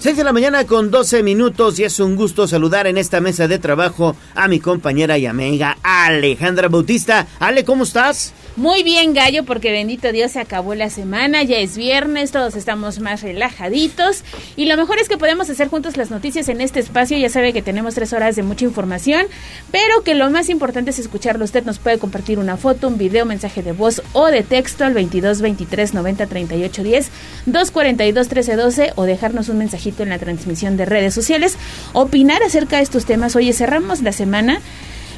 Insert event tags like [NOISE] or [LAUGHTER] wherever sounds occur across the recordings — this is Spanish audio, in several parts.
6 de la mañana con 12 minutos y es un gusto saludar en esta mesa de trabajo a mi compañera y amiga Alejandra Bautista. Ale, ¿cómo estás? Muy bien, Gallo, porque bendito Dios se acabó la semana, ya es viernes, todos estamos más relajaditos y lo mejor es que podemos hacer juntos las noticias en este espacio. Ya sabe que tenemos tres horas de mucha información, pero que lo más importante es escucharlo. Usted nos puede compartir una foto, un video, mensaje de voz o de texto al 22 23 90 38 10, 242 13 12 o dejarnos un mensajito en la transmisión de redes sociales. Opinar acerca de estos temas. Oye, cerramos la semana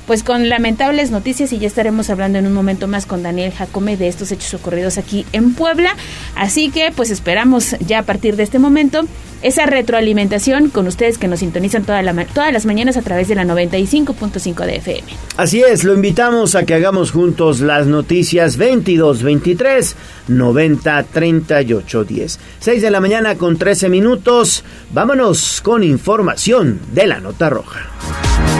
pues con lamentables noticias y ya estaremos hablando en un momento más con Daniel Jacome de estos hechos ocurridos aquí en Puebla. Así que pues esperamos ya a partir de este momento esa retroalimentación con ustedes que nos sintonizan toda la, todas las mañanas a través de la 95.5 de FM. Así es, lo invitamos a que hagamos juntos las noticias 22 23 90 38 10. 6 de la mañana con 13 minutos. Vámonos con información de la nota roja.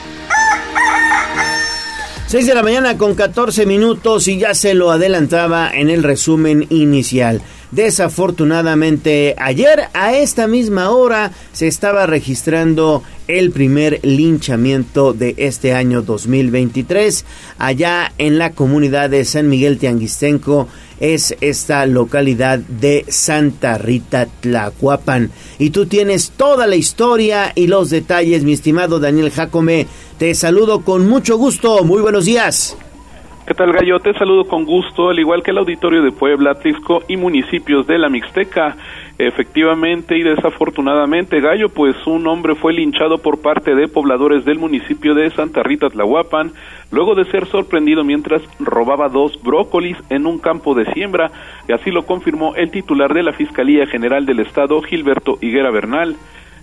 6 de la mañana con 14 minutos y ya se lo adelantaba en el resumen inicial. Desafortunadamente, ayer a esta misma hora se estaba registrando el primer linchamiento de este año 2023 allá en la comunidad de San Miguel Tianguistenco es esta localidad de Santa Rita Tlacuapan. Y tú tienes toda la historia y los detalles, mi estimado Daniel Jacome. Te saludo con mucho gusto. Muy buenos días. ¿Qué tal, Gallo? Te saludo con gusto, al igual que el auditorio de Puebla, Tlisco y municipios de la Mixteca. Efectivamente y desafortunadamente, Gallo, pues un hombre fue linchado por parte de pobladores del municipio de Santa Rita Tlahuapan, luego de ser sorprendido mientras robaba dos brócolis en un campo de siembra, y así lo confirmó el titular de la Fiscalía General del Estado, Gilberto Higuera Bernal.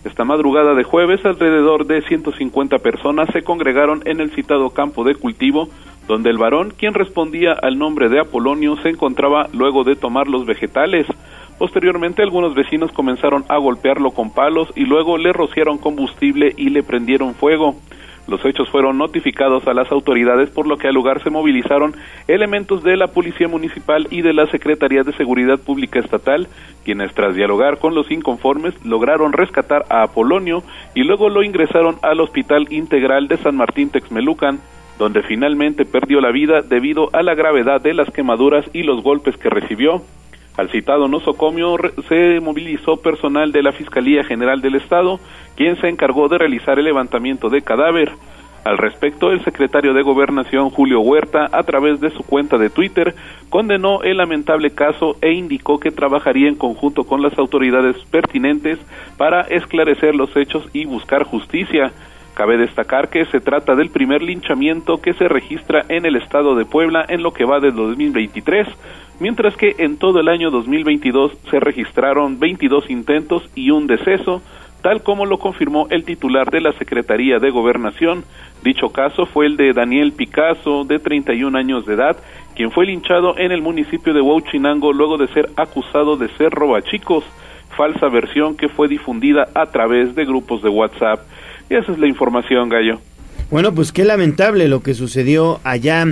Esta madrugada de jueves, alrededor de 150 personas se congregaron en el citado campo de cultivo, donde el varón, quien respondía al nombre de Apolonio, se encontraba luego de tomar los vegetales. Posteriormente, algunos vecinos comenzaron a golpearlo con palos y luego le rociaron combustible y le prendieron fuego. Los hechos fueron notificados a las autoridades, por lo que al lugar se movilizaron elementos de la Policía Municipal y de la Secretaría de Seguridad Pública Estatal, quienes tras dialogar con los inconformes lograron rescatar a Apolonio y luego lo ingresaron al Hospital Integral de San Martín Texmelucan, donde finalmente perdió la vida debido a la gravedad de las quemaduras y los golpes que recibió. Al citado nosocomio se movilizó personal de la Fiscalía General del Estado, quien se encargó de realizar el levantamiento de cadáver. Al respecto, el secretario de Gobernación, Julio Huerta, a través de su cuenta de Twitter, condenó el lamentable caso e indicó que trabajaría en conjunto con las autoridades pertinentes para esclarecer los hechos y buscar justicia. Cabe destacar que se trata del primer linchamiento que se registra en el estado de Puebla en lo que va de 2023, mientras que en todo el año 2022 se registraron 22 intentos y un deceso, tal como lo confirmó el titular de la Secretaría de Gobernación. Dicho caso fue el de Daniel Picasso, de 31 años de edad, quien fue linchado en el municipio de Huachinango luego de ser acusado de ser robachicos, falsa versión que fue difundida a través de grupos de WhatsApp. Y esa es la información, Gallo. Bueno, pues qué lamentable lo que sucedió allá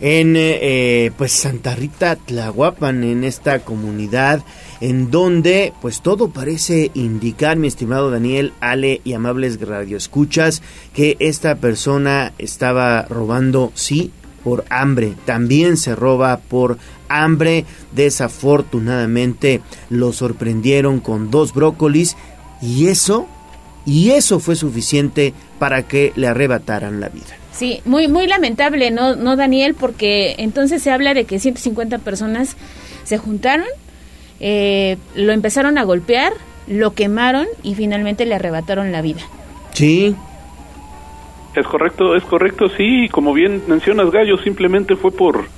en eh, pues Santa Rita Tlahuapan, en esta comunidad, en donde pues todo parece indicar, mi estimado Daniel, Ale y amables radioescuchas, que esta persona estaba robando, sí, por hambre, también se roba por hambre, desafortunadamente lo sorprendieron con dos brócolis y eso y eso fue suficiente para que le arrebataran la vida. Sí, muy muy lamentable, ¿no, no Daniel? Porque entonces se habla de que 150 personas se juntaron, eh, lo empezaron a golpear, lo quemaron y finalmente le arrebataron la vida. Sí. Es correcto, es correcto, sí, como bien mencionas Gallo, simplemente fue por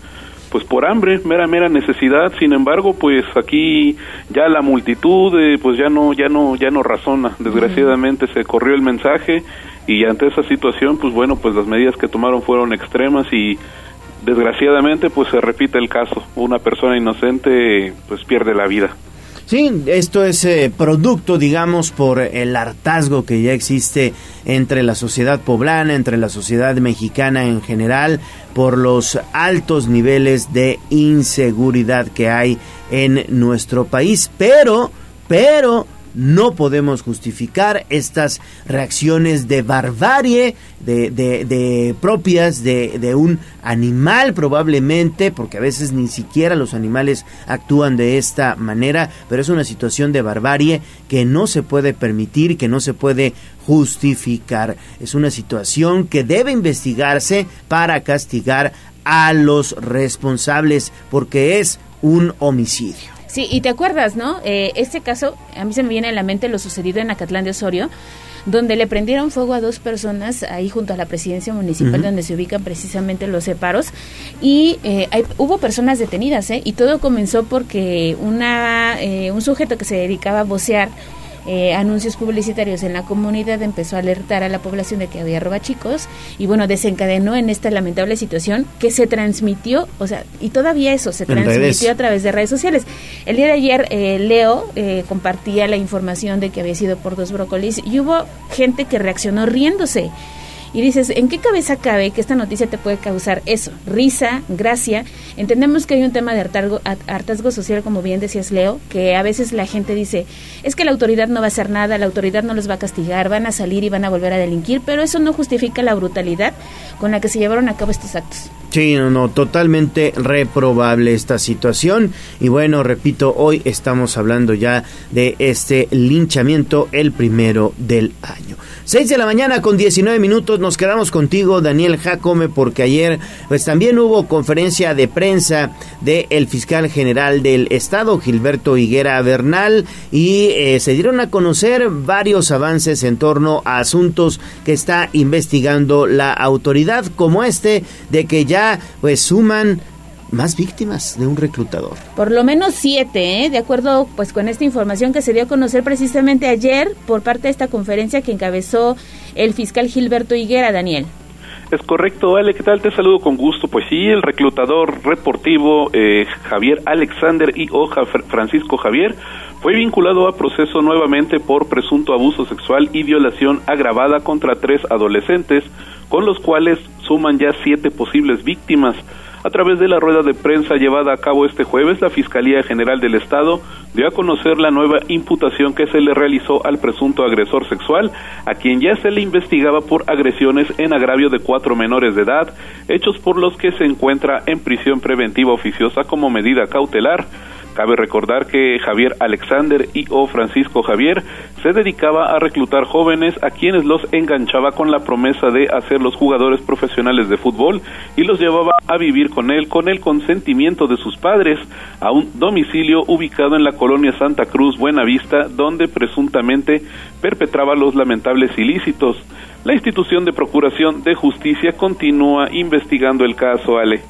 pues por hambre, mera mera necesidad. Sin embargo, pues aquí ya la multitud eh, pues ya no ya no ya no razona. Desgraciadamente se corrió el mensaje y ante esa situación, pues bueno, pues las medidas que tomaron fueron extremas y desgraciadamente pues se repite el caso. Una persona inocente pues pierde la vida. Sí, esto es eh, producto, digamos, por el hartazgo que ya existe entre la sociedad poblana, entre la sociedad mexicana en general, por los altos niveles de inseguridad que hay en nuestro país. Pero, pero, no podemos justificar estas reacciones de barbarie, de, de, propias de, de, un animal probablemente, porque a veces ni siquiera los animales actúan de esta manera, pero es una situación de barbarie que no se puede permitir, que no se puede justificar. Es una situación que debe investigarse para castigar a los responsables, porque es un homicidio. Sí, y te acuerdas, ¿no? Eh, este caso, a mí se me viene a la mente lo sucedido en Acatlán de Osorio, donde le prendieron fuego a dos personas ahí junto a la presidencia municipal donde se ubican precisamente los separos y eh, hubo personas detenidas, ¿eh? Y todo comenzó porque una, eh, un sujeto que se dedicaba a vocear eh, anuncios publicitarios en la comunidad empezó a alertar a la población de que había robachicos y bueno, desencadenó en esta lamentable situación que se transmitió, o sea, y todavía eso se transmitió a través de redes sociales. El día de ayer eh, Leo eh, compartía la información de que había sido por dos brócolis y hubo gente que reaccionó riéndose y dices, ¿en qué cabeza cabe que esta noticia te puede causar eso? Risa, gracia. Entendemos que hay un tema de hartazgo, social, como bien decías Leo, que a veces la gente dice, es que la autoridad no va a hacer nada, la autoridad no los va a castigar, van a salir y van a volver a delinquir, pero eso no justifica la brutalidad con la que se llevaron a cabo estos actos. Sí, no, no, totalmente reprobable esta situación. Y bueno, repito, hoy estamos hablando ya de este linchamiento, el primero del año. 6 de la mañana con 19 minutos nos quedamos contigo Daniel Jacome porque ayer pues también hubo conferencia de prensa del fiscal general del estado Gilberto Higuera Bernal y eh, se dieron a conocer varios avances en torno a asuntos que está investigando la autoridad como este de que ya pues suman más víctimas de un reclutador. Por lo menos siete, ¿eh? de acuerdo pues con esta información que se dio a conocer precisamente ayer por parte de esta conferencia que encabezó el fiscal Gilberto Higuera, Daniel. Es correcto, Ale, ¿qué tal? Te saludo con gusto. Pues sí, el reclutador reportivo eh, Javier Alexander y Hoja Francisco Javier fue vinculado a proceso nuevamente por presunto abuso sexual y violación agravada contra tres adolescentes, con los cuales suman ya siete posibles víctimas. A través de la rueda de prensa llevada a cabo este jueves, la Fiscalía General del Estado dio a conocer la nueva imputación que se le realizó al presunto agresor sexual, a quien ya se le investigaba por agresiones en agravio de cuatro menores de edad, hechos por los que se encuentra en prisión preventiva oficiosa como medida cautelar. Cabe recordar que Javier Alexander y o Francisco Javier se dedicaba a reclutar jóvenes a quienes los enganchaba con la promesa de hacerlos jugadores profesionales de fútbol y los llevaba a vivir con él con el consentimiento de sus padres a un domicilio ubicado en la colonia Santa Cruz Buenavista donde presuntamente perpetraba los lamentables ilícitos. La institución de Procuración de Justicia continúa investigando el caso, Ale.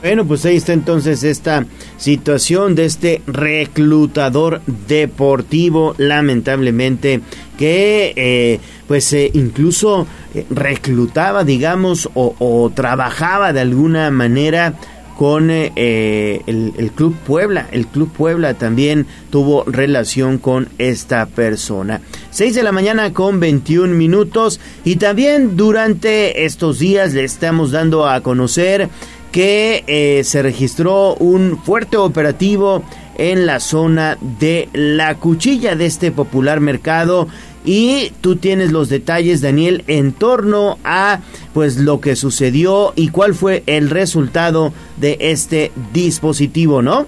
Bueno, pues ahí está entonces esta situación de este reclutador deportivo, lamentablemente, que eh, pues eh, incluso eh, reclutaba, digamos, o, trabajaba de alguna manera con el, Club Puebla. El Club Puebla también tuvo relación con esta persona. 6 de la mañana con 21 minutos y también durante estos días le estamos dando a conocer que eh, se registró un fuerte operativo en la zona de la cuchilla de este popular mercado y tú tienes los detalles Daniel en torno a pues lo que sucedió y cuál fue el resultado de este dispositivo, ¿no?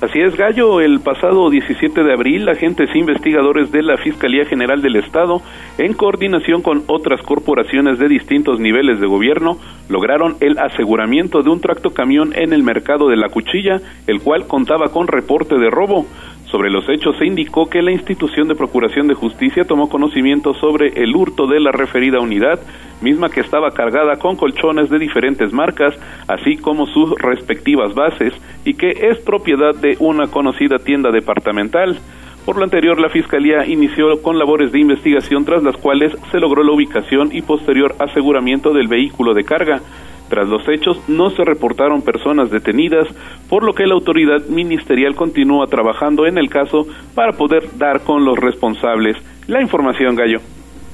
Así es, Gallo. El pasado 17 de abril, agentes investigadores de la Fiscalía General del Estado, en coordinación con otras corporaciones de distintos niveles de gobierno, lograron el aseguramiento de un tractocamión en el mercado de la Cuchilla, el cual contaba con reporte de robo. Sobre los hechos se indicó que la institución de Procuración de Justicia tomó conocimiento sobre el hurto de la referida unidad, misma que estaba cargada con colchones de diferentes marcas, así como sus respectivas bases, y que es propiedad de una conocida tienda departamental. Por lo anterior, la Fiscalía inició con labores de investigación tras las cuales se logró la ubicación y posterior aseguramiento del vehículo de carga. Tras los hechos no se reportaron personas detenidas, por lo que la autoridad ministerial continúa trabajando en el caso para poder dar con los responsables. La información, Gallo.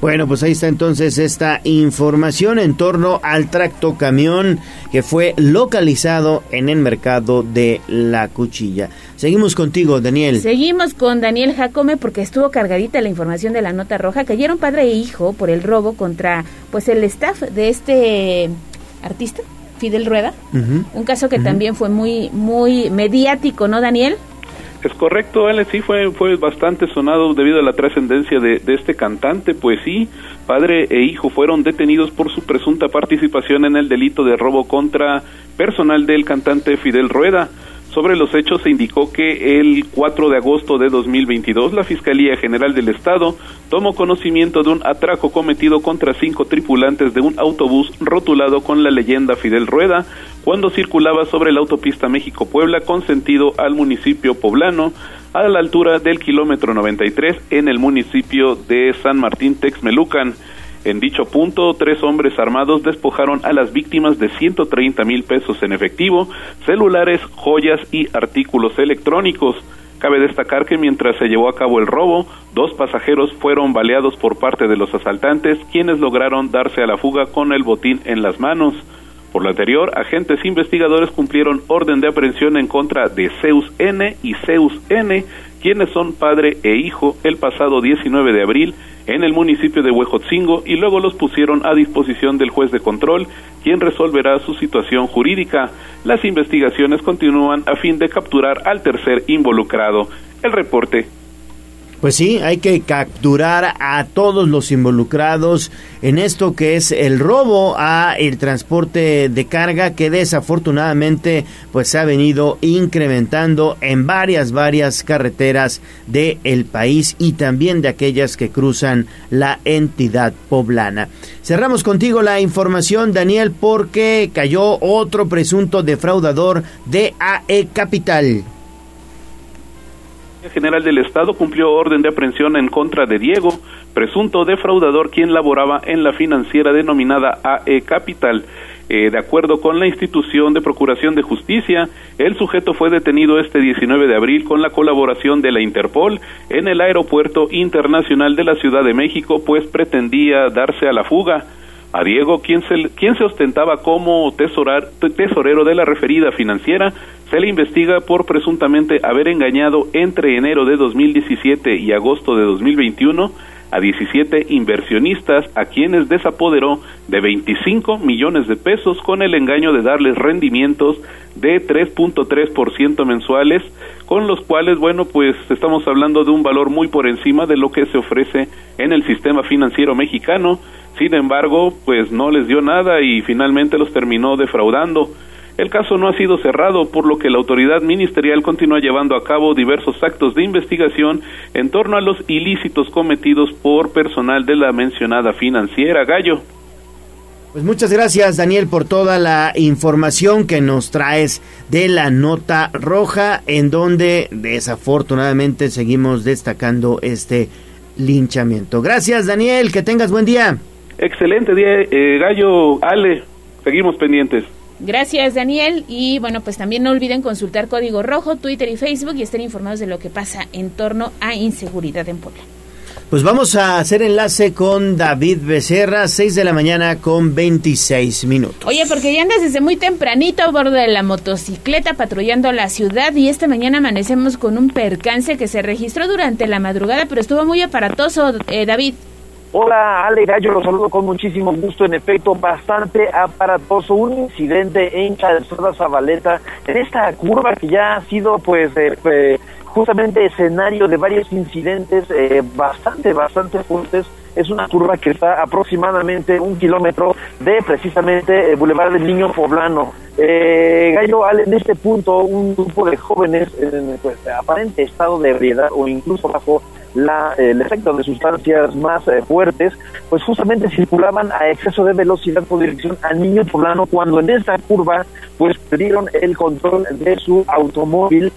Bueno, pues ahí está entonces esta información en torno al tracto camión que fue localizado en el mercado de La Cuchilla. Seguimos contigo, Daniel. Seguimos con Daniel Jacome porque estuvo cargadita la información de la nota roja. Cayeron padre e hijo por el robo contra pues el staff de este artista, Fidel Rueda. Un caso que también fue muy muy mediático, ¿no, Daniel? Es correcto, Ale, sí fue, fue bastante sonado debido a la trascendencia de, de, este cantante, pues sí, padre e hijo fueron detenidos por su presunta participación en el delito de robo contra personal del cantante Fidel Rueda. Sobre los hechos se indicó que el 4 de agosto de 2022 la Fiscalía General del Estado tomó conocimiento de un atraco cometido contra cinco tripulantes de un autobús rotulado con la leyenda Fidel Rueda cuando circulaba sobre la autopista México-Puebla con sentido al municipio poblano a la altura del kilómetro 93 en el municipio de San Martín Texmelucan. En dicho punto, tres hombres armados despojaron a las víctimas de 130 mil pesos en efectivo, celulares, joyas y artículos electrónicos. Cabe destacar que mientras se llevó a cabo el robo, dos pasajeros fueron baleados por parte de los asaltantes, quienes lograron darse a la fuga con el botín en las manos. Por lo anterior, agentes investigadores cumplieron orden de aprehensión en contra de Zeus N y Zeus N, quienes son padre e hijo el pasado 19 de abril en el municipio de Huejotzingo y luego los pusieron a disposición del juez de control, quien resolverá su situación jurídica. Las investigaciones continúan a fin de capturar al tercer involucrado. El reporte pues sí, hay que capturar a todos los involucrados en esto que es el robo a el transporte de carga que desafortunadamente pues se ha venido incrementando en varias varias carreteras del el país y también de aquellas que cruzan la entidad poblana. Cerramos contigo la información Daniel porque cayó otro presunto defraudador de AE Capital. General del Estado cumplió orden de aprehensión en contra de Diego, presunto defraudador quien laboraba en la financiera denominada AE Capital. Eh, de acuerdo con la institución de Procuración de Justicia, el sujeto fue detenido este 19 de abril con la colaboración de la Interpol en el Aeropuerto Internacional de la Ciudad de México, pues pretendía darse a la fuga. A Diego, quien se, quien se ostentaba como tesorero de la referida financiera, se le investiga por presuntamente haber engañado entre enero de 2017 y agosto de 2021 a 17 inversionistas a quienes desapoderó de 25 millones de pesos con el engaño de darles rendimientos de 3.3% mensuales, con los cuales, bueno, pues estamos hablando de un valor muy por encima de lo que se ofrece en el sistema financiero mexicano sin embargo, pues no les dio nada y finalmente los terminó defraudando. El caso no ha sido cerrado, por lo que la autoridad ministerial continúa llevando a cabo diversos actos de investigación en torno a los ilícitos cometidos por personal de la mencionada financiera Gallo. Pues muchas gracias Daniel por toda la información que nos traes de la nota roja en donde desafortunadamente seguimos destacando este linchamiento. Gracias Daniel, que tengas buen día. Excelente día, eh, Gallo, Ale, seguimos pendientes. Gracias, Daniel. Y bueno, pues también no olviden consultar Código Rojo, Twitter y Facebook y estén informados de lo que pasa en torno a inseguridad en Puebla. Pues vamos a hacer enlace con David Becerra, 6 de la mañana con 26 minutos. Oye, porque ya andas desde muy tempranito a bordo de la motocicleta patrullando la ciudad y esta mañana amanecemos con un percance que se registró durante la madrugada, pero estuvo muy aparatoso, eh, David. Hola Ale Gallo, los saludo con muchísimo gusto. En efecto, bastante aparatoso. Un incidente en Calzada Zabaleta, en esta curva que ya ha sido pues eh, eh, justamente escenario de varios incidentes eh, bastante, bastante fuertes Es una curva que está aproximadamente un kilómetro de precisamente el Boulevard del Niño Poblano. Eh, Gallo, en este punto, un grupo de jóvenes en pues, aparente estado de ebriedad o incluso bajo la, el efecto de sustancias más eh, fuertes, pues justamente circulaban a exceso de velocidad por dirección al niño poblano cuando en esta curva pues perdieron el control de su automóvil.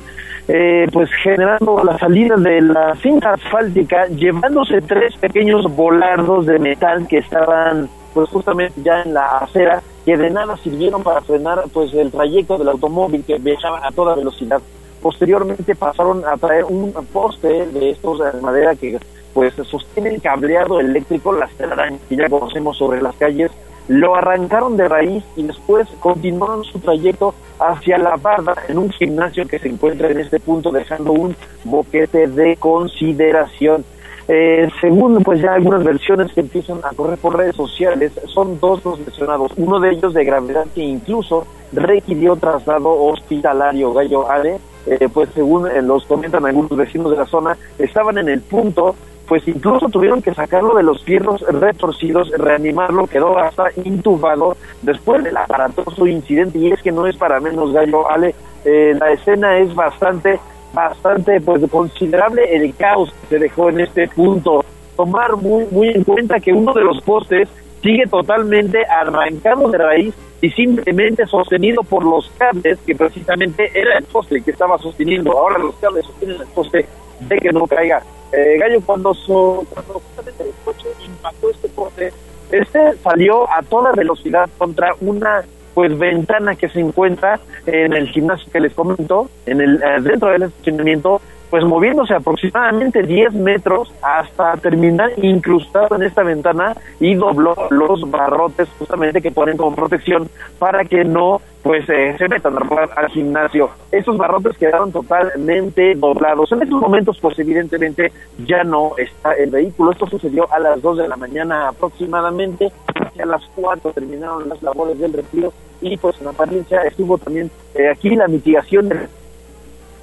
Eh, pues generando la salida de la cinta asfáltica, llevándose tres pequeños volardos de metal que estaban pues justamente ya en la acera, que de nada sirvieron para frenar pues el trayecto del automóvil que viajaba a toda velocidad. Posteriormente pasaron a traer un poste de estos de madera que pues sostiene el cableado eléctrico, las telarañas que ya conocemos sobre las calles, lo arrancaron de raíz y después continuaron su trayecto hacia la barda en un gimnasio que se encuentra en este punto dejando un boquete de consideración. Eh, según pues ya algunas versiones que empiezan a correr por redes sociales, son dos los lesionados, uno de ellos de gravedad que incluso requirió traslado hospitalario. Gallo Ale eh, pues según eh, los comentan algunos vecinos de la zona, estaban en el punto, pues incluso tuvieron que sacarlo de los fierros retorcidos, reanimarlo, quedó hasta intubado después del aparatoso incidente y es que no es para menos gallo, Ale, eh, la escena es bastante, bastante pues considerable el caos que se dejó en este punto. Tomar muy, muy en cuenta que uno de los postes sigue totalmente arrancado de raíz y simplemente sostenido por los cables que precisamente era el poste que estaba sosteniendo. Ahora los cables sostienen el poste de que no caiga. Eh, Gallo, cuando, cuando justamente el coche impactó este poste, este salió a toda velocidad contra una pues ventana que se encuentra en el gimnasio que les comento, en el eh, dentro del estacionamiento pues moviéndose aproximadamente 10 metros hasta terminar incrustado en esta ventana y dobló los barrotes justamente que ponen como protección para que no pues eh, se metan al gimnasio. Estos barrotes quedaron totalmente doblados. En estos momentos pues evidentemente ya no está el vehículo. Esto sucedió a las 2 de la mañana aproximadamente. Hacia las 4 terminaron las labores del retiro y pues en apariencia estuvo también eh, aquí la mitigación del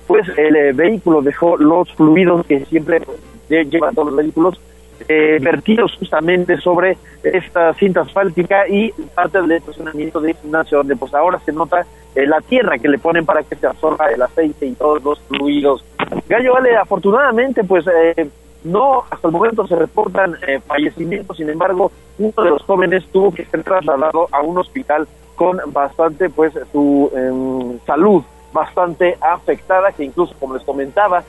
pues el eh, vehículo dejó los fluidos que siempre llevan todos los vehículos eh, vertidos justamente sobre esta cinta asfáltica y parte del estacionamiento de gimnasio donde pues ahora se nota eh, la tierra que le ponen para que se absorba el aceite y todos los fluidos. Gallo Vale, afortunadamente pues no hasta el momento se reportan fallecimientos, sin embargo uno de los jóvenes tuvo que ser trasladado a un hospital con bastante pues su em, salud bastante afectada, que incluso, como les comentaba,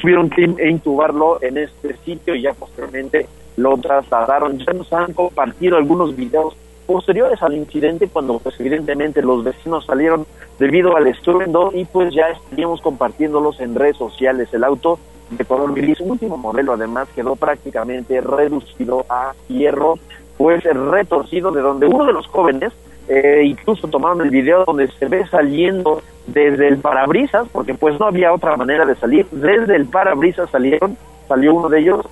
tuvieron que intubarlo en este sitio y ya posteriormente lo trasladaron. Ya nos han compartido algunos videos posteriores al incidente cuando pues evidentemente los vecinos salieron debido al estruendo y pues ya estaríamos compartiéndolos en redes sociales. El auto de color gris, último modelo además, quedó prácticamente reducido a hierro, pues retorcido de donde uno de los jóvenes eh, incluso tomaron el video donde se ve saliendo desde el parabrisas, porque pues no había otra manera de salir, desde el parabrisas salieron, salió uno de ellos.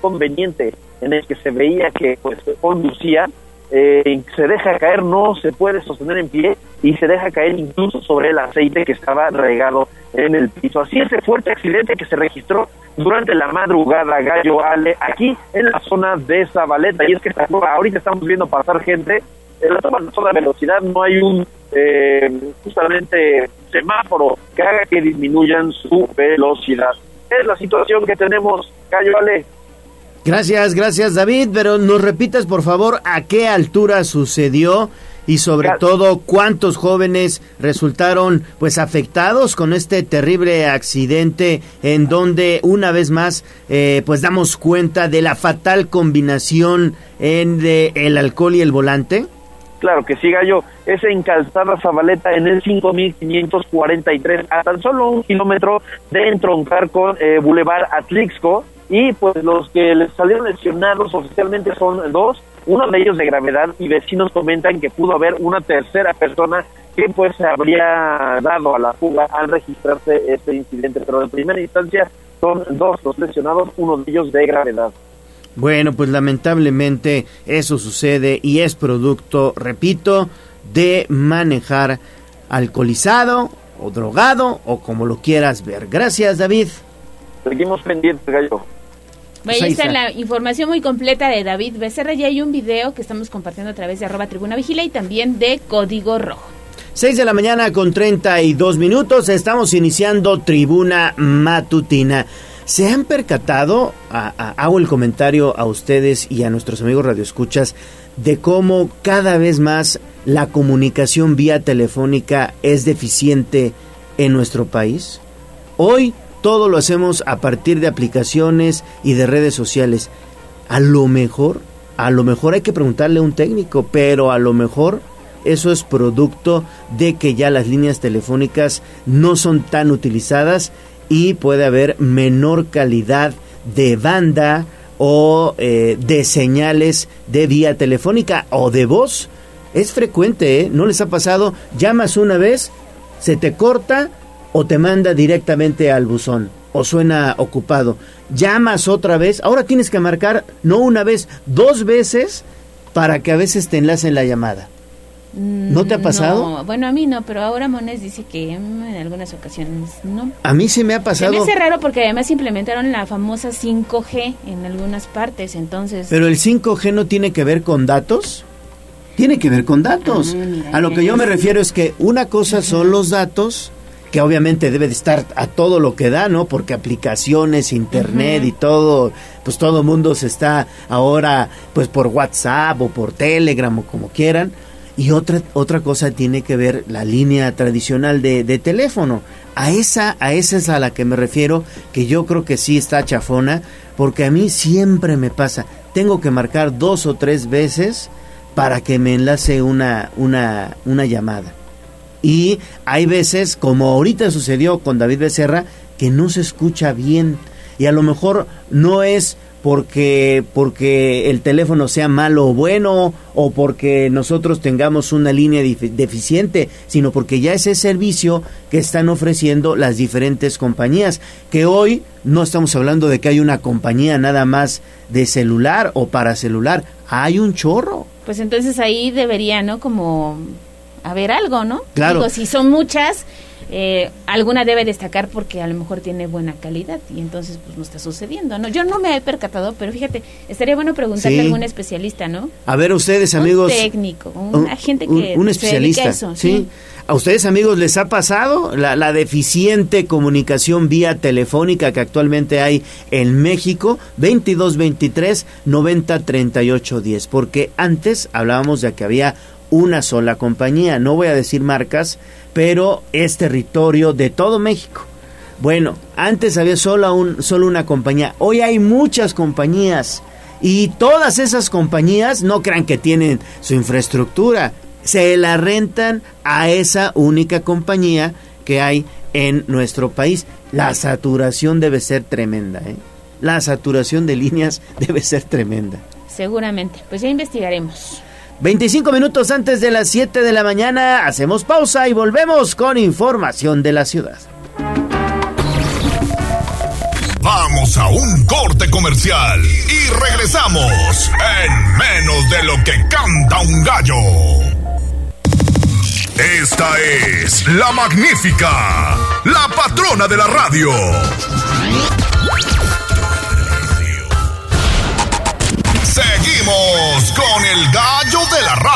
Conveniente en el que se veía que pues conducía eh, se deja caer, no se puede sostener en pie y se deja caer incluso sobre el aceite que estaba regado en el piso. Así ese fuerte accidente que se registró durante la madrugada Gallo Ale aquí en la zona de Zabaleta y es que ahorita estamos viendo pasar gente en la toda velocidad no hay un eh, justamente semáforo que haga que disminuyan su velocidad. Es la situación que tenemos, Gallo Ale. Gracias, gracias David, pero nos repitas por favor a qué altura sucedió y sobre todo cuántos jóvenes resultaron pues afectados con este terrible accidente en donde una vez más eh, pues damos cuenta de la fatal combinación en de el alcohol y el volante. Claro que sí, Gallo. Es en Calzada Zabaleta en el 5543, a tan solo un kilómetro de entroncar con eh, Boulevard Atlixco y pues los que les salieron lesionados oficialmente son dos, uno de ellos de gravedad y vecinos comentan que pudo haber una tercera persona que pues se habría dado a la fuga al registrarse este incidente, pero en primera instancia son dos los lesionados, uno de ellos de gravedad. Bueno, pues lamentablemente eso sucede y es producto, repito, de manejar alcoholizado o drogado o como lo quieras ver. Gracias, David. Seguimos pendientes, gallo. Pues ahí está la información muy completa de David Becerra. Ya hay un video que estamos compartiendo a través de arroba tribuna vigila y también de Código Rojo. 6 de la mañana con 32 minutos, estamos iniciando tribuna matutina. ¿Se han percatado, a- a- hago el comentario a ustedes y a nuestros amigos radioescuchas, de cómo cada vez más la comunicación vía telefónica es deficiente en nuestro país? Hoy todo lo hacemos a partir de aplicaciones y de redes sociales. A lo mejor, a lo mejor hay que preguntarle a un técnico, pero a lo mejor eso es producto de que ya las líneas telefónicas no son tan utilizadas y puede haber menor calidad de banda o eh, de señales de vía telefónica o de voz. Es frecuente, ¿eh? ¿No les ha pasado? Llamas una vez, se te corta o te manda directamente al buzón o suena ocupado. Llamas otra vez, ahora tienes que marcar no una vez, dos veces para que a veces te enlacen la llamada. ¿No te ha pasado? Mm, No, bueno, a mí no, pero ahora Mones dice que mm, en algunas ocasiones no. A mí se me ha Se pasado. me hace raro porque además implementaron la famosa 5G en algunas partes, entonces... Pero el 5G no tiene que ver con datos. Tiene que ver con datos. Ah, mira, a lo que yo me refiero es que una cosa son los datos, que obviamente debe de estar a todo lo que da, ¿no? Porque aplicaciones, internet y todo, pues todo mundo se está ahora, pues por WhatsApp o por Telegram o como quieran. Y otra, otra cosa tiene que ver la línea tradicional de, de teléfono. A esa, a esa es a la que me refiero, que yo creo que sí está chafona, porque a mí siempre me pasa. Tengo que marcar dos o tres veces para que me enlace una, una, una llamada. Y hay veces, como ahorita sucedió con David Becerra, que no se escucha bien. Y a lo mejor no es porque, porque el teléfono sea malo o bueno, o porque nosotros tengamos una línea deficiente, sino porque ya es el servicio que están ofreciendo las diferentes compañías. Que hoy no estamos hablando de que hay una compañía nada más de celular o para celular, hay un chorro. Pues entonces ahí debería, ¿no? Como haber algo, ¿no? Claro. Digo, si son muchas, eh, alguna debe destacar porque a lo mejor tiene buena calidad y entonces pues no está sucediendo, ¿no? Yo no me he percatado, pero fíjate, estaría bueno preguntarle Sí. a algún especialista, ¿no? A ver, ustedes amigos. Un técnico, un, agente que un, un se dedica a especialista. eso, ¿sí? sí. ¿A ustedes amigos les ha pasado la, la deficiente comunicación vía telefónica que actualmente hay en México? 2223 90 38 10. Porque antes hablábamos de que había una sola compañía. No voy a decir marcas, pero es territorio de todo México. Bueno, antes había solo, un, solo una compañía. Hoy hay muchas compañías. Y todas esas compañías no crean que tienen su infraestructura. Se la rentan a esa única compañía que hay en nuestro país. La saturación debe ser tremenda. ¿eh? La saturación de líneas [LAUGHS] debe ser tremenda. Seguramente, pues ya investigaremos. 25 minutos antes de las 7 de la mañana hacemos pausa y volvemos con información de la ciudad. Vamos a un corte comercial y regresamos en menos de lo que canta un gallo. Esta es la magnífica, la patrona de la radio.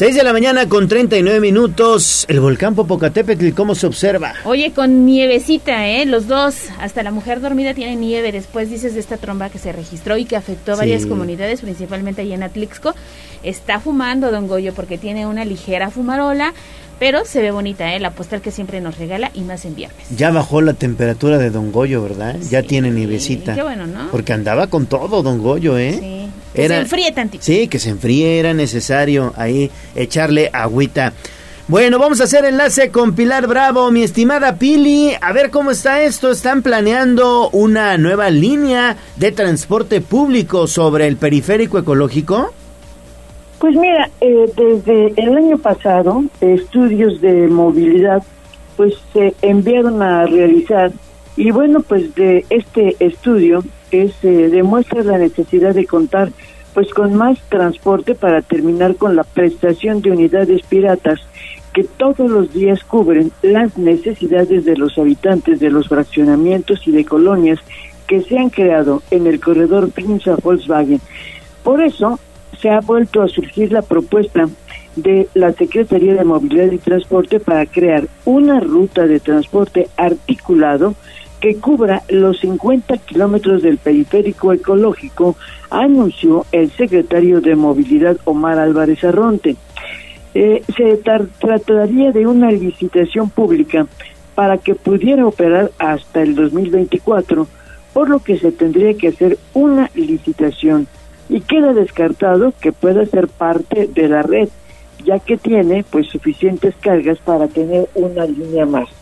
6 de la mañana con 39 minutos. El volcán Popocatépetl, ¿cómo se observa? Oye, con nievecita, ¿eh? Los dos, hasta la mujer dormida tiene nieve. Después dices de esta tromba que se registró y que afectó a varias Sí. comunidades, principalmente allá en Atlixco. Está fumando Don Goyo porque tiene una ligera fumarola, pero se ve bonita, ¿eh? La postal que siempre nos regala y más en viernes. Ya bajó la temperatura de Don Goyo, ¿verdad? Ya Sí, tiene nievecita. qué bueno, ¿no? Porque andaba con todo Don Goyo, ¿eh? Sí. Que se enfríe tantito. Sí, que se enfríe, era necesario ahí echarle agüita. Bueno, vamos a hacer enlace con Pilar Bravo, mi estimada Pili. A ver cómo está esto. Están planeando una nueva línea de transporte público sobre el periférico ecológico. Pues mira, eh, desde el año pasado, estudios de movilidad pues se enviaron a realizar y bueno, pues de este estudio es, eh, demuestra la necesidad de contar pues con más transporte para terminar con la prestación de unidades piratas que todos los días cubren las necesidades de los habitantes de los fraccionamientos y de colonias que se han creado en el corredor Pinza Volkswagen. Por eso se ha vuelto a surgir la propuesta de la Secretaría de Movilidad y Transporte para crear una ruta de transporte articulado que cubra los 50 kilómetros del periférico ecológico, anunció el secretario de Movilidad Omar Álvarez Arronte. Eh, se trataría de una licitación pública para que pudiera operar hasta el 2024, por lo que se tendría que hacer una licitación y queda descartado que pueda ser parte de la red, ya que tiene pues suficientes cargas para tener una línea más.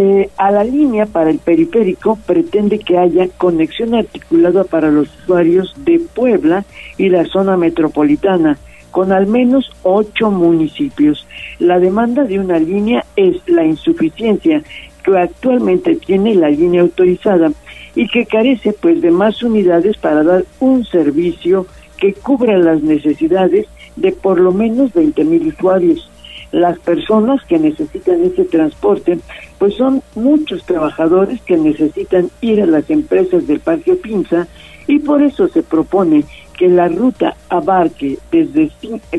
Eh, a la línea para el periférico pretende que haya conexión articulada para los usuarios de Puebla y la zona metropolitana, con al menos ocho municipios. La demanda de una línea es la insuficiencia que actualmente tiene la línea autorizada y que carece pues de más unidades para dar un servicio que cubra las necesidades de por lo menos 20 mil usuarios. Las personas que necesitan ese transporte, pues son muchos trabajadores que necesitan ir a las empresas del Parque Pinza y por eso se propone que la ruta abarque desde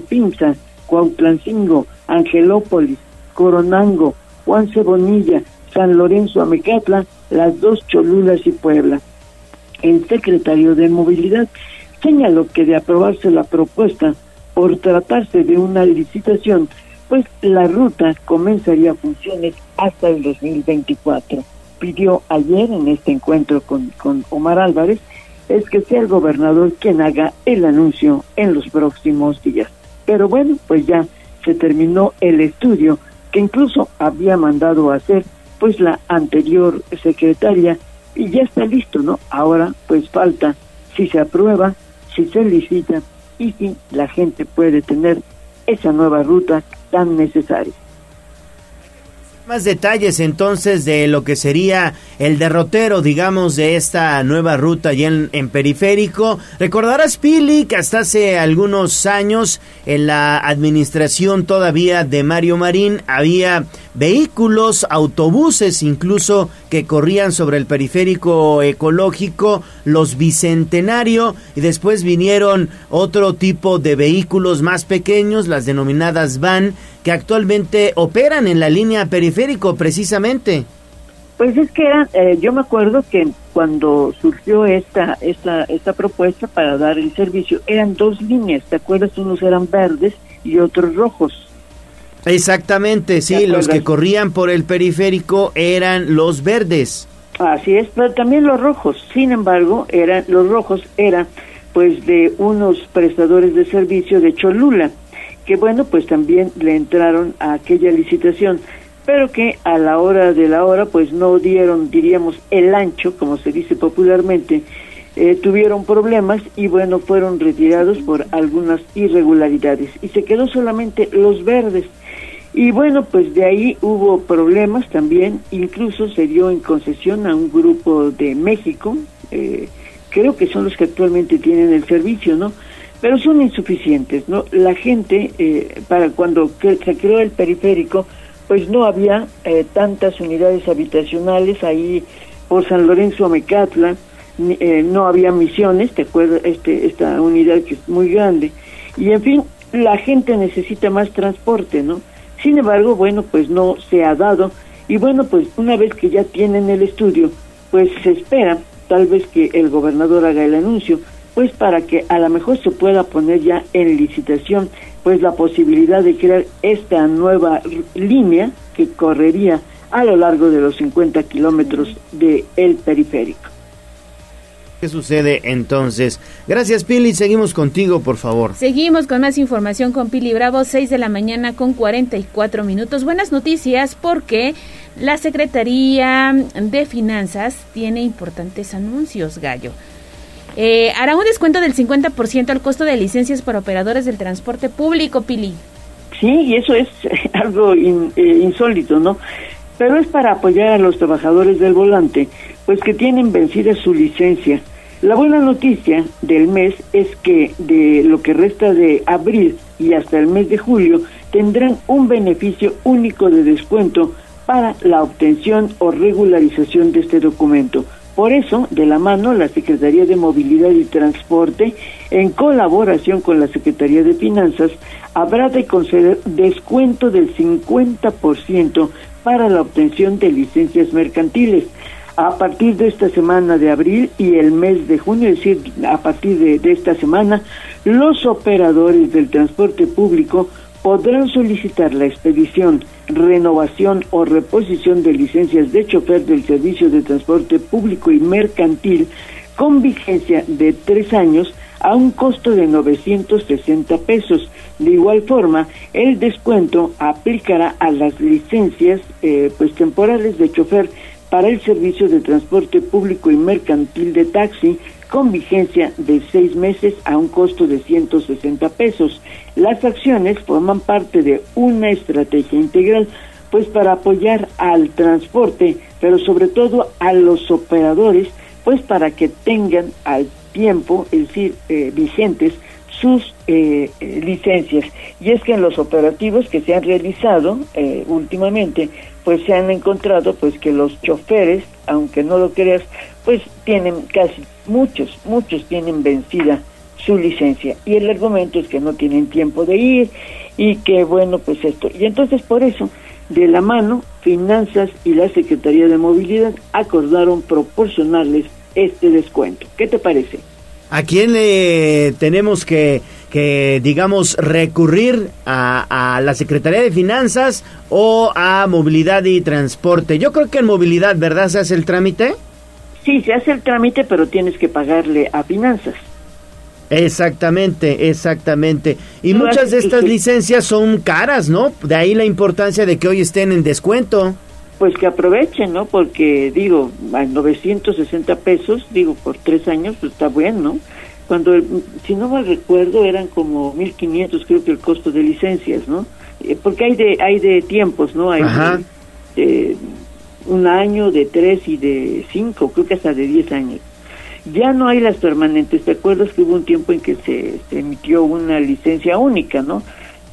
Pinza, Cuautlancingo, Angelópolis, Coronango, Juan Cebonilla, San Lorenzo, Amecatla, las dos Cholulas y Puebla. El secretario de Movilidad señaló que de aprobarse la propuesta por tratarse de una licitación, pues la ruta comenzaría funciones hasta el 2024. Pidió ayer en este encuentro con, con Omar Álvarez es que sea el gobernador quien haga el anuncio en los próximos días. Pero bueno, pues ya se terminó el estudio que incluso había mandado hacer pues la anterior secretaria y ya está listo, ¿no? Ahora pues falta si se aprueba, si se licita y si la gente puede tener esa nueva ruta tan necesaria. Más detalles entonces de lo que sería el derrotero, digamos, de esta nueva ruta allá en, periférico. Recordarás, Pili, que hasta hace algunos años en la administración todavía de Mario Marín había vehículos, autobuses incluso que corrían sobre el periférico ecológico, los Bicentenario, y después vinieron otro tipo de vehículos más pequeños, las denominadas van, que actualmente operan en la línea periférico precisamente. Pues es que eh, yo me acuerdo que cuando surgió esta, esta, esta propuesta para dar el servicio, eran dos líneas, ¿te acuerdas? Unos eran verdes y otros rojos. Exactamente, sí, los que corrían por el periférico eran los verdes. Así es, pero también los rojos. Sin embargo, eran los rojos eran pues de unos prestadores de servicio de Cholula, que bueno, pues también le entraron a aquella licitación pero que a la hora de la hora pues no dieron, diríamos, el ancho, como se dice popularmente, eh, tuvieron problemas y bueno, fueron retirados por algunas irregularidades y se quedó solamente los verdes. Y bueno, pues de ahí hubo problemas también, incluso se dio en concesión a un grupo de México, eh, creo que son los que actualmente tienen el servicio, ¿no? Pero son insuficientes, ¿no? La gente, eh, para cuando se creó el periférico, pues no había eh, tantas unidades habitacionales ahí por San Lorenzo Amecatla, eh, no había misiones, te acuerdas, este, esta unidad que es muy grande, y en fin, la gente necesita más transporte, ¿no? Sin embargo, bueno, pues no se ha dado, y bueno, pues una vez que ya tienen el estudio, pues se espera tal vez que el gobernador haga el anuncio, pues para que a lo mejor se pueda poner ya en licitación pues la posibilidad de crear esta nueva línea que correría a lo largo de los 50 kilómetros del el periférico. ¿Qué sucede entonces? Gracias Pili, seguimos contigo por favor. Seguimos con más información con Pili Bravo, 6 de la mañana con 44 minutos. Buenas noticias porque la Secretaría de Finanzas tiene importantes anuncios, Gallo. Eh, hará un descuento del 50% al costo de licencias para operadores del transporte público, Pili. Sí, y eso es [LAUGHS] algo in- eh, insólito, ¿no? Pero es para apoyar a los trabajadores del volante, pues que tienen vencida su licencia. La buena noticia del mes es que de lo que resta de abril y hasta el mes de julio tendrán un beneficio único de descuento para la obtención o regularización de este documento. Por eso, de la mano, la Secretaría de Movilidad y Transporte, en colaboración con la Secretaría de Finanzas, habrá de conceder descuento del 50% para la obtención de licencias mercantiles. A partir de esta semana de abril y el mes de junio, es decir, a partir de, esta semana, los operadores del transporte público podrán solicitar la expedición, renovación o reposición de licencias de chofer del servicio de transporte público y mercantil con vigencia de tres años a un costo de 960 pesos. De igual forma, el descuento aplicará a las licencias eh, pues temporales de chofer para el servicio de transporte público y mercantil de taxi con vigencia de seis meses a un costo de 160 pesos. Las acciones forman parte de una estrategia integral, pues para apoyar al transporte, pero sobre todo a los operadores, pues para que tengan al tiempo, es decir, eh, vigentes sus eh, eh, licencias. Y es que en los operativos que se han realizado eh, últimamente, pues se han encontrado pues que los choferes, aunque no lo creas, pues tienen casi muchos, muchos tienen vencida su licencia y el argumento es que no tienen tiempo de ir y que bueno pues esto y entonces por eso de la mano Finanzas y la Secretaría de Movilidad acordaron proporcionarles este descuento. ¿Qué te parece? ¿A quién le tenemos que, que digamos, recurrir a, a la Secretaría de Finanzas o a Movilidad y Transporte? Yo creo que en Movilidad, ¿verdad? ¿Se hace el trámite? Sí, se hace el trámite, pero tienes que pagarle a Finanzas. Exactamente, exactamente. Y No, muchas de es- estas licencias son caras, ¿no? De ahí la importancia de que hoy estén en descuento. Pues que aprovechen, ¿no? Porque digo, a 960 pesos, digo, por tres años, pues está bueno, ¿no? Cuando, si no mal recuerdo, eran como 1.500, creo que el costo de licencias, ¿no? Eh, Porque hay de hay de tiempos, ¿no? Hay Ajá. de, de un año, de tres y de cinco, creo que hasta de diez años. Ya no hay las permanentes. ¿Te acuerdas que hubo un tiempo en que se, se emitió una licencia única, no?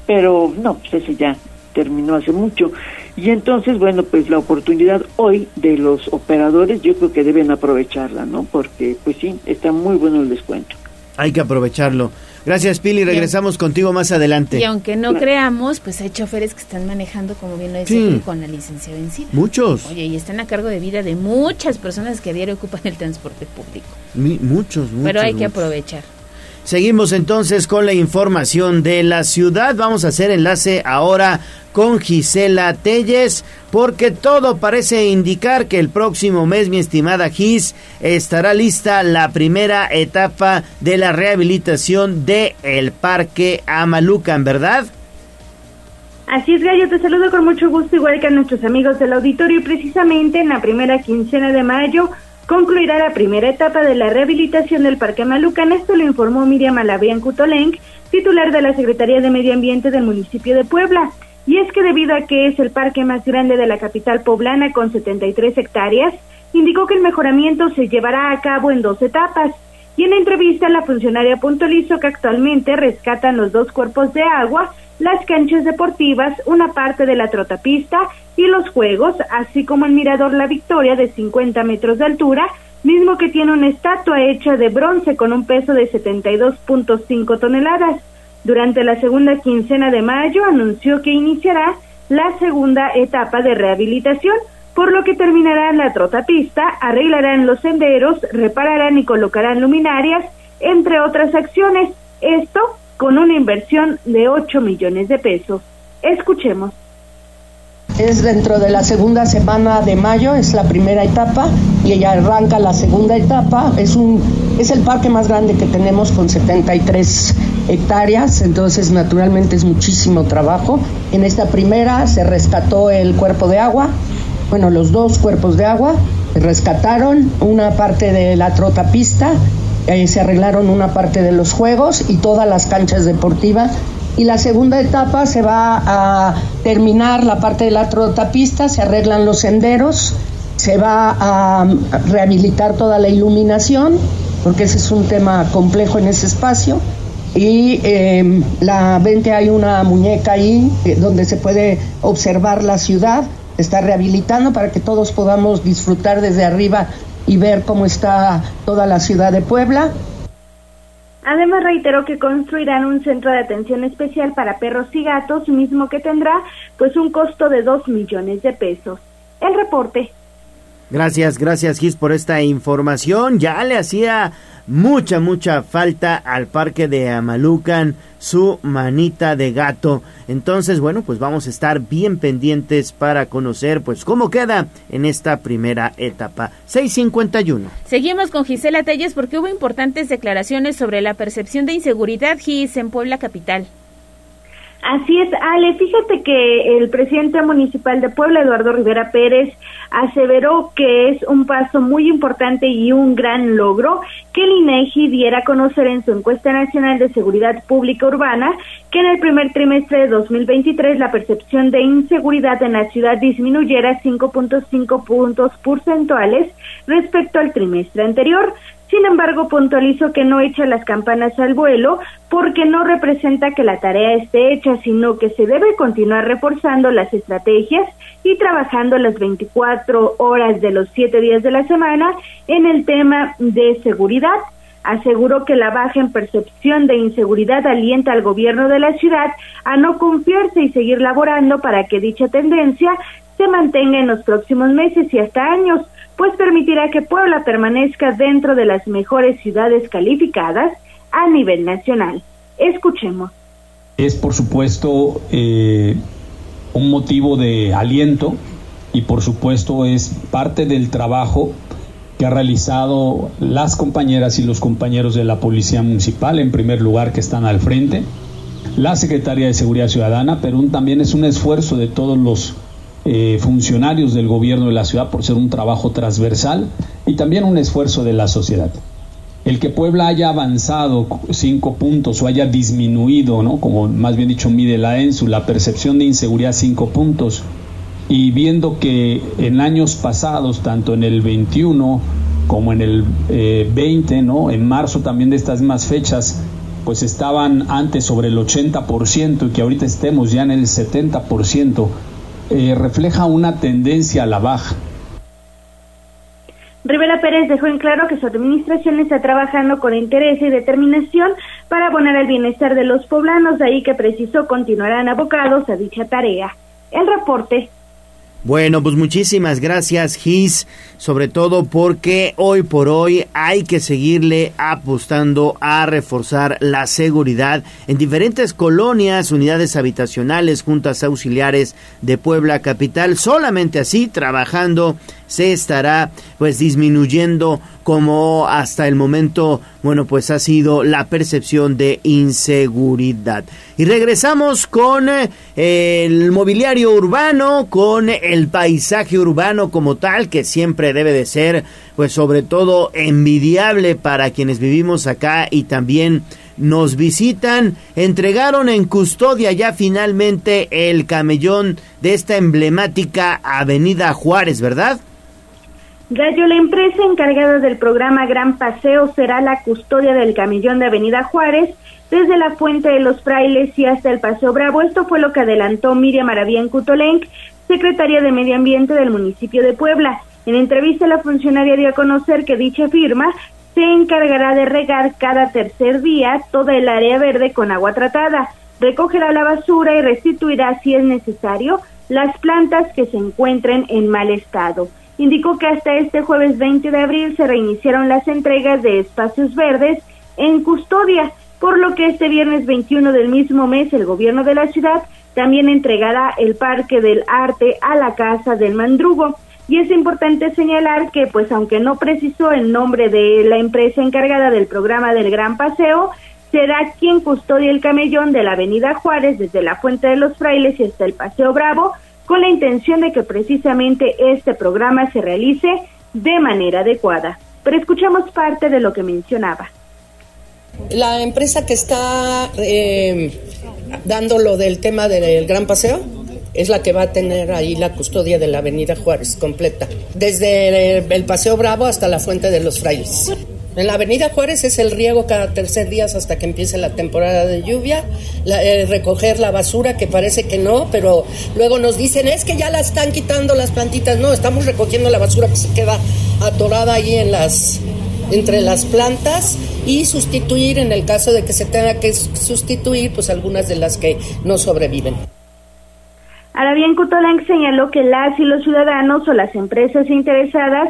Pero no, pues eso ya terminó hace mucho. Y entonces, bueno, pues la oportunidad hoy de los operadores yo creo que deben aprovecharla, ¿no? Porque, pues sí, está muy bueno el descuento. Hay que aprovecharlo. Gracias, Pili. Regresamos contigo más adelante. Y aunque no creamos, pues hay choferes que están manejando, como bien lo decía, Sí. Con la licencia vencida. Muchos. Oye, y están a cargo de vida de muchas personas que a diario ocupan el transporte público. Mi- muchos, muchos. Pero hay que aprovechar. Seguimos entonces con la información de la ciudad. Vamos a hacer enlace ahora con Gisela Telles, porque todo parece indicar que el próximo mes, mi estimada Gis, estará lista la primera etapa de la rehabilitación de el Parque Amalucan, ¿verdad? Así es, Gallo, te saludo con mucho gusto, igual que a nuestros amigos del auditorio. Precisamente en la primera quincena de mayo concluirá la primera etapa de la rehabilitación del Parque Malucan. Esto lo informó Miriam Alabrián Cutolenc, titular de la Secretaría de Medio Ambiente del municipio de Puebla. Y es que debido a que es el parque más grande de la capital poblana con 73 hectáreas, indicó que el mejoramiento se llevará a cabo en dos etapas. Y en la entrevista la funcionaria puntualizó que actualmente rescatan los dos cuerpos de agua, las canchas deportivas, una parte de la trotapista y los juegos, así como el mirador La Victoria de 50 metros de altura, mismo que tiene una estatua hecha de bronce con un peso de 72.5 toneladas. Durante la segunda quincena de mayo anunció que iniciará la segunda etapa de rehabilitación, por lo que terminarán la trotapista, arreglarán los senderos, repararán y colocarán luminarias, entre otras acciones. Esto con una inversión de 8 millones de pesos. Escuchemos. Es dentro de la segunda semana de mayo, es la primera etapa y ella arranca la segunda etapa. Es un es el parque más grande que tenemos con 73 hectáreas, entonces naturalmente es muchísimo trabajo. En esta primera se rescató el cuerpo de agua, bueno, los dos cuerpos de agua, rescataron una parte de la trotapista eh, se arreglaron una parte de los juegos y todas las canchas deportivas. Y la segunda etapa se va a terminar la parte de la trotapista, se arreglan los senderos, se va a rehabilitar toda la iluminación, porque ese es un tema complejo en ese espacio. Y eh, la ven que hay una muñeca ahí eh, donde se puede observar la ciudad, está rehabilitando para que todos podamos disfrutar desde arriba y ver cómo está toda la ciudad de Puebla. Además reiteró que construirán un centro de atención especial para perros y gatos, mismo que tendrá pues un costo de 2 millones de pesos. El reporte. Gracias, gracias Gis por esta información. Ya le hacía mucha, mucha falta al parque de Amalucan su manita de gato. Entonces, bueno, pues vamos a estar bien pendientes para conocer pues cómo queda en esta primera etapa. 651. Seguimos con Gisela Telles porque hubo importantes declaraciones sobre la percepción de inseguridad Gis en Puebla capital. Así es, Ale, fíjate que el presidente municipal de Puebla, Eduardo Rivera Pérez, aseveró que es un paso muy importante y un gran logro que el INEGI diera a conocer en su encuesta nacional de seguridad pública urbana que en el primer trimestre de 2023 la percepción de inseguridad en la ciudad disminuyera 5.5 puntos porcentuales respecto al trimestre anterior. Sin embargo, puntualizó que no echa las campanas al vuelo porque no representa que la tarea esté hecha, sino que se debe continuar reforzando las estrategias y trabajando las 24 horas de los 7 días de la semana en el tema de seguridad. Aseguró que la baja en percepción de inseguridad alienta al gobierno de la ciudad a no confiarse y seguir laborando para que dicha tendencia se mantenga en los próximos meses y hasta años pues permitirá que Puebla permanezca dentro de las mejores ciudades calificadas a nivel nacional. Escuchemos. Es, por supuesto, eh, un motivo de aliento y, por supuesto, es parte del trabajo que ha realizado las compañeras y los compañeros de la Policía Municipal, en primer lugar, que están al frente, la Secretaría de Seguridad Ciudadana, pero también es un esfuerzo de todos los eh, funcionarios del gobierno de la ciudad por ser un trabajo transversal y también un esfuerzo de la sociedad. El que Puebla haya avanzado cinco puntos o haya disminuido, ¿no? como más bien dicho mide la ENSU, la percepción de inseguridad cinco puntos, y viendo que en años pasados, tanto en el 21 como en el 20, eh, ¿no? en marzo también de estas mismas fechas, pues estaban antes sobre el 80% y que ahorita estemos ya en el 70%, eh, refleja una tendencia a la baja. Rivera Pérez dejó en claro que su administración está trabajando con interés y determinación para poner el bienestar de los poblanos, de ahí que precisó continuarán abocados a dicha tarea. El reporte bueno, pues muchísimas gracias, Gis, sobre todo porque hoy por hoy hay que seguirle apostando a reforzar la seguridad en diferentes colonias, unidades habitacionales, juntas auxiliares de Puebla Capital. Solamente así, trabajando, se estará pues disminuyendo como hasta el momento, bueno, pues ha sido la percepción de inseguridad. Y regresamos con eh, el mobiliario urbano, con el paisaje urbano como tal, que siempre debe de ser, pues sobre todo envidiable para quienes vivimos acá y también nos visitan, entregaron en custodia ya finalmente el camellón de esta emblemática Avenida Juárez, ¿verdad? Gallo, la empresa encargada del programa Gran Paseo será la custodia del camellón de Avenida Juárez desde la Fuente de los Frailes y hasta el Paseo Bravo. Esto fue lo que adelantó Miriam Maravián Cutolenc, secretaria de Medio Ambiente del municipio de Puebla. En entrevista, la funcionaria dio a conocer que dicha firma se encargará de regar cada tercer día toda el área verde con agua tratada, recogerá la basura y restituirá, si es necesario, las plantas que se encuentren en mal estado indicó que hasta este jueves 20 de abril se reiniciaron las entregas de espacios verdes en custodia, por lo que este viernes 21 del mismo mes el gobierno de la ciudad también entregará el Parque del Arte a la Casa del Mandrugo. Y es importante señalar que, pues aunque no precisó el nombre de la empresa encargada del programa del Gran Paseo, será quien custodia el camellón de la Avenida Juárez desde la Fuente de los Frailes y hasta el Paseo Bravo, con la intención de que precisamente este programa se realice de manera adecuada. Pero escuchamos parte de lo que mencionaba. La empresa que está eh, dando lo del tema del Gran Paseo es la que va a tener ahí la custodia de la Avenida Juárez completa, desde el, Paseo Bravo hasta la Fuente de los Frailes. En la Avenida Juárez es el riego cada tercer día hasta que empiece la temporada de lluvia, eh, recoger la basura, que parece que no, pero luego nos dicen, es que ya la están quitando las plantitas. No, estamos recogiendo la basura que se queda atorada ahí en las, entre las plantas y sustituir, en el caso de que se tenga que sustituir, pues algunas de las que no sobreviven. Ahora bien, Cutolang señaló que las y los ciudadanos o las empresas interesadas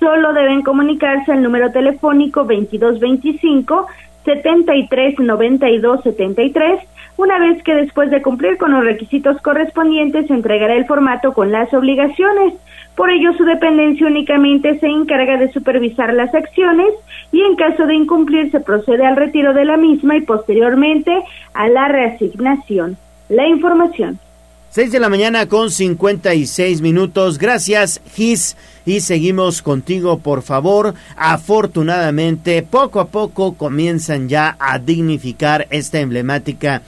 solo deben comunicarse al número telefónico 2225 739273 una vez que después de cumplir con los requisitos correspondientes se entregará el formato con las obligaciones. Por ello, su dependencia únicamente se encarga de supervisar las acciones y en caso de incumplir se procede al retiro de la misma y posteriormente a la reasignación. La información. 6 de la mañana con 56 minutos. Gracias, Gis. Y seguimos contigo, por favor. Afortunadamente, poco a poco comienzan ya a dignificar esta emblemática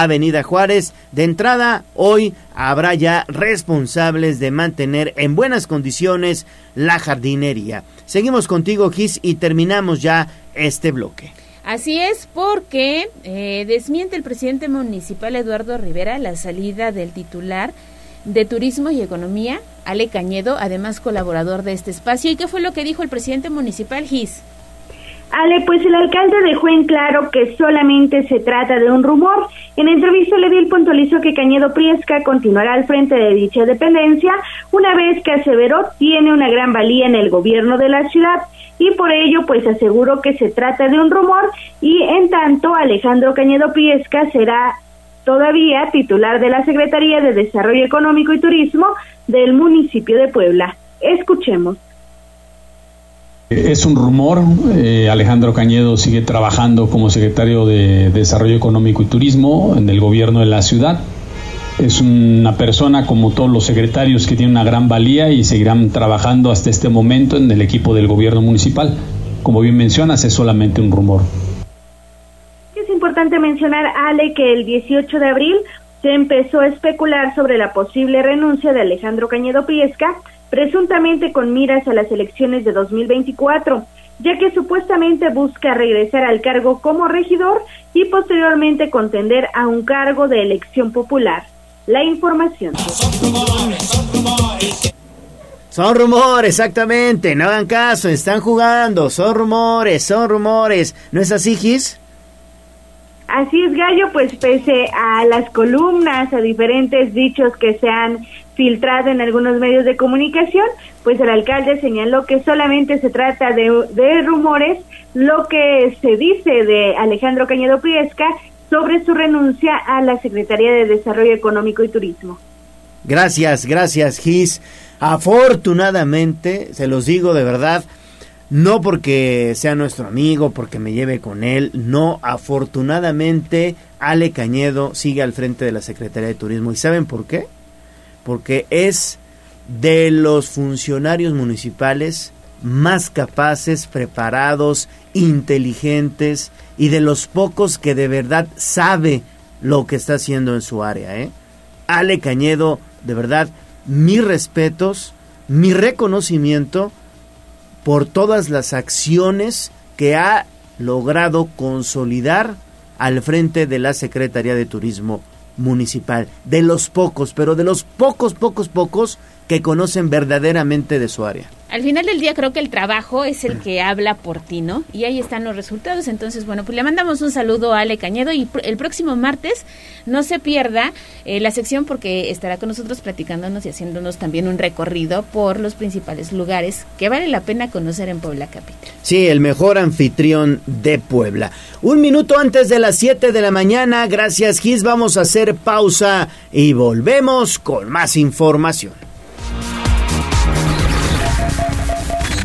Avenida Juárez. De entrada, hoy habrá ya responsables de mantener en buenas condiciones la jardinería. Seguimos contigo, Gis, y terminamos ya este bloque. Así es, porque eh, desmiente el presidente municipal Eduardo Rivera la salida del titular de Turismo y Economía, Ale Cañedo, además colaborador de este espacio. ¿Y qué fue lo que dijo el presidente municipal Gis? Ale, pues el alcalde dejó en claro que solamente se trata de un rumor. En entrevista le el puntualizó que Cañedo Priesca continuará al frente de dicha dependencia, una vez que aseveró tiene una gran valía en el gobierno de la ciudad y por ello pues aseguró que se trata de un rumor y en tanto Alejandro Cañedo Priesca será todavía titular de la Secretaría de Desarrollo Económico y Turismo del municipio de Puebla. Escuchemos. Es un rumor, eh, Alejandro Cañedo sigue trabajando como secretario de Desarrollo Económico y Turismo en el gobierno de la ciudad. Es una persona como todos los secretarios que tiene una gran valía y seguirán trabajando hasta este momento en el equipo del gobierno municipal. Como bien mencionas, es solamente un rumor. Es importante mencionar, Ale, que el 18 de abril se empezó a especular sobre la posible renuncia de Alejandro Cañedo Priesca, presuntamente con miras a las elecciones de 2024, ya que supuestamente busca regresar al cargo como regidor y posteriormente contender a un cargo de elección popular. La información. Son rumores, exactamente. No hagan caso, están jugando. Son rumores, son rumores. ¿No es así, Gis? Así es, Gallo, pues pese a las columnas, a diferentes dichos que se han filtrado en algunos medios de comunicación, pues el alcalde señaló que solamente se trata de, de rumores lo que se dice de Alejandro Cañedo Priesca sobre su renuncia a la Secretaría de Desarrollo Económico y Turismo. Gracias, gracias, Gis. Afortunadamente, se los digo de verdad, no porque sea nuestro amigo, porque me lleve con él, no, afortunadamente Ale Cañedo sigue al frente de la Secretaría de Turismo. ¿Y saben por qué? Porque es de los funcionarios municipales más capaces, preparados, inteligentes y de los pocos que de verdad sabe lo que está haciendo en su área. ¿eh? Ale Cañedo, de verdad, mis respetos, mi reconocimiento por todas las acciones que ha logrado consolidar al frente de la Secretaría de Turismo Municipal. De los pocos, pero de los pocos, pocos, pocos que conocen verdaderamente de su área. Al final del día creo que el trabajo es el que habla por ti, ¿no? Y ahí están los resultados. Entonces, bueno, pues le mandamos un saludo a Ale Cañedo y pr- el próximo martes no se pierda eh, la sección porque estará con nosotros platicándonos y haciéndonos también un recorrido por los principales lugares que vale la pena conocer en Puebla Capital. Sí, el mejor anfitrión de Puebla. Un minuto antes de las 7 de la mañana, gracias Gis, vamos a hacer pausa y volvemos con más información.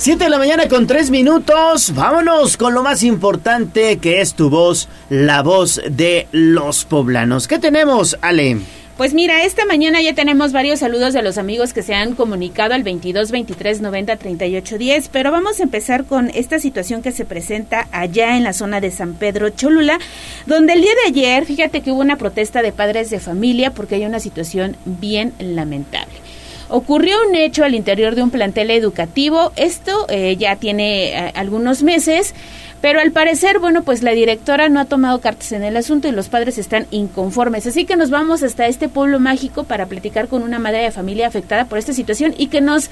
Siete de la mañana con tres minutos. Vámonos con lo más importante que es tu voz, la voz de los poblanos. ¿Qué tenemos, Ale? Pues mira, esta mañana ya tenemos varios saludos de los amigos que se han comunicado al 22 23 90 38 10, pero vamos a empezar con esta situación que se presenta allá en la zona de San Pedro Cholula, donde el día de ayer, fíjate que hubo una protesta de padres de familia porque hay una situación bien lamentable. Ocurrió un hecho al interior de un plantel educativo, esto eh, ya tiene eh, algunos meses, pero al parecer, bueno, pues la directora no ha tomado cartas en el asunto y los padres están inconformes. Así que nos vamos hasta este pueblo mágico para platicar con una madre de familia afectada por esta situación y que nos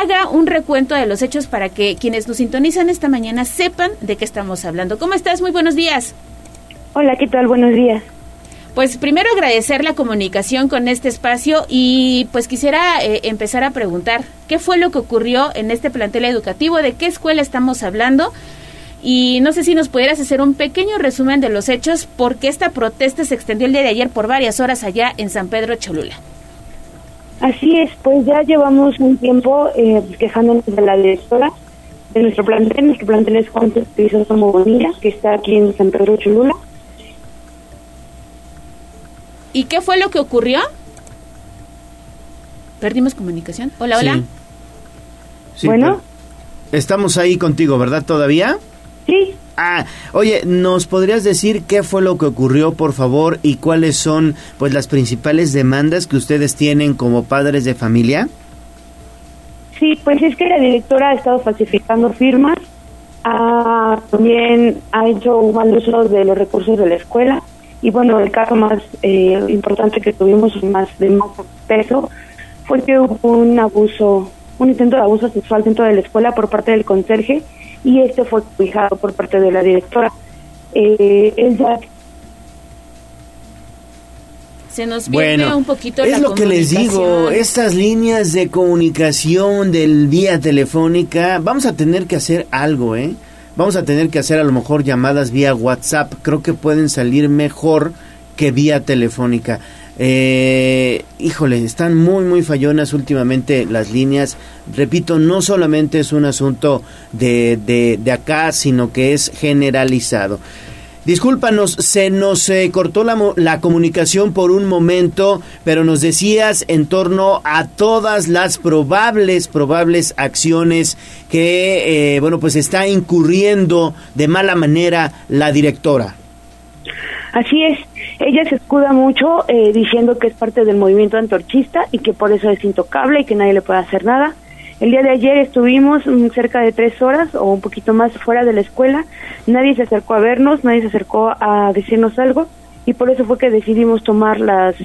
haga un recuento de los hechos para que quienes nos sintonizan esta mañana sepan de qué estamos hablando. ¿Cómo estás? Muy buenos días. Hola, ¿qué tal? Buenos días. Pues primero agradecer la comunicación con este espacio y pues quisiera eh, empezar a preguntar qué fue lo que ocurrió en este plantel educativo, de qué escuela estamos hablando y no sé si nos pudieras hacer un pequeño resumen de los hechos porque esta protesta se extendió el día de ayer por varias horas allá en San Pedro Cholula. Así es, pues ya llevamos un tiempo eh, quejándonos de la directora de nuestro plantel. Nuestro plantel es Juan Crisostomo Bonilla, que está aquí en San Pedro Cholula. ¿Y qué fue lo que ocurrió? Perdimos comunicación. Hola, hola. Sí. Sí, bueno, Estamos ahí contigo, ¿verdad? ¿Todavía? sí, Ah, oye, ¿nos podrías decir qué fue lo que ocurrió, por favor, y cuáles son, pues, las principales demandas que ustedes tienen como padres de familia? sí, pues es que la directora ha estado falsificando firmas, ha- también ha hecho un mal uso de los recursos de la escuela y bueno, el caso más eh, importante que tuvimos más de más peso fue que hubo un abuso, un intento de abuso sexual dentro de la escuela por parte del conserje y este fue fijado por parte de la directora. Eh, ella Se nos pierde Bueno, un poquito es la lo que les digo, estas líneas de comunicación del vía telefónica, vamos a tener que hacer algo, ¿eh? Vamos a tener que hacer a lo mejor llamadas vía WhatsApp, creo que pueden salir mejor que vía telefónica. Eh, híjole, están muy, muy fallonas últimamente las líneas. Repito, no solamente es un asunto de, de, de acá, sino que es generalizado. Discúlpanos, se nos eh, cortó la, la comunicación por un momento, pero nos decías en torno a todas las probables, probables acciones que, eh, bueno, pues está incurriendo de mala manera la directora. Así es, ella se escuda mucho eh, diciendo que es parte del movimiento antorchista y que por eso es intocable y que nadie le puede hacer nada. El día de ayer estuvimos mm, cerca de tres horas o un poquito más fuera de la escuela, nadie se acercó a vernos, nadie se acercó a decirnos algo. Y por eso fue que decidimos tomar las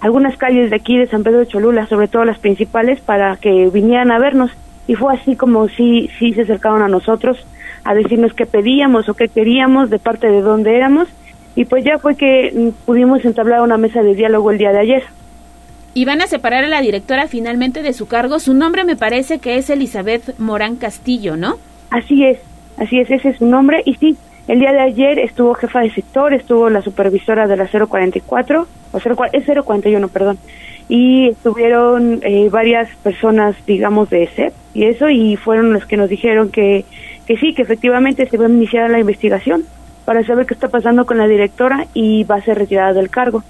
algunas calles de aquí de San Pedro de Cholula, sobre todo las principales, para que vinieran a vernos. Y fue así como sí, sí se acercaron a nosotros a decirnos qué pedíamos o qué queríamos, de parte de dónde éramos. Y pues ya fue que mm, pudimos entablar una mesa de diálogo el día de ayer. Y van a separar a la directora finalmente de su cargo. Su nombre me parece que es Elizabeth Morán Castillo, ¿no? Así es, así es, ese es su nombre. Y sí, el día de ayer estuvo jefa de sector, estuvo la supervisora de la 044, o 0, es 041, perdón. Y estuvieron eh, varias personas, digamos, de CEP y eso, y fueron los que nos dijeron que, que sí, que efectivamente se va a iniciar la investigación para saber qué está pasando con la directora y va a ser retirada del cargo.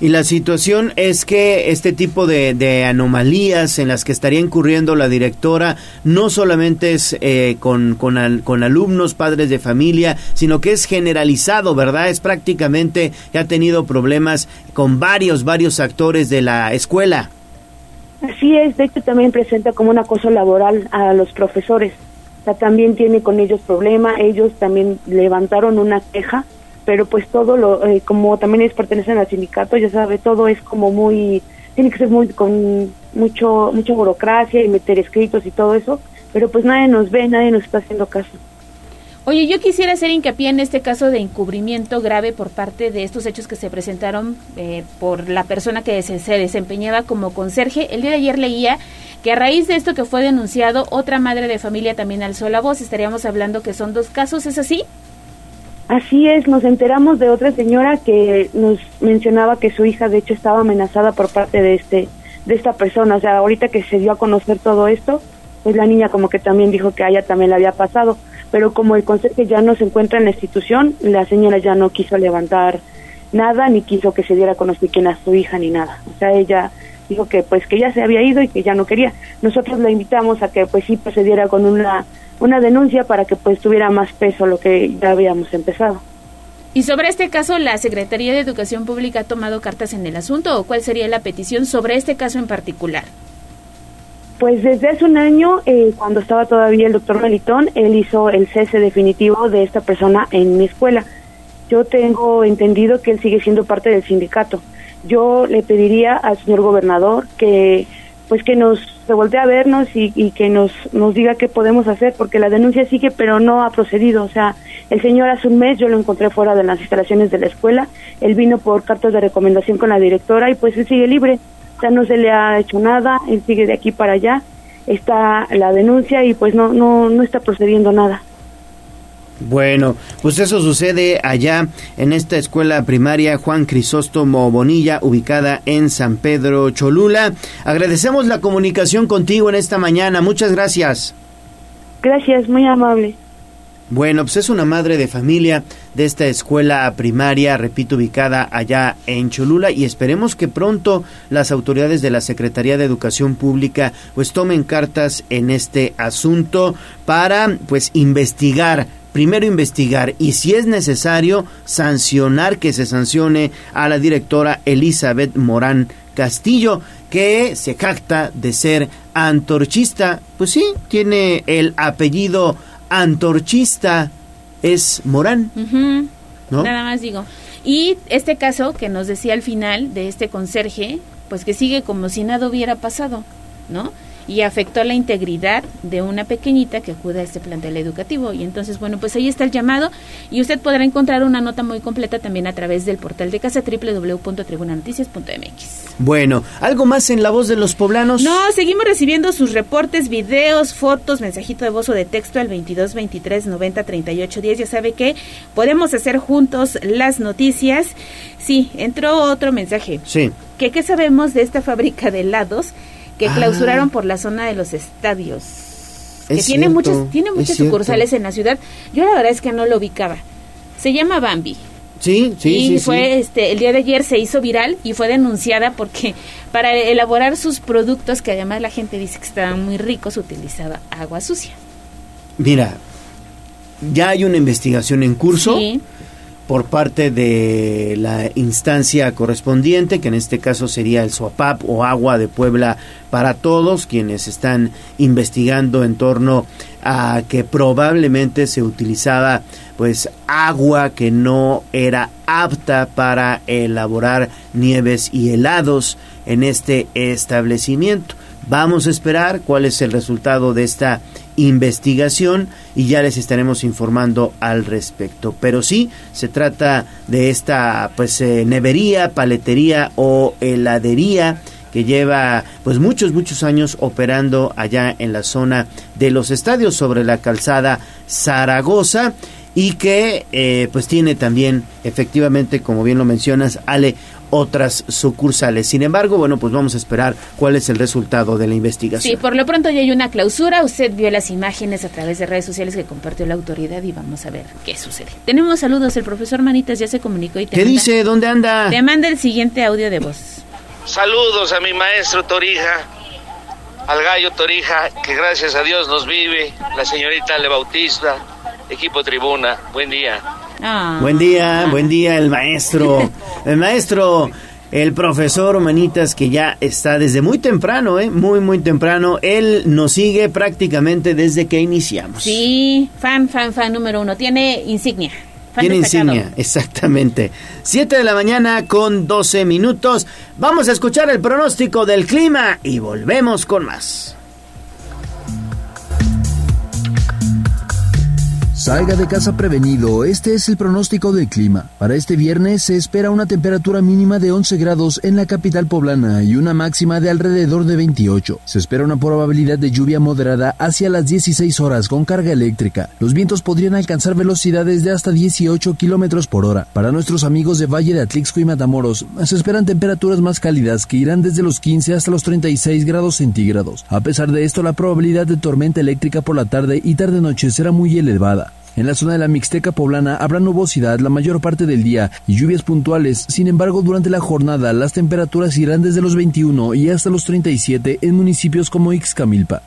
Y la situación es que este tipo de, anomalías en las que estaría incurriendo la directora no solamente es eh, con, con, al- con alumnos, padres de familia, sino que es generalizado, ¿verdad? Es prácticamente que ha tenido problemas con varios, varios actores de la escuela. Así es, de hecho también presenta como un acoso laboral a los profesores. También tiene con ellos problema, ellos también levantaron una queja, pero pues todo lo, eh, como también ellos pertenecen al sindicato, ya sabe, todo es como muy, tiene que ser muy con mucho, mucha burocracia y meter escritos y todo eso, pero pues nadie nos ve, nadie nos está haciendo caso. Oye, yo quisiera hacer hincapié en este caso de encubrimiento grave por parte de estos hechos que se presentaron eh, por la persona que se, se desempeñaba como conserje. El día de ayer leía que a raíz de esto que fue denunciado, otra madre de familia también alzó la voz. Estaríamos hablando que son dos casos, ¿es así? Así es, nos enteramos de otra señora que nos mencionaba que su hija de hecho estaba amenazada por parte de este de esta persona, o sea, ahorita que se dio a conocer todo esto, pues la niña como que también dijo que a ella también le había pasado, pero como el conserje ya no se encuentra en la institución, la señora ya no quiso levantar nada ni quiso que se diera a conocer quién era su hija ni nada. O sea, ella dijo que pues que ya se había ido y que ya no quería. Nosotros la invitamos a que pues sí procediera con una una denuncia para que pues tuviera más peso lo que ya habíamos empezado. Y sobre este caso, ¿la Secretaría de Educación Pública ha tomado cartas en el asunto o cuál sería la petición sobre este caso en particular? Pues desde hace un año, eh, cuando estaba todavía el doctor Melitón, él hizo el cese definitivo de esta persona en mi escuela. Yo tengo entendido que él sigue siendo parte del sindicato. Yo le pediría al señor gobernador que pues que nos se voltee a vernos y, y, que nos nos diga qué podemos hacer porque la denuncia sigue pero no ha procedido. O sea el señor hace un mes yo lo encontré fuera de las instalaciones de la escuela él vino por cartas de recomendación con la directora y pues él sigue libre. O sea no se le ha hecho nada él sigue de aquí para allá está la denuncia y pues no no no está procediendo nada bueno, pues eso sucede allá en esta escuela primaria Juan Crisóstomo Bonilla, ubicada en San Pedro Cholula. Agradecemos la comunicación contigo en esta mañana. Muchas gracias. Gracias, muy amable. Bueno, pues es una madre de familia de esta escuela primaria, repito, ubicada allá en Cholula y esperemos que pronto las autoridades de la Secretaría de Educación Pública pues tomen cartas en este asunto para pues investigar primero investigar y si es necesario sancionar que se sancione a la directora Elizabeth Morán Castillo que se jacta de ser antorchista. Pues sí, tiene el apellido antorchista, es Morán. Uh -huh. ¿no? Nada más digo. Y este caso que nos decía al final de este conserje, pues que sigue como si nada hubiera pasado, ¿no? Y afectó la integridad de una pequeñita que acude a este plantel educativo. Y entonces, bueno, pues ahí está el llamado y usted podrá encontrar una nota muy completa también a través del portal de casa www.tribunanoticias.mx. Bueno, ¿algo más en la voz de los poblanos? No, seguimos recibiendo sus reportes, videos, fotos, mensajito de voz o de texto al 22 23 90 38 10. Ya sabe que podemos hacer juntos las noticias. Sí, entró otro mensaje. Sí. ¿Qué, qué sabemos de esta fábrica de helados? Que ah. clausuraron por la zona de los estadios. Que es tiene cierto, muchas, tiene muchas sucursales en la ciudad. Yo la verdad es que no lo ubicaba. Se llama Bambi. Sí, sí, y sí. fue este el día de ayer se hizo viral y fue denunciada porque para elaborar sus productos que además la gente dice que estaban muy ricos utilizaba agua sucia. Mira, ya hay una investigación en curso. Sí por parte de la instancia correspondiente, que en este caso sería el SUAPAP o Agua de Puebla para Todos, quienes están investigando en torno a que probablemente se utilizaba pues agua que no era apta para elaborar nieves y helados en este establecimiento. Vamos a esperar cuál es el resultado de esta investigación y ya les estaremos informando al respecto. Pero sí, se trata de esta pues eh, nevería, paletería o heladería que lleva pues muchos muchos años operando allá en la zona de los estadios sobre la calzada Zaragoza y que eh, pues tiene también efectivamente como bien lo mencionas Ale otras sucursales. Sin embargo, bueno, pues vamos a esperar cuál es el resultado de la investigación. Sí, por lo pronto ya hay una clausura. Usted vio las imágenes a través de redes sociales que compartió la autoridad y vamos a ver qué sucede. Tenemos saludos. El profesor Manitas ya se comunicó y te ¿Qué manda, dice? ¿Dónde anda? Te manda el siguiente audio de voz. Saludos a mi maestro Torija, al gallo Torija, que gracias a Dios nos vive, la señorita Le Bautista, equipo tribuna. Buen día. Ah. Buen día, buen día el maestro. El maestro, el profesor Manitas, que ya está desde muy temprano, ¿eh? Muy, muy temprano. Él nos sigue prácticamente desde que iniciamos. Sí, fan, fan, fan número uno. Tiene insignia. Tiene insignia, exactamente. 7 de la mañana con 12 minutos. Vamos a escuchar el pronóstico del clima y volvemos con más. Salga de casa prevenido, este es el pronóstico del clima. Para este viernes se espera una temperatura mínima de 11 grados en la capital poblana y una máxima de alrededor de 28. Se espera una probabilidad de lluvia moderada hacia las 16 horas con carga eléctrica. Los vientos podrían alcanzar velocidades de hasta 18 kilómetros por hora. Para nuestros amigos de Valle de Atlixco y Matamoros, se esperan temperaturas más cálidas que irán desde los 15 hasta los 36 grados centígrados. A pesar de esto, la probabilidad de tormenta eléctrica por la tarde y tarde-noche será muy elevada. En la zona de la Mixteca poblana habrá nubosidad la mayor parte del día y lluvias puntuales. Sin embargo, durante la jornada las temperaturas irán desde los 21 y hasta los 37 en municipios como Ixcamilpa.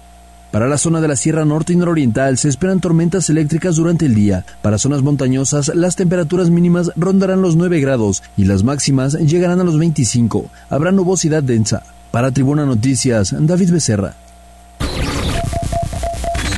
Para la zona de la Sierra Norte y Nororiental se esperan tormentas eléctricas durante el día. Para zonas montañosas las temperaturas mínimas rondarán los 9 grados y las máximas llegarán a los 25. Habrá nubosidad densa. Para Tribuna Noticias, David Becerra.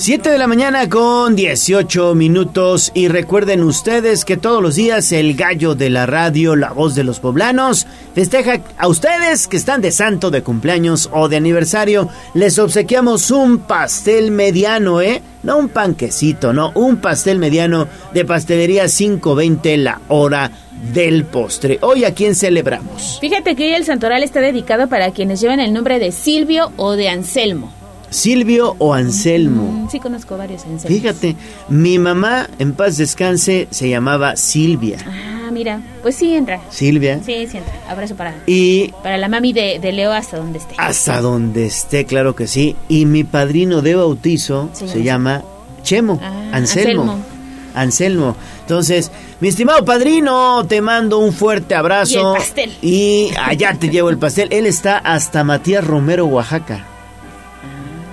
7 de la mañana con 18 minutos y recuerden ustedes que todos los días el gallo de la radio, la voz de los poblanos, festeja a ustedes que están de santo, de cumpleaños o de aniversario. Les obsequiamos un pastel mediano, ¿eh? No un panquecito, no, un pastel mediano de pastelería 520 la hora del postre. Hoy a quién celebramos. Fíjate que hoy el santoral está dedicado para quienes llevan el nombre de Silvio o de Anselmo. Silvio o Anselmo. Mm, sí conozco varios Anselmos. Fíjate, mi mamá, en paz descanse, se llamaba Silvia. Ah, mira, pues sí entra. Silvia. Sí, sí entra. Abrazo para, Y para la mami de, de Leo hasta donde esté. hasta donde esté, claro que sí. Y mi padrino de bautizo Se llama Chemo, Ah, Anselmo. Anselmo. Anselmo. Entonces, mi estimado padrino, te mando un fuerte abrazo. Y el pastel. Y allá te llevo el pastel. Él está hasta Matías Romero, Oaxaca.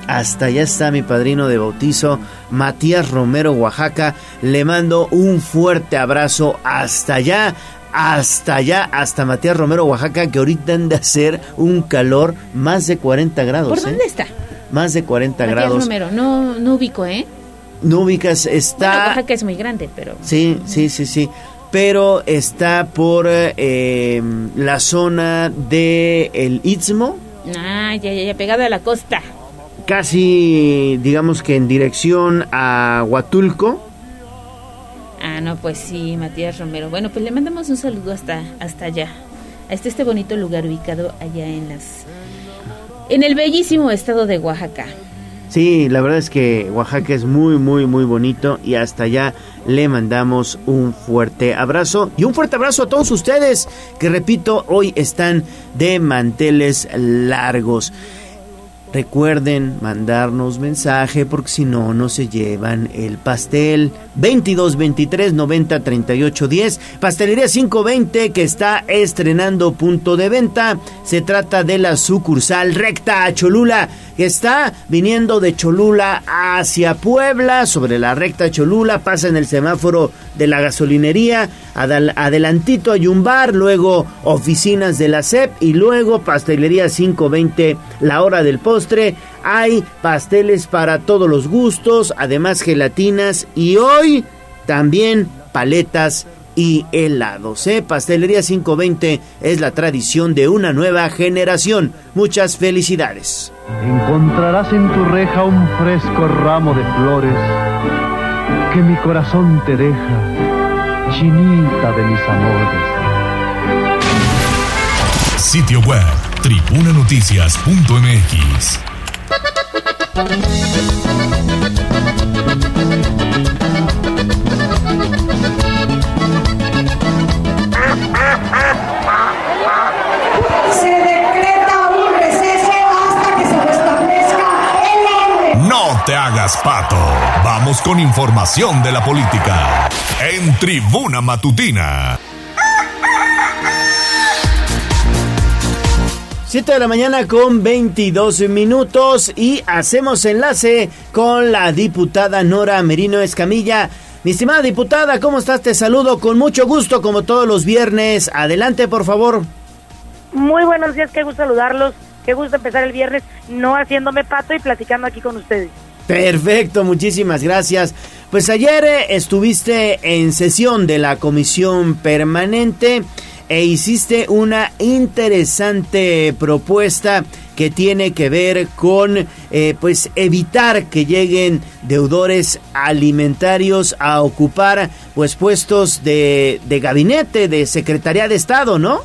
Hasta allá está mi padrino de bautizo, Matías Romero, Oaxaca. Le mando un fuerte abrazo hasta allá, hasta allá, hasta Matías Romero, Oaxaca, que ahorita han de hacer un calor más de 40 grados. ¿Por ¿eh? dónde está? Más de 40 Matías grados. Romero, no, no ubico, ¿eh? No ubicas, Bueno, está... Oaxaca es muy grande, pero... Sí, sí, sí, sí. Pero está por eh, la zona de el Istmo, Ah, ya, ya, ya, pegado a la costa. Casi digamos que en dirección a Huatulco. Ah, no, pues sí, Matías Romero. Bueno, pues le mandamos un saludo hasta, hasta allá. Hasta este bonito lugar ubicado allá en las... En el bellísimo estado de Oaxaca. Sí, la verdad es que Oaxaca es muy, muy, muy bonito y hasta allá le mandamos un fuerte abrazo y un fuerte abrazo a todos ustedes que, repito, hoy están de manteles largos. Recuerden mandarnos mensaje porque si no, no se llevan el pastel. 22 23 90 38 10. Pastelería 520 que está estrenando punto de venta. Se trata de la sucursal recta a Cholula que está viniendo de Cholula hacia Puebla. Sobre la recta Cholula pasa en el semáforo de la gasolinería. Adelantito hay un bar. Luego oficinas de la SEP y luego pastelería 520 la hora del postre. Hay pasteles para todos los gustos, además gelatinas y hoy también paletas y helados. ¿eh? Pastelería 520 es la tradición de una nueva generación. Muchas felicidades. Encontrarás en tu reja un fresco ramo de flores que mi corazón te deja, chinita de mis amores. Sitio web tribunanoticias.mx. [LAUGHS] hagas pato. Vamos con información de la política. En Tribuna Matutina. 7 de la mañana con 22 minutos y hacemos enlace con la diputada Nora Merino Escamilla. Mi estimada diputada, ¿cómo estás? Te saludo con mucho gusto como todos los viernes. Adelante, por favor. Muy buenos días, qué gusto saludarlos. Qué gusto empezar el viernes no haciéndome pato y platicando aquí con ustedes. Perfecto, muchísimas gracias. Pues ayer eh, estuviste en sesión de la comisión permanente e hiciste una interesante propuesta que tiene que ver con eh, pues evitar que lleguen deudores alimentarios a ocupar pues puestos de, gabinete de secretaría de estado no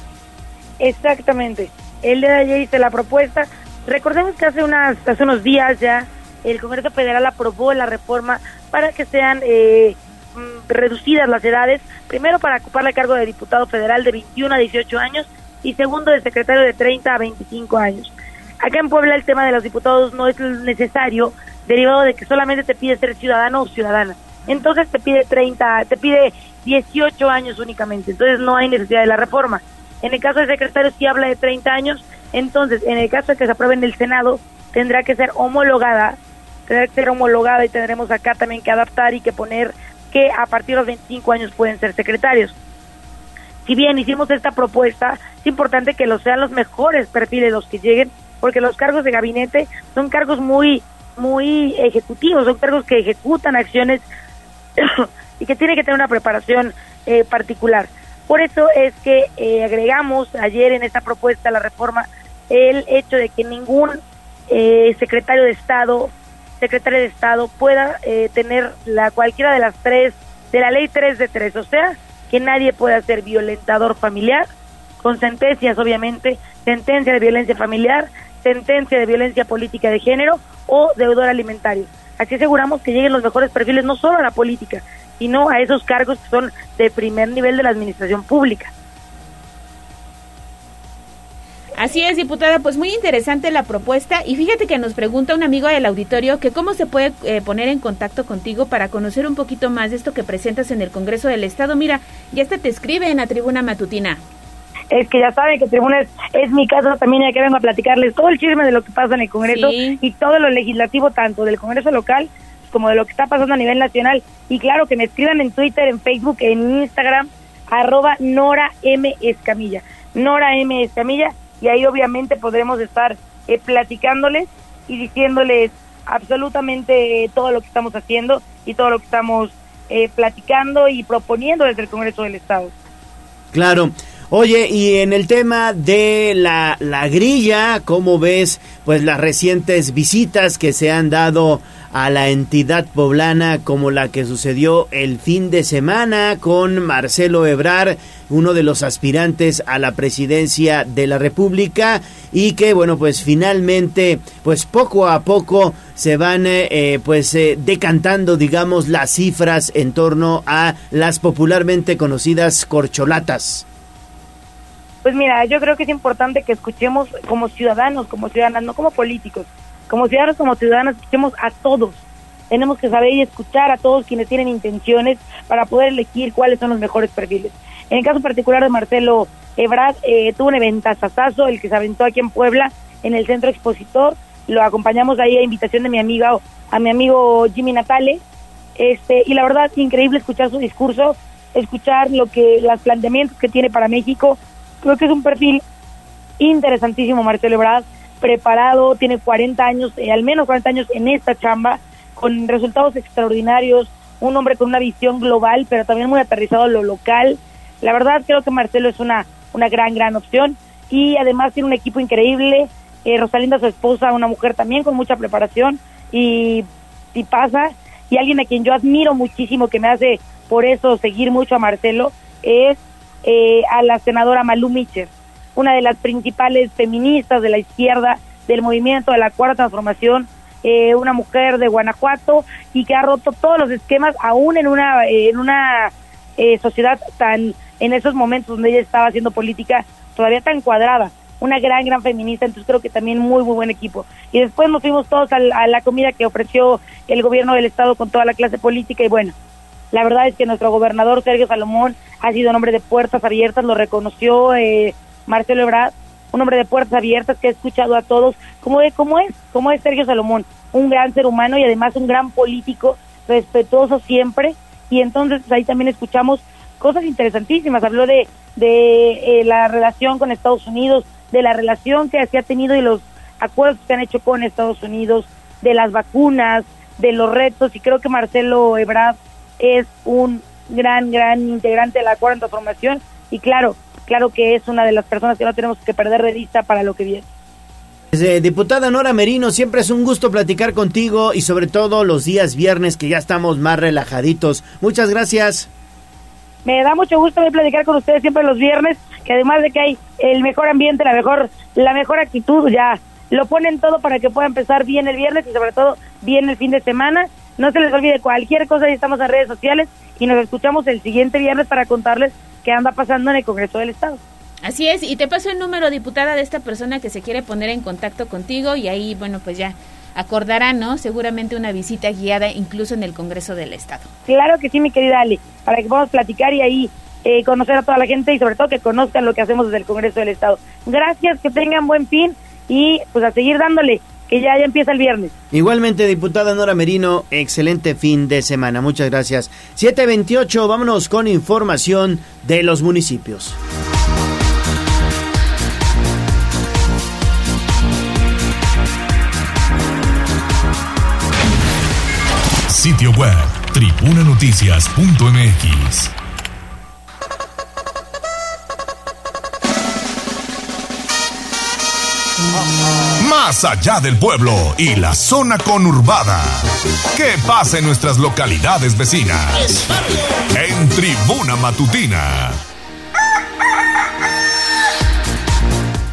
Exactamente. El día de ayer hice la propuesta. Recordemos que hace, unas, hace unos días ya el Congreso Federal aprobó la reforma para que sean eh, mm, reducidas las edades, primero para ocupar el cargo de diputado federal de 21 a 18 años y segundo de secretario de 30 a 25 años. Acá en Puebla el tema de los diputados no es necesario, derivado de que solamente te pide ser ciudadano o ciudadana. Entonces te pide 30, te pide 18 años únicamente, entonces no hay necesidad de la reforma. En el caso del secretario sí habla de 30 años, entonces en el caso de que se apruebe en el Senado tendrá que ser homologada, tendrá que ser homologada y tendremos acá también que adaptar y que poner que a partir de los 25 años pueden ser secretarios. Si bien hicimos esta propuesta, es importante que los sean los mejores perfiles los que lleguen, porque los cargos de gabinete son cargos muy muy ejecutivos, son cargos que ejecutan acciones [COUGHS] y que tienen que tener una preparación eh, particular. Por eso es que eh, agregamos ayer en esta propuesta la reforma el hecho de que ningún eh, secretario de Estado, secretario de Estado pueda eh, tener la cualquiera de las tres, de la ley 3 de 3, o sea, que nadie pueda ser violentador familiar, con sentencias obviamente, sentencia de violencia familiar, sentencia de violencia política de género o deudor alimentario. Así aseguramos que lleguen los mejores perfiles no solo a la política, sino a esos cargos que son de primer nivel de la administración pública. Así es, diputada, pues muy interesante la propuesta y fíjate que nos pregunta un amigo del auditorio que cómo se puede eh, poner en contacto contigo para conocer un poquito más de esto que presentas en el Congreso del Estado. Mira, ya hasta te escribe en la tribuna matutina. Es que ya saben que Tribuna es, es mi casa también, ya que vengo a platicarles todo el chisme de lo que pasa en el Congreso Sí. y todo lo legislativo, tanto del Congreso local como de lo que está pasando a nivel nacional. Y claro, que me escriban en Twitter, en Facebook, en Instagram, arroba Nora M. Escamilla. Nora M. Escamilla, y ahí obviamente podremos estar eh, platicándoles y diciéndoles absolutamente eh, todo lo que estamos haciendo y todo lo que estamos eh, platicando y proponiendo desde el Congreso del Estado. Claro. Oye, y en el tema de la, la grilla, ¿cómo ves pues las recientes visitas que se han dado a la entidad poblana como la que sucedió el fin de semana con Marcelo Ebrar, uno de los aspirantes a la presidencia de la República y que bueno, pues finalmente pues poco a poco se van eh, eh, pues eh, decantando digamos las cifras en torno a las popularmente conocidas corcholatas. Pues mira, yo creo que es importante que escuchemos como ciudadanos, como ciudadanas, no como políticos, como ciudadanos, como ciudadanas, escuchemos a todos. Tenemos que saber y escuchar a todos quienes tienen intenciones para poder elegir cuáles son los mejores perfiles. En el caso particular de Marcelo Ebrard, eh, tuvo un eventazazazo, el que se aventó aquí en Puebla, en el centro expositor. Lo acompañamos ahí a invitación de mi amiga, a mi amigo Jimmy Natale. Este, y la verdad, increíble escuchar su discurso, escuchar lo que, los planteamientos que tiene para México. Creo que es un perfil interesantísimo, Marcelo Ebrard, preparado, tiene 40 años, eh, al menos 40 años en esta chamba, con resultados extraordinarios, un hombre con una visión global, pero también muy aterrizado en lo local. La verdad creo que Marcelo es una, una gran, gran opción y además tiene un equipo increíble. Eh, Rosalinda, su esposa, una mujer también con mucha preparación y, y pasa. Y alguien a quien yo admiro muchísimo, que me hace por eso seguir mucho a Marcelo, es eh, a la senadora Malú Mitchell, una de las principales feministas de la izquierda del movimiento de la Cuarta Transformación, eh, una mujer de Guanajuato y que ha roto todos los esquemas aún en una en una eh, sociedad tan en esos momentos donde ella estaba haciendo política todavía tan cuadrada. Una gran gran feminista entonces creo que también muy muy buen equipo. Y después nos fuimos todos a, a la comida que ofreció el gobierno del estado con toda la clase política y bueno la verdad es que nuestro gobernador Sergio Salomón ha sido un hombre de puertas abiertas, lo reconoció eh, Marcelo Ebrard, un hombre de puertas abiertas que ha escuchado a todos, como es, como es, como es Sergio Salomón, un gran ser humano y además un gran político, respetuoso siempre, y entonces pues, ahí también escuchamos cosas interesantísimas, habló de, de eh, la relación con Estados Unidos, de la relación que se ha tenido y los acuerdos que se han hecho con Estados Unidos, de las vacunas, de los retos, y creo que Marcelo Ebrard es un gran, gran integrante de la cuarta transformación. Y claro, claro que es una de las personas que no tenemos que perder de vista para lo que viene. Eh, diputada Nora Merino, siempre es un gusto platicar contigo y sobre todo los días viernes que ya estamos más relajaditos. Muchas gracias. Me da mucho gusto a platicar con ustedes siempre los viernes, que además de que hay el mejor ambiente, la mejor, la mejor actitud, ya lo ponen todo para que pueda empezar bien el viernes y sobre todo bien el fin de semana. No se les olvide cualquier cosa, ya estamos en redes sociales y nos escuchamos el siguiente viernes para contarles qué anda pasando en el Congreso del Estado. Así es, y te paso el número, diputada, de esta persona que se quiere poner en contacto contigo y ahí, bueno, pues ya acordará, ¿no? Seguramente una visita guiada incluso en el Congreso del Estado. Claro que sí, mi querida Ale, para que podamos platicar y ahí eh, conocer a toda la gente y sobre todo que conozcan lo que hacemos desde el Congreso del Estado. Gracias, que tengan buen fin y pues a seguir dándole, que ya, ya empieza el viernes. Igualmente, diputada Nora Merino, excelente fin de semana. Muchas gracias. 728, vámonos con información de los municipios. Sitio web tribunanoticias.mx. Más allá del pueblo y la zona conurbada. ¿Qué pasa en nuestras localidades vecinas? En Tribuna Matutina.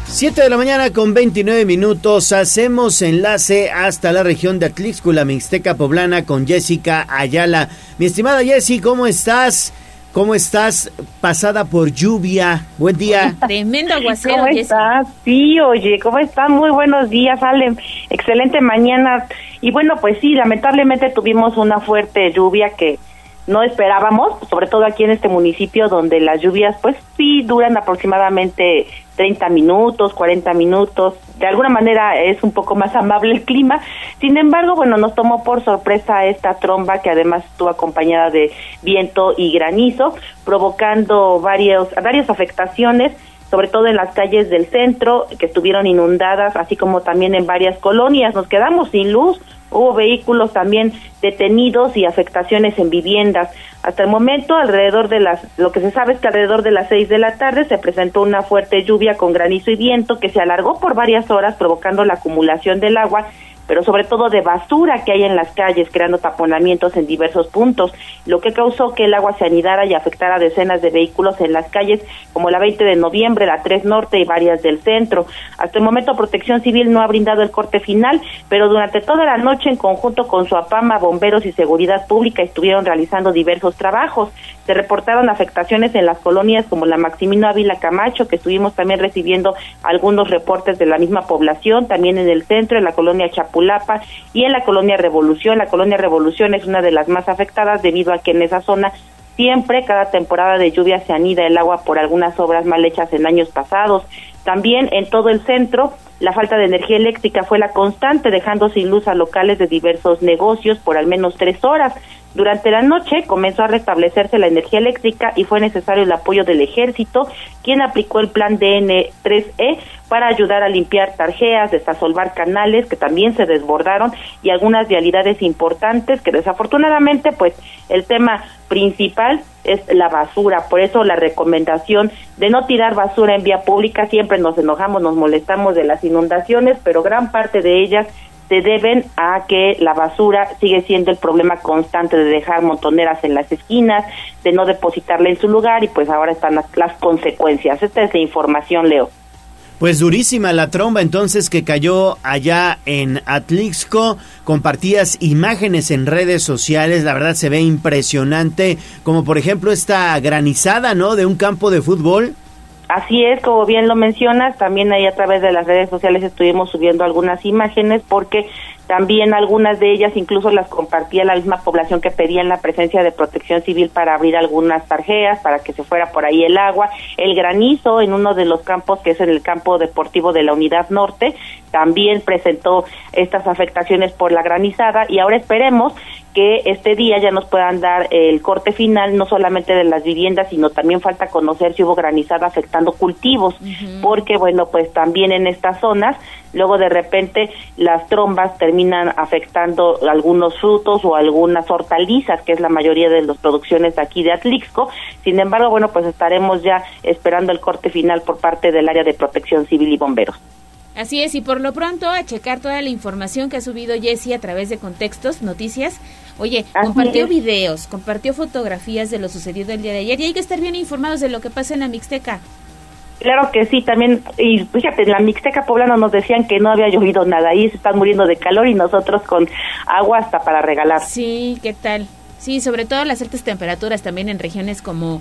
7 de la mañana con 29 minutos. Hacemos enlace hasta la región de Atlixcula, Mixteca Poblana, con Jessica Ayala. Mi estimada Jessy, ¿cómo estás? ¿Cómo estás? Pasada por lluvia. Buen día. [LAUGHS] Tremendo aguacero, ¿Cómo estás? Sí, oye, ¿cómo están? Muy buenos días, Ale. Excelente mañana. Y bueno, pues sí, lamentablemente tuvimos una fuerte lluvia que no esperábamos, sobre todo aquí en este municipio donde las lluvias pues sí duran aproximadamente 30 minutos, 40 minutos. De alguna manera es un poco más amable el clima. Sin embargo, bueno, nos tomó por sorpresa esta tromba que además estuvo acompañada de viento y granizo, provocando varios, varias afectaciones sobre todo en las calles del centro que estuvieron inundadas, así como también en varias colonias. Nos quedamos sin luz, hubo vehículos también detenidos y afectaciones en viviendas. Hasta el momento, alrededor de las, lo que se sabe es que alrededor de las seis de la tarde se presentó una fuerte lluvia con granizo y viento que se alargó por varias horas, provocando la acumulación del agua pero sobre todo de basura que hay en las calles, creando taponamientos en diversos puntos, lo que causó que el agua se anidara y afectara decenas de vehículos en las calles, como la 20 de noviembre, la 3 Norte y varias del centro. Hasta el momento, Protección Civil no ha brindado el corte final, pero durante toda la noche, en conjunto con su APAMA, bomberos y seguridad pública, estuvieron realizando diversos trabajos. Se reportaron afectaciones en las colonias como la Maximino Ávila Camacho, que estuvimos también recibiendo algunos reportes de la misma población, también en el centro, en la colonia Y en la colonia Revolución. La colonia Revolución es una de las más afectadas debido a que en esa zona siempre, cada temporada de lluvia se anida el agua por algunas obras mal hechas en años pasados. También en todo el centro La falta de energía eléctrica fue la constante, dejando sin luz a locales de diversos negocios por al menos tres horas. Durante la noche comenzó a restablecerse la energía eléctrica y fue necesario el apoyo del ejército, quien aplicó el plan DN3E para ayudar a limpiar tarjeas, desasolvar canales que también se desbordaron y algunas vialidades importantes que desafortunadamente pues el tema principal es la basura, por eso la recomendación de no tirar basura en vía pública, siempre nos enojamos, nos molestamos de las inundaciones, pero gran parte de ellas se deben a que la basura sigue siendo el problema constante de dejar montoneras en las esquinas, de no depositarla en su lugar y pues ahora están las, consecuencias. Esta es la información, Leo. Pues durísima la tromba entonces que cayó allá en Atlixco. Compartías imágenes en redes sociales, la verdad se ve impresionante, como por ejemplo esta granizada, ¿no? De un campo de fútbol. Así es, como bien lo mencionas, también ahí a través de las redes sociales estuvimos subiendo algunas imágenes porque también algunas de ellas incluso las compartía la misma población que pedían la presencia de protección civil para abrir algunas tarjeas, para que se fuera por ahí el agua. El granizo en uno de los campos, que es en el campo deportivo de la Unidad Norte, también presentó estas afectaciones por la granizada y ahora esperemos que este día ya nos puedan dar el corte final, no solamente de las viviendas, sino también falta conocer si hubo granizada afectando cultivos, porque bueno, pues también en estas zonas, luego de repente las trombas terminan afectando algunos frutos o algunas hortalizas, que es la mayoría de las producciones aquí de Atlixco. Sin embargo, bueno, pues estaremos ya esperando el corte final por parte del área de protección civil y bomberos. Así es, y por lo pronto a checar toda la información que ha subido Jessie a través de contextos, noticias. Oye, compartió videos, compartió fotografías de lo sucedido el día de ayer y hay que estar bien informados de lo que pasa en la Mixteca. Claro que sí, también, y fíjate, en la Mixteca Poblana nos decían que no había llovido nada, ahí se están muriendo de calor y nosotros con agua hasta para regalar. Sí, ¿qué tal? Sí, sobre todo las altas temperaturas también en regiones como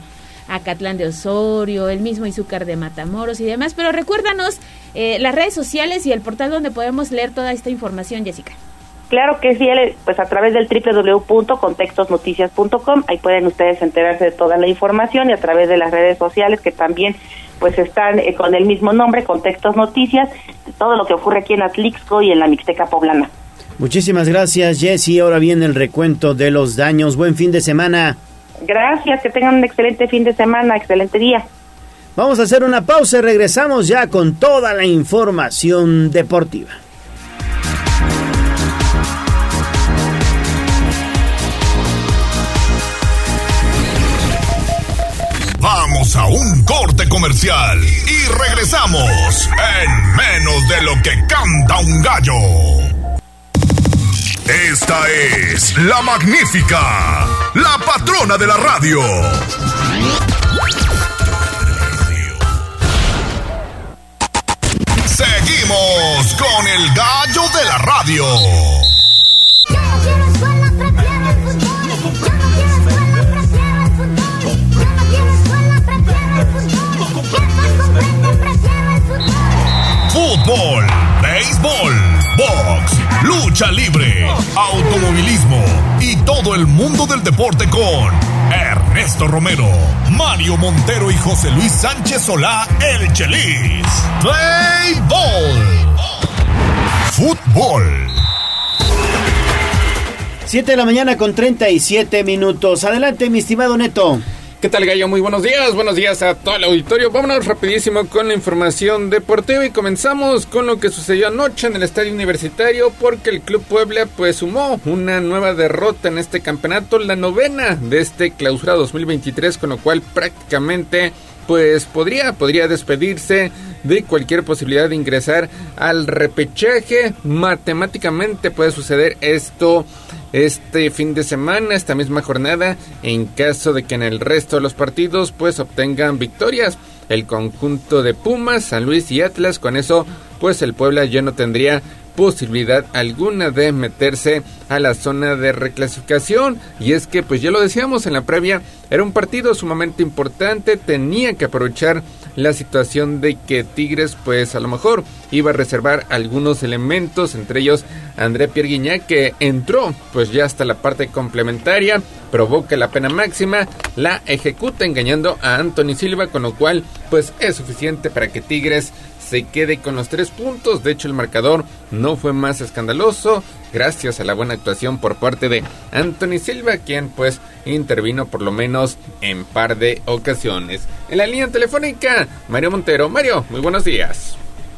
Acatlán de Osorio, el mismo Izúcar de Matamoros y demás. Pero recuérdanos eh, las redes sociales y el portal donde podemos leer toda esta información, Jessica. Claro que sí, pues a través del www.contextosnoticias.com, ahí pueden ustedes enterarse de toda la información y a través de las redes sociales que también pues están eh, con el mismo nombre, Contextos Noticias, todo lo que ocurre aquí en Atlixco y en la Mixteca Poblana. Muchísimas gracias, Jessy. Ahora viene el recuento de los daños. Buen fin de semana. Gracias, que tengan un excelente fin de semana, excelente día. Vamos a hacer una pausa y regresamos ya con toda la información deportiva. Vamos a un corte comercial y regresamos en menos de lo que canta un gallo. Esta es la magnífica, la patrona de la radio. Seguimos con el gallo de la radio. Fútbol, béisbol, box, lucha libre, automovilismo y todo el mundo del deporte con Ernesto Romero, Mario Montero y José Luis Sánchez Solá, el Chelis. Play Ball. Fútbol. 7 de la mañana con 37 minutos. Adelante, mi estimado Neto. ¿Qué tal, Gallo? Muy buenos días. Buenos días a todo el auditorio. Vámonos rapidísimo con la información deportiva y comenzamos con lo que sucedió anoche en el Estadio Universitario porque el Club Puebla pues sumó una nueva derrota en este campeonato, la novena de este clausura 2023, con lo cual prácticamente pues podría, podría despedirse de cualquier posibilidad de ingresar al repechaje. Matemáticamente puede suceder esto este fin de semana, esta misma jornada, en caso de que en el resto de los partidos pues obtengan victorias. El conjunto de Pumas, San Luis y Atlas, con eso pues el Puebla ya no tendría posibilidad alguna de meterse a la zona de reclasificación. Y es que pues ya lo decíamos en la previa era un partido sumamente importante tenía que aprovechar la situación de que Tigres pues a lo mejor iba a reservar algunos elementos, entre ellos André Pierre que entró pues ya hasta la parte complementaria, provoca la pena máxima, la ejecuta engañando a Anthony Silva, con lo cual pues es suficiente para que Tigres se quede con los tres puntos. De hecho, el marcador no fue más escandaloso gracias a la buena actuación por parte de Anthony Silva, quien pues intervino por lo menos en par de ocasiones. En la línea telefónica, Mario Montero. Mario, muy buenos días.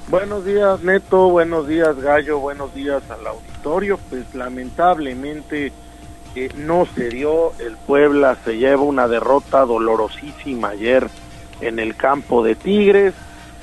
Buenos días, Neto. Buenos días, Gallo. Buenos días al auditorio. Pues lamentablemente eh, no se dio. El Puebla se lleva una derrota dolorosísima ayer en el campo de Tigres,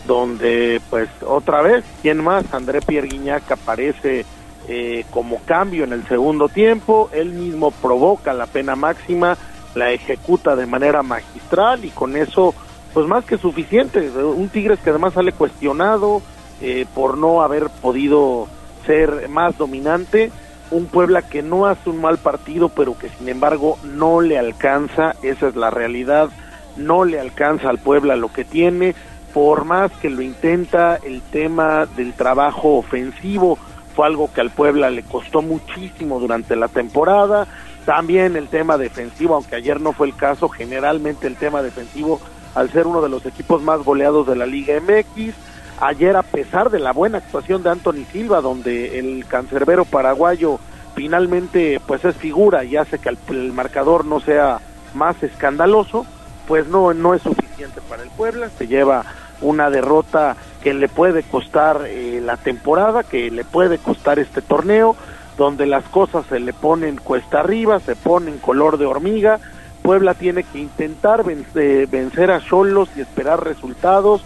donde pues otra vez, ¿quién más? André Pierre Guignac aparece eh, como cambio en el segundo tiempo. Él mismo provoca la pena máxima, la ejecuta de manera magistral y con eso pues más que suficiente. Un Tigres que además sale cuestionado eh, por no haber podido ser más dominante. Un Puebla que no hace un mal partido, pero que sin embargo no le alcanza, esa es la realidad, no le alcanza al Puebla lo que tiene, por más que lo intenta, el tema del trabajo ofensivo fue algo que al Puebla le costó muchísimo durante la temporada, también el tema defensivo, aunque ayer no fue el caso, generalmente el tema defensivo al ser uno de los equipos más goleados de la Liga MX. Ayer, a pesar de la buena actuación de Anthony Silva, donde el cancerbero paraguayo finalmente pues es figura y hace que el, marcador no sea más escandaloso, pues no, no es suficiente para el Puebla, se lleva una derrota que le puede costar eh, la temporada, que le puede costar este torneo, donde las cosas se le ponen cuesta arriba, se ponen color de hormiga, Puebla tiene que intentar vencer, a Cholos y esperar resultados.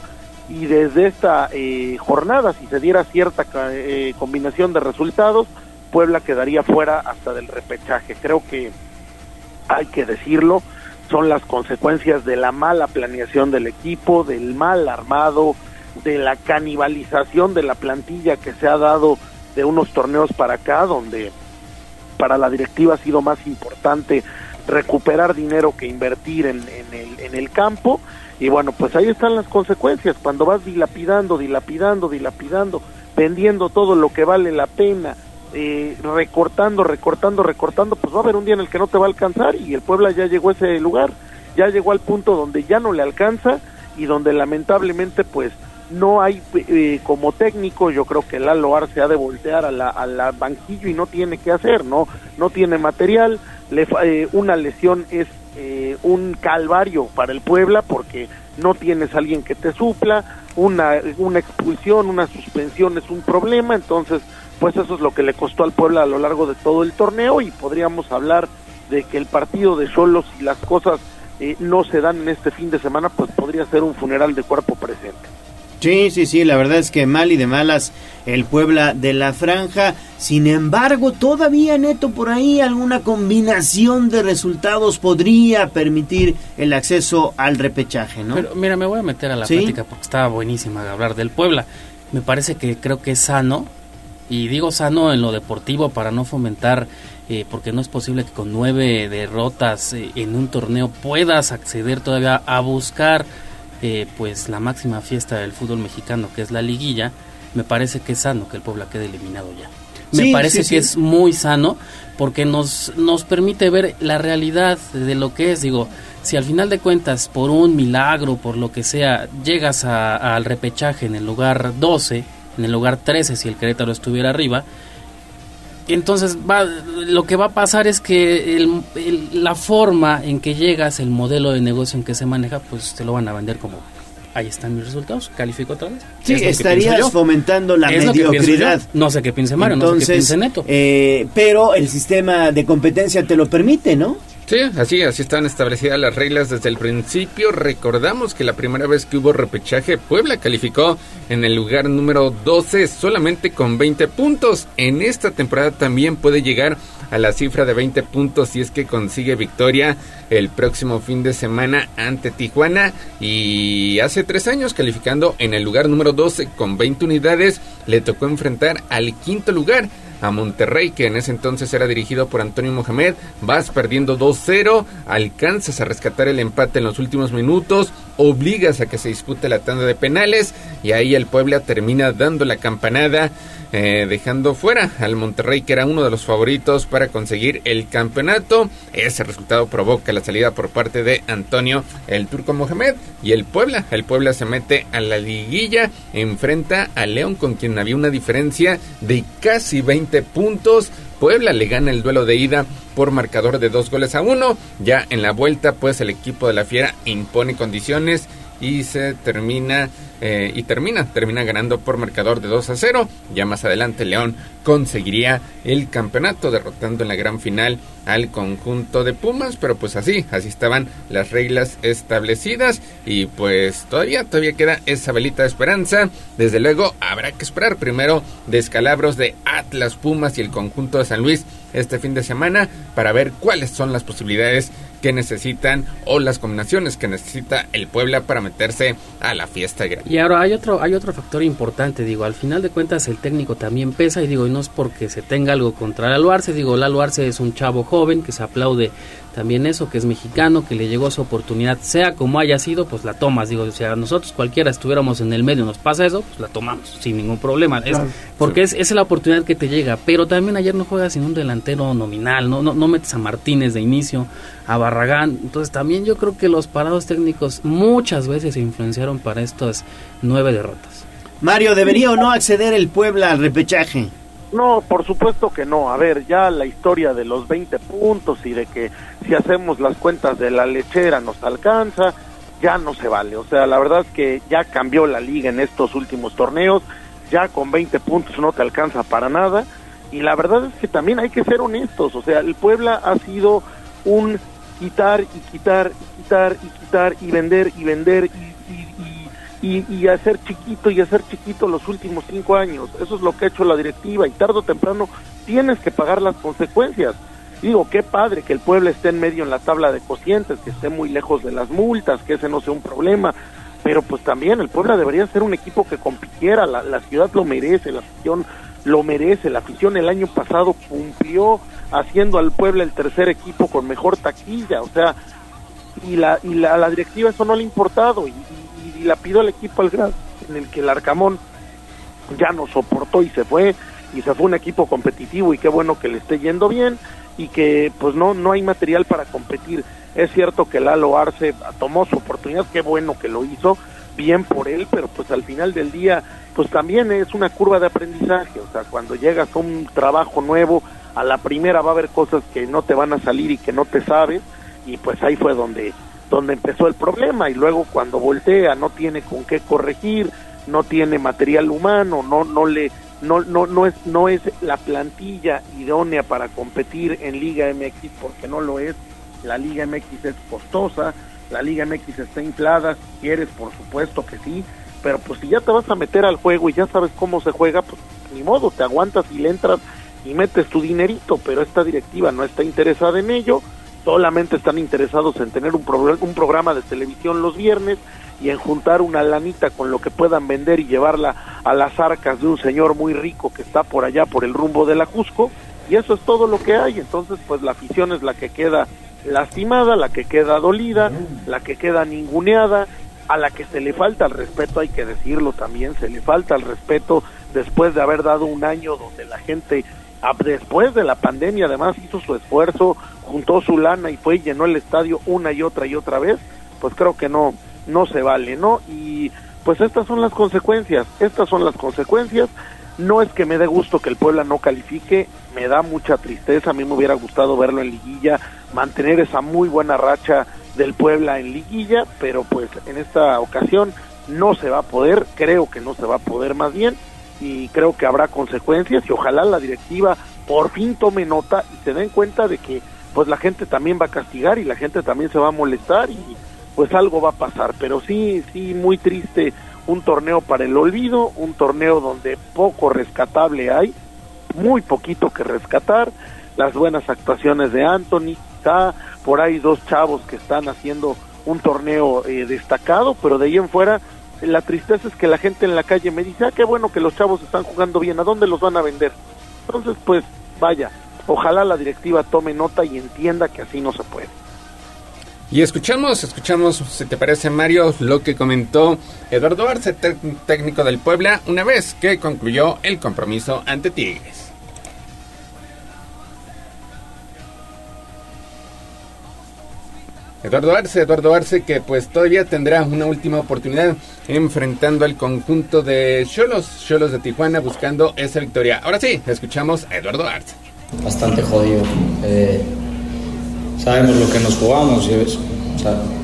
Y desde esta eh, jornada, si se diera cierta eh, combinación de resultados, Puebla quedaría fuera hasta del repechaje. Creo que hay que decirlo, son las consecuencias de la mala planeación del equipo, del mal armado, de la canibalización de la plantilla que se ha dado de unos torneos para acá, donde para la directiva ha sido más importante recuperar dinero que invertir en, el, campo. Y bueno, pues ahí están las consecuencias. Cuando vas dilapidando, dilapidando, dilapidando, vendiendo todo lo que vale la pena, eh, recortando, recortando, recortando, pues va a haber un día en el que no te va a alcanzar y el Puebla ya llegó a ese lugar, ya llegó al punto donde ya no le alcanza y donde lamentablemente pues no hay eh, como técnico, yo creo que Lalo Arce ha de voltear a la, a la banquillo y no tiene que hacer, no, no tiene material, eh, una lesión es eh, un calvario para el Puebla porque no tienes alguien que te supla, una, una expulsión, una suspensión es un problema, entonces pues eso es lo que le costó al Puebla a lo largo de todo el torneo y podríamos hablar de que el partido de solos y las cosas eh, no se dan en este fin de semana, pues podría ser un funeral de cuerpo presente. Sí, sí, sí, la verdad es que mal y de malas el Puebla de la Franja. Sin embargo, todavía neto por ahí alguna combinación de resultados podría permitir el acceso al repechaje, ¿no? Pero mira, me voy a meter a la plática porque estaba buenísima de hablar del Puebla. Me parece que creo que es sano, y digo sano en lo deportivo para no fomentar, eh, porque no es posible que con nueve derrotas eh, en un torneo puedas acceder todavía a buscar eh, pues la máxima fiesta del fútbol mexicano, que es la liguilla, me parece que es sano que el Puebla quede eliminado ya. Me parece que es muy sano porque nos, nos permite ver la realidad de lo que es. Digo, si al final de cuentas, por un milagro, por lo que sea, llegas al repechaje en el lugar 12, en el lugar 13 si el Querétaro estuviera arriba, entonces va, lo que va a pasar es que la forma en que llegas, el modelo de negocio en que se maneja, pues te lo van a vender como ahí están mis resultados, califico otra vez. Sí, estarías fomentando la mediocridad. No sé qué piense Mario, no sé qué piense Neto. Eh, pero el sistema de competencia te lo permite, ¿no? Sí, así, así están establecidas las reglas desde el principio. Recordamos que la primera vez que hubo repechaje, Puebla calificó en el lugar número 12 solamente con 20 puntos. En esta temporada también puede llegar a la cifra de 20 puntos si es que consigue victoria el próximo fin de semana ante Tijuana. Y hace tres años, calificando en el lugar número 12 con 20 unidades, le tocó enfrentar al quinto lugar a Monterrey, que en ese entonces era dirigido por Antonio Mohamed. Vas perdiendo 2-0, alcanzas a rescatar el empate en los últimos minutos obligas a que se dispute la tanda de penales y ahí el Puebla termina dando la campanada eh, dejando fuera al Monterrey que era uno de los favoritos para conseguir el campeonato. Ese resultado provoca la salida por parte de Antonio el Turco Mohamed y el Puebla. El Puebla se mete a la liguilla, enfrenta a León con quien había una diferencia de casi 20 puntos. Puebla le gana el duelo de ida por marcador de dos goles a uno. Ya en la vuelta, pues el equipo de la Fiera impone condiciones y se termina eh, y termina, termina ganando por marcador de 2 a 0. Ya más adelante León conseguiría el campeonato derrotando en la gran final al conjunto de Pumas, pero pues así, así estaban las reglas establecidas y pues todavía, todavía queda esa velita de esperanza. Desde luego habrá que esperar primero descalabros de Atlas, Pumas y el conjunto de San Luis este fin de semana para ver cuáles son las posibilidades que necesitan o las combinaciones que necesita el Puebla para meterse a la fiesta. Y ahora hay otro, hay otro factor importante, digo, al final de cuentas el técnico también pesa y digo, y no es porque se tenga algo contra Lalo Arce, digo, Lalo Arce es un chavo joven que se aplaude también eso, que es mexicano, que le llegó su oportunidad, sea como haya sido, pues la tomas, digo, o sea, nosotros cualquiera estuviéramos en el medio, nos pasa eso, pues la tomamos sin ningún problema, es, porque es, es la oportunidad que te llega, pero también ayer no juegas sin un delantero nominal, no, no, no metes a Martínez de inicio, a Barragán, entonces también yo creo que los parados técnicos muchas veces se influenciaron para estas nueve derrotas. Mario, ¿debería o no acceder el Puebla al repechaje? No, por supuesto que no. A ver, ya la historia de los 20 puntos y de que si hacemos las cuentas de la lechera nos alcanza, ya no se vale. O sea, la verdad es que ya cambió la liga en estos últimos torneos, ya con 20 puntos no te alcanza para nada. Y la verdad es que también hay que ser honestos. O sea, el Puebla ha sido un quitar y quitar y quitar y quitar y vender y vender y y, y, hacer chiquito y hacer chiquito los últimos cinco años. Eso es lo que ha hecho la directiva y tarde o temprano tienes que pagar las consecuencias. Digo, qué padre que el pueblo esté en medio en la tabla de cocientes, que esté muy lejos de las multas, que ese no sea un problema, pero pues también el pueblo debería ser un equipo que compitiera, la, la ciudad lo merece, la afición lo merece, la afición el año pasado cumplió haciendo al pueblo el tercer equipo con mejor taquilla, o sea, y la, y la, la directiva eso no le ha importado, y, y la pido al equipo al grado en el que el Arcamón ya no soportó y se fue y se fue un equipo competitivo y qué bueno que le esté yendo bien y que pues no no hay material para competir. Es cierto que Lalo Arce tomó su oportunidad, qué bueno que lo hizo, bien por él, pero pues al final del día pues también es una curva de aprendizaje, o sea, cuando llegas a un trabajo nuevo, a la primera va a haber cosas que no te van a salir y que no te sabes y pues ahí fue donde donde empezó el problema y luego cuando voltea no tiene con qué corregir, no tiene material humano, no no le no no no es no es la plantilla idónea para competir en Liga MX porque no lo es. La Liga MX es costosa, la Liga MX está inflada, si quieres, por supuesto que sí, pero pues si ya te vas a meter al juego y ya sabes cómo se juega, pues ni modo, te aguantas y le entras y metes tu dinerito, pero esta directiva no está interesada en ello solamente están interesados en tener un, un programa de televisión los viernes y en juntar una lanita con lo que puedan vender y llevarla a las arcas de un señor muy rico que está por allá por el rumbo de la Cusco y eso es todo lo que hay. Entonces pues la afición es la que queda lastimada la que queda dolida la que queda ninguneada a la que se le falta el respeto hay que decirlo también se le falta el respeto después de haber dado un año donde la gente después de la pandemia además hizo su esfuerzo, juntó su lana y fue y llenó el estadio una y otra y otra vez, pues creo que no, no se vale, ¿no? Y pues estas son las consecuencias, estas son las consecuencias. No es que me dé gusto que el Puebla no califique, me da mucha tristeza, a mí me hubiera gustado verlo en liguilla, mantener esa muy buena racha del Puebla en liguilla, pero pues en esta ocasión no se va a poder, creo que no se va a poder más bien, y creo que habrá consecuencias y ojalá la directiva por fin tome nota y se den cuenta de que pues la gente también va a castigar y la gente también se va a molestar y pues algo va a pasar, pero sí, sí, muy triste un torneo para el olvido, un torneo donde poco rescatable hay, muy poquito que rescatar, las buenas actuaciones de Anthony, está por ahí dos chavos que están haciendo un torneo eh, destacado, pero de ahí en fuera la tristeza es que la gente en la calle me dice, ah, qué bueno que los chavos están jugando bien, ¿a dónde los van a vender? Entonces, pues, vaya, ojalá la directiva tome nota y entienda que así no se puede. Y escuchamos, escuchamos, si te parece Mario, lo que comentó Eduardo Arce, técnico del Puebla, una vez que concluyó el compromiso ante Tigres. Eduardo Arce, Eduardo Arce que pues todavía tendrá una última oportunidad enfrentando al conjunto de Cholos, Cholos de Tijuana buscando esa victoria. Ahora sí, escuchamos a Eduardo Arce. Bastante jodido. Eh, sabemos lo que nos jugamos,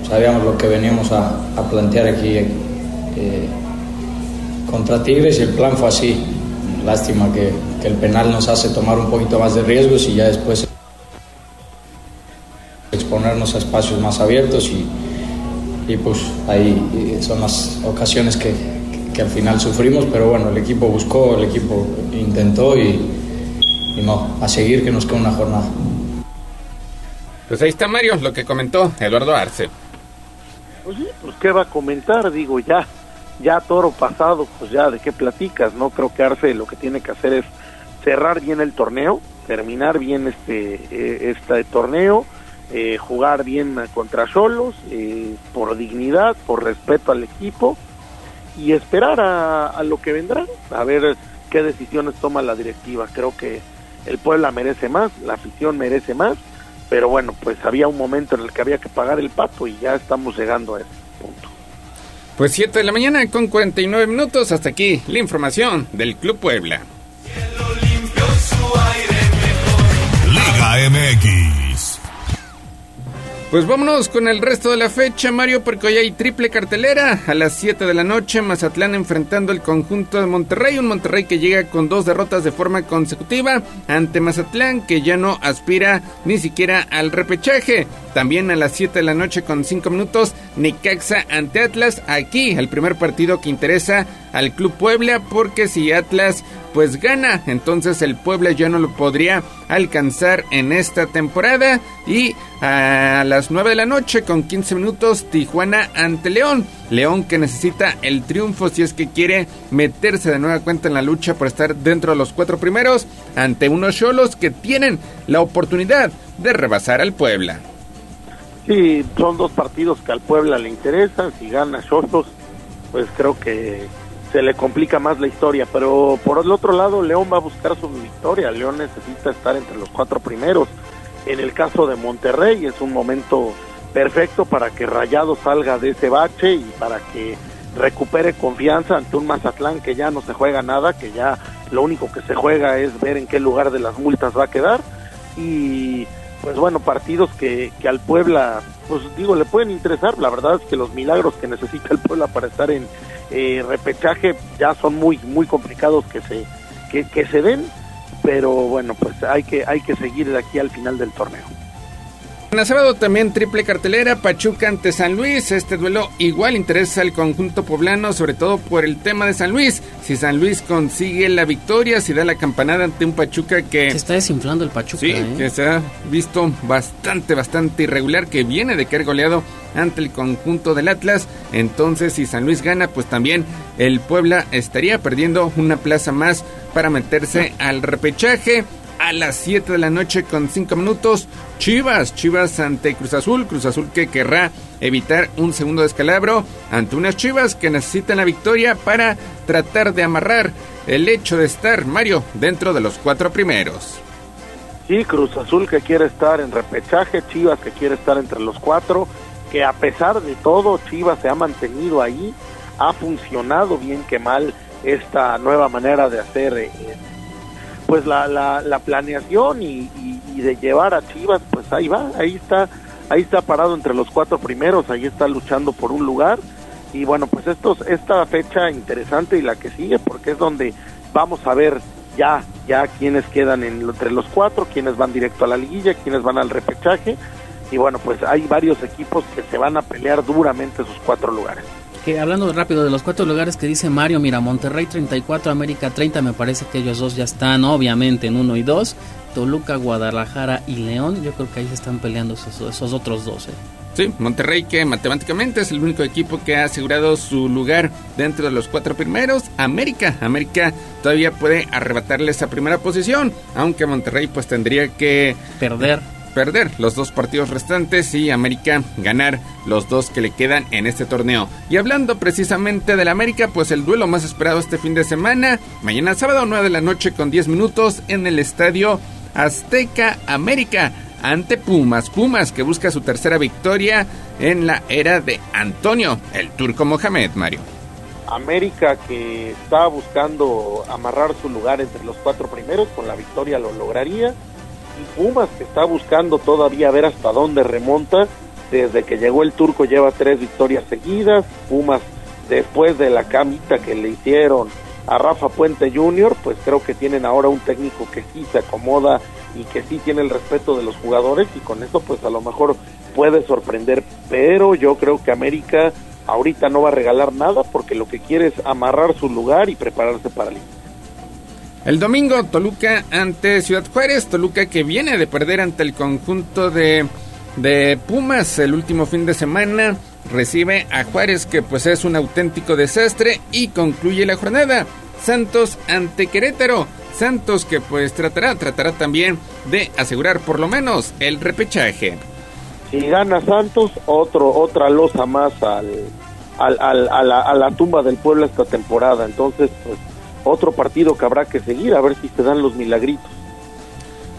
sabíamos lo que veníamos a, a plantear aquí eh, contra Tigres y el plan fue así. Lástima que, el penal nos hace tomar un poquito más de riesgos y ya después exponernos a espacios más abiertos y, y pues ahí son las ocasiones que, que al final sufrimos, pero bueno, el equipo buscó, el equipo intentó y, y no, a seguir que nos queda una jornada. Pues ahí está Mario, lo que comentó Eduardo Arce. Pues sí, pues qué va a comentar, digo, ya, ya toro pasado, pues ya de qué platicas, ¿no? Creo que Arce lo que tiene que hacer es cerrar bien el torneo, terminar bien este, eh, este torneo, eh, jugar bien contra Solos, por dignidad, por respeto al equipo y esperar a, a lo que vendrá, a ver qué decisiones toma la directiva. Creo que el Puebla merece más, la afición merece más, pero bueno, pues había un momento en el que había que pagar el pato y ya estamos llegando a ese punto. Pues 7 de la mañana con 49 minutos. Hasta aquí la información del Club Puebla. Liga MX. Pues vámonos con el resto de la fecha, Mario, porque hoy hay triple cartelera. A las 7 de la noche, Mazatlán enfrentando el conjunto de Monterrey. Un Monterrey que llega con dos derrotas de forma consecutiva ante Mazatlán, que ya no aspira ni siquiera al repechaje. También a las 7 de la noche con 5 minutos, Necaxa ante Atlas. Aquí el primer partido que interesa al Club Puebla, porque si Atlas pues gana, entonces el Puebla ya no lo podría alcanzar en esta temporada. Y a las 9 de la noche con 15 minutos, Tijuana ante León. León que necesita el triunfo si es que quiere meterse de nueva cuenta en la lucha por estar dentro de los cuatro primeros ante unos cholos que tienen la oportunidad de rebasar al Puebla. Sí, son dos partidos que al Puebla le interesan. Si gana Cholos, pues creo que se le complica más la historia. Pero por el otro lado, León va a buscar su victoria. León necesita estar entre los cuatro primeros. En el caso de Monterrey, es un momento perfecto para que Rayado salga de ese bache y para que recupere confianza ante un Mazatlán que ya no se juega nada, que ya lo único que se juega es ver en qué lugar de las multas va a quedar. Y pues bueno, partidos que, que al Puebla, pues digo, le pueden interesar. La verdad es que los milagros que necesita el Puebla para estar en eh, repechaje ya son muy, muy complicados que se, que, que se den. Pero bueno, pues hay que, hay que seguir de aquí al final del torneo. En el sábado también triple cartelera, Pachuca ante San Luis. Este duelo igual interesa al conjunto poblano, sobre todo por el tema de San Luis. Si San Luis consigue la victoria, si da la campanada ante un Pachuca que... Se está desinflando el Pachuca. Sí, ¿eh? que se ha visto bastante, bastante irregular, que viene de caer goleado ante el conjunto del Atlas. Entonces, si San Luis gana, pues también el Puebla estaría perdiendo una plaza más para meterse al repechaje. A las 7 de la noche con 5 minutos, Chivas, Chivas ante Cruz Azul, Cruz Azul que querrá evitar un segundo descalabro ante unas Chivas que necesitan la victoria para tratar de amarrar el hecho de estar, Mario, dentro de los cuatro primeros. Sí, Cruz Azul que quiere estar en repechaje, Chivas que quiere estar entre los cuatro, que a pesar de todo Chivas se ha mantenido ahí, ha funcionado bien que mal esta nueva manera de hacer eh, pues la, la, la planeación y, y, de llevar a Chivas, pues ahí va, ahí está, ahí está parado entre los cuatro primeros, ahí está luchando por un lugar y bueno, pues estos, esta fecha interesante y la que sigue porque es donde vamos a ver ya, ya quienes quedan en, entre los cuatro, quienes van directo a la liguilla, quienes van al repechaje y bueno, pues hay varios equipos que se van a pelear duramente sus cuatro lugares. Que hablando rápido de los cuatro lugares que dice Mario, mira, Monterrey 34, América 30, me parece que ellos dos ya están obviamente en uno y dos. Toluca, Guadalajara y León, yo creo que ahí se están peleando esos, esos otros dos. ¿eh? Sí, Monterrey que matemáticamente es el único equipo que ha asegurado su lugar dentro de los cuatro primeros. América, América todavía puede arrebatarle esa primera posición, aunque Monterrey pues tendría que perder perder los dos partidos restantes y América ganar los dos que le quedan en este torneo. Y hablando precisamente del América, pues el duelo más esperado este fin de semana, mañana sábado 9 de la noche con 10 minutos en el estadio Azteca América ante Pumas. Pumas que busca su tercera victoria en la era de Antonio, el turco Mohamed, Mario. América que está buscando amarrar su lugar entre los cuatro primeros, con la victoria lo lograría. Y Pumas está buscando todavía ver hasta dónde remonta. Desde que llegó el turco lleva tres victorias seguidas. Pumas después de la camita que le hicieron a Rafa Puente Jr., pues creo que tienen ahora un técnico que sí se acomoda y que sí tiene el respeto de los jugadores y con eso pues a lo mejor puede sorprender, pero yo creo que América ahorita no va a regalar nada porque lo que quiere es amarrar su lugar y prepararse para el el domingo Toluca ante Ciudad Juárez, Toluca que viene de perder ante el conjunto de, de Pumas el último fin de semana, recibe a Juárez que pues es un auténtico desastre y concluye la jornada. Santos ante Querétaro. Santos que pues tratará, tratará también de asegurar por lo menos el repechaje. Si gana Santos, otro, otra losa más al, al, al, a, la, a la tumba del pueblo esta temporada. Entonces, pues, otro partido que habrá que seguir a ver si se dan los milagritos.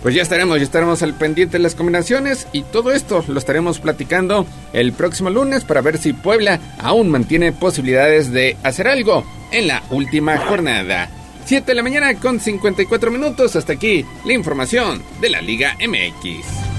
Pues ya estaremos, ya estaremos al pendiente de las combinaciones y todo esto lo estaremos platicando el próximo lunes para ver si Puebla aún mantiene posibilidades de hacer algo en la última jornada. 7 de la mañana con 54 minutos. Hasta aquí la información de la Liga MX.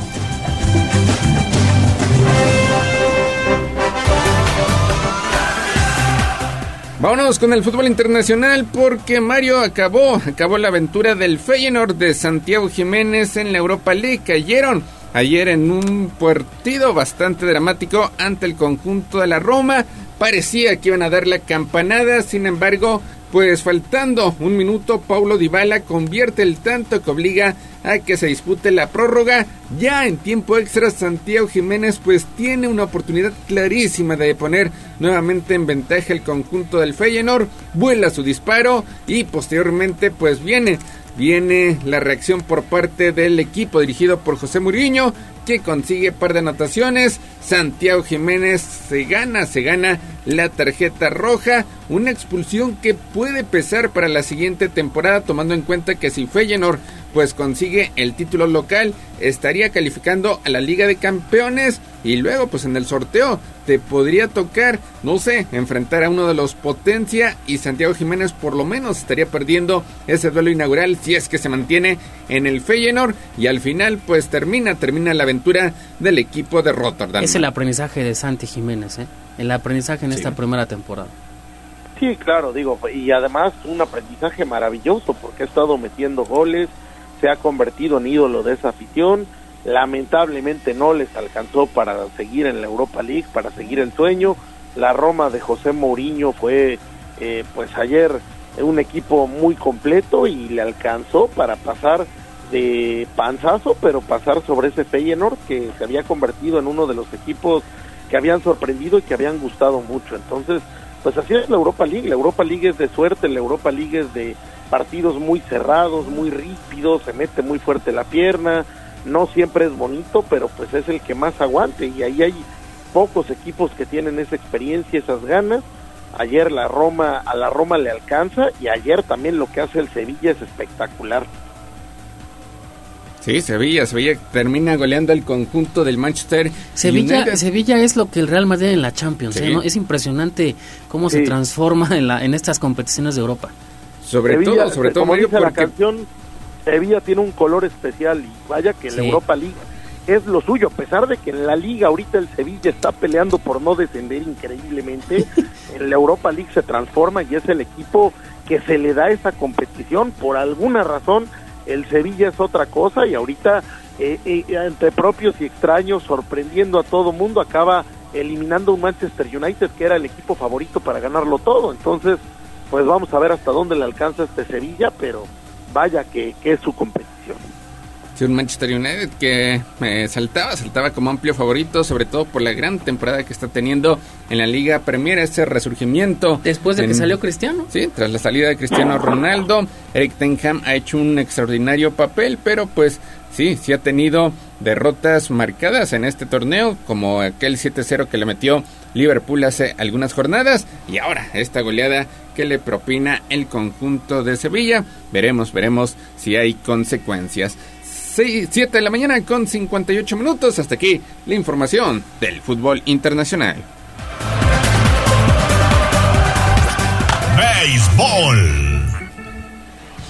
Vámonos con el fútbol internacional porque Mario acabó, acabó la aventura del Feyenoord de Santiago Jiménez en la Europa League. Cayeron ayer en un partido bastante dramático ante el conjunto de la Roma. Parecía que iban a dar la campanada, sin embargo, pues faltando un minuto, Paulo Dybala convierte el tanto que obliga a que se dispute la prórroga. Ya en tiempo extra, Santiago Jiménez pues tiene una oportunidad clarísima de poner nuevamente en ventaja el conjunto del Feyenoord. Vuela su disparo y posteriormente pues viene viene la reacción por parte del equipo dirigido por José Mourinho que consigue par de anotaciones. Santiago Jiménez se gana, se gana la tarjeta roja, una expulsión que puede pesar para la siguiente temporada tomando en cuenta que si Feyenoord pues consigue el título local, estaría calificando a la Liga de Campeones y luego pues en el sorteo te podría tocar, no sé, enfrentar a uno de los Potencia y Santiago Jiménez por lo menos estaría perdiendo ese duelo inaugural si es que se mantiene en el Feyenoord y al final pues termina, termina la aventura del equipo de Rotterdam. Es el aprendizaje de Santi Jiménez, ¿eh? el aprendizaje en Sí. esta primera temporada. Sí, claro, digo, y además un aprendizaje maravilloso porque ha estado metiendo goles, se ha convertido en ídolo de esa afición, lamentablemente no les alcanzó para seguir en la Europa League, para seguir el sueño, la Roma de José Mourinho fue eh, pues ayer un equipo muy completo y le alcanzó para pasar de panzazo, pero pasar sobre ese Feyenoord que se había convertido en uno de los equipos que habían sorprendido y que habían gustado mucho. Entonces, pues así es la Europa League. La Europa League es de suerte, la Europa League es de partidos muy cerrados, muy rípidos, se mete muy fuerte la pierna, no siempre es bonito, pero pues es el que más aguante y ahí hay pocos equipos que tienen esa experiencia, esas ganas. Ayer la Roma a la Roma le alcanza y ayer también lo que hace el Sevilla es espectacular. Sí, Sevilla, Sevilla termina goleando al conjunto del Manchester Sevilla, United. Sevilla es lo que el Real Madrid en la Champions, Sí. ¿eh? ¿no? Es impresionante cómo se transforma en, la, en estas competiciones de Europa. Sobre Sevilla, todo, sobre todo como Mario, dice la porque canción, Sevilla tiene un color especial y vaya que la Sí. Europa League es lo suyo, a pesar de que en la liga ahorita el Sevilla está peleando por no descender increíblemente, [LAUGHS] en la Europa League se transforma y es el equipo que se le da esa competición por alguna razón. El Sevilla es otra cosa y ahorita eh, eh, entre propios y extraños, sorprendiendo a todo mundo, acaba eliminando un Manchester United que era el equipo favorito para ganarlo todo. Entonces, pues vamos a ver hasta dónde le alcanza este Sevilla, pero vaya que, que es su competición. Sí, un Manchester United que eh, saltaba, saltaba como amplio favorito, sobre todo por la gran temporada que está teniendo en la Liga Premier, ese resurgimiento. Después de que salió Cristiano. Sí, tras la salida de Cristiano Ronaldo, Eric Ten Hag ha hecho un extraordinario papel, pero pues sí, sí ha tenido derrotas marcadas en este torneo, como aquel 7-0 que le metió Liverpool hace algunas jornadas y ahora esta goleada que le propina el conjunto de Sevilla. Veremos, veremos si hay consecuencias. 7 de la mañana con 58 minutos. Hasta aquí la información del fútbol internacional. Béisbol.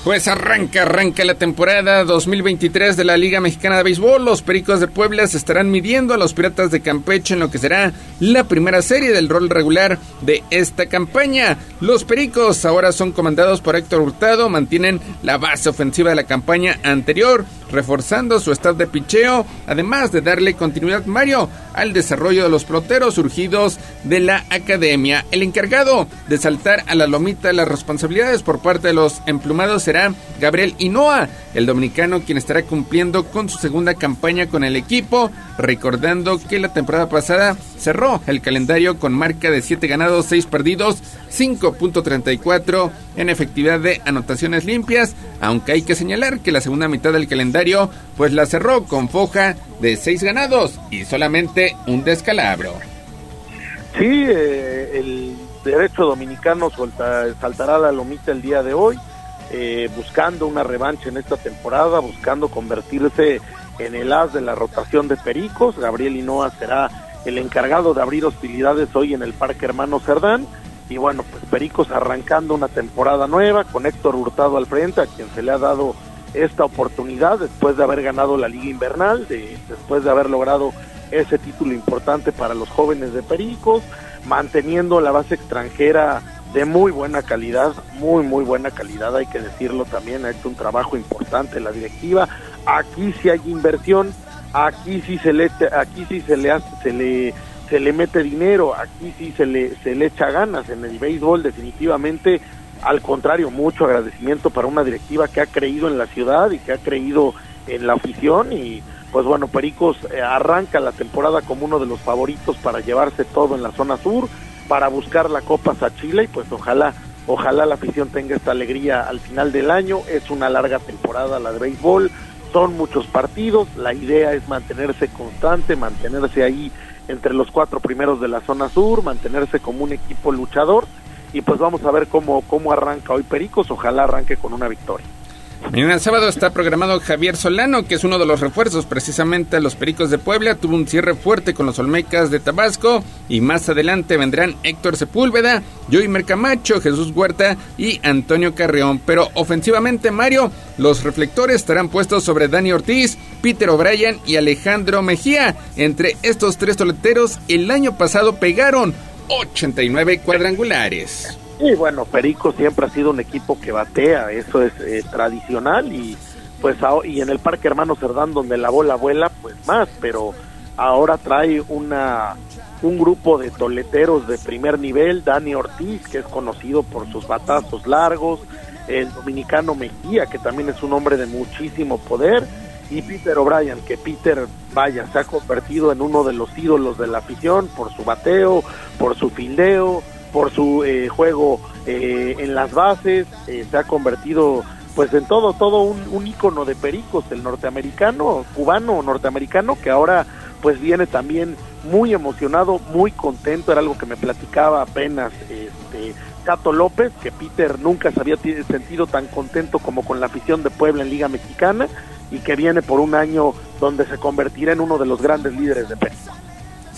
Pues arranca, arranca la temporada 2023 de la Liga Mexicana de Béisbol. Los Pericos de Puebla se estarán midiendo a los Piratas de Campeche en lo que será la primera serie del rol regular de esta campaña. Los Pericos ahora son comandados por Héctor Hurtado, mantienen la base ofensiva de la campaña anterior, reforzando su estado de picheo, además de darle continuidad Mario al desarrollo de los peloteros surgidos de la academia. El encargado de saltar a la lomita las responsabilidades por parte de los emplumados será Gabriel Hinoa, el dominicano quien estará cumpliendo con su segunda campaña con el equipo, recordando que la temporada pasada cerró el calendario con marca de 7 ganados, 6 perdidos, 5.34 en efectividad de anotaciones limpias, aunque hay que señalar que la segunda mitad del calendario pues la cerró con foja de 6 ganados y solamente un descalabro. Sí, eh, el derecho dominicano saltará la lomita el día de hoy, eh, buscando una revancha en esta temporada, buscando convertirse en el as de la rotación de Pericos. Gabriel Hinoa será el encargado de abrir hostilidades hoy en el Parque Hermano Cerdán. Y bueno, pues Pericos arrancando una temporada nueva con Héctor Hurtado al frente, a quien se le ha dado esta oportunidad después de haber ganado la Liga Invernal, de, después de haber logrado ese título importante para los jóvenes de Pericos, manteniendo la base extranjera de muy buena calidad, muy muy buena calidad, hay que decirlo también, ha hecho un trabajo importante la directiva. Aquí sí hay inversión, aquí sí se le aquí sí se le hace, se le se le mete dinero, aquí sí se le se le echa ganas en el béisbol definitivamente al contrario, mucho agradecimiento para una directiva que ha creído en la ciudad y que ha creído en la afición y pues bueno, Pericos eh, arranca la temporada como uno de los favoritos para llevarse todo en la zona sur, para buscar la Copa Sachila y pues ojalá ojalá la afición tenga esta alegría al final del año, es una larga temporada la de béisbol, son muchos partidos, la idea es mantenerse constante, mantenerse ahí entre los cuatro primeros de la zona sur, mantenerse como un equipo luchador y pues vamos a ver cómo, cómo arranca hoy Pericos, ojalá arranque con una victoria. Mañana sábado está programado Javier Solano, que es uno de los refuerzos precisamente a los Pericos de Puebla. Tuvo un cierre fuerte con los Olmecas de Tabasco. Y más adelante vendrán Héctor Sepúlveda, Joey Mercamacho, Jesús Huerta y Antonio Carreón. Pero ofensivamente, Mario, los reflectores estarán puestos sobre Dani Ortiz, Peter O'Brien y Alejandro Mejía. Entre estos tres toleteros, el año pasado pegaron 89 cuadrangulares. Y bueno, Perico siempre ha sido un equipo que batea, eso es eh, tradicional y pues y en el Parque Hermano Cerdán donde la bola vuela, pues más, pero ahora trae una un grupo de toleteros de primer nivel, Dani Ortiz, que es conocido por sus batazos largos, el dominicano Mejía, que también es un hombre de muchísimo poder, y Peter O'Brien, que Peter, vaya, se ha convertido en uno de los ídolos de la afición por su bateo, por su fildeo, por su eh, juego eh, en las bases, eh, se ha convertido pues en todo, todo un, un ícono de Pericos, el norteamericano, cubano norteamericano, que ahora pues viene también muy emocionado, muy contento, era algo que me platicaba apenas este Cato López, que Peter nunca se había sentido tan contento como con la afición de Puebla en Liga Mexicana y que viene por un año donde se convertirá en uno de los grandes líderes de Pericos.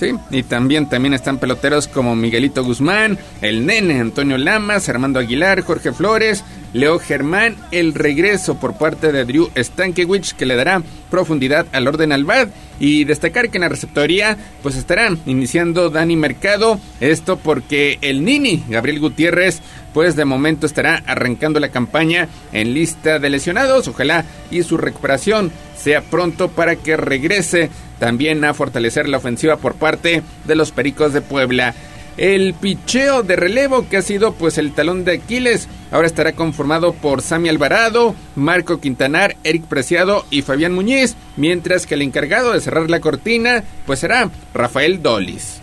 Sí, y también, también están peloteros como Miguelito Guzmán, el nene Antonio Lamas, Armando Aguilar, Jorge Flores, Leo Germán, el regreso por parte de Drew Stankiewicz que le dará profundidad al orden al BAD y destacar que en la receptoría pues estarán iniciando Dani Mercado, esto porque el Nini, Gabriel Gutiérrez, pues de momento estará arrancando la campaña en lista de lesionados, ojalá y su recuperación sea pronto para que regrese también a fortalecer la ofensiva por parte de los Pericos de Puebla. El picheo de relevo que ha sido pues el talón de Aquiles ahora estará conformado por Sami Alvarado, Marco Quintanar, Eric Preciado y Fabián Muñiz, mientras que el encargado de cerrar la cortina pues será Rafael Dolis.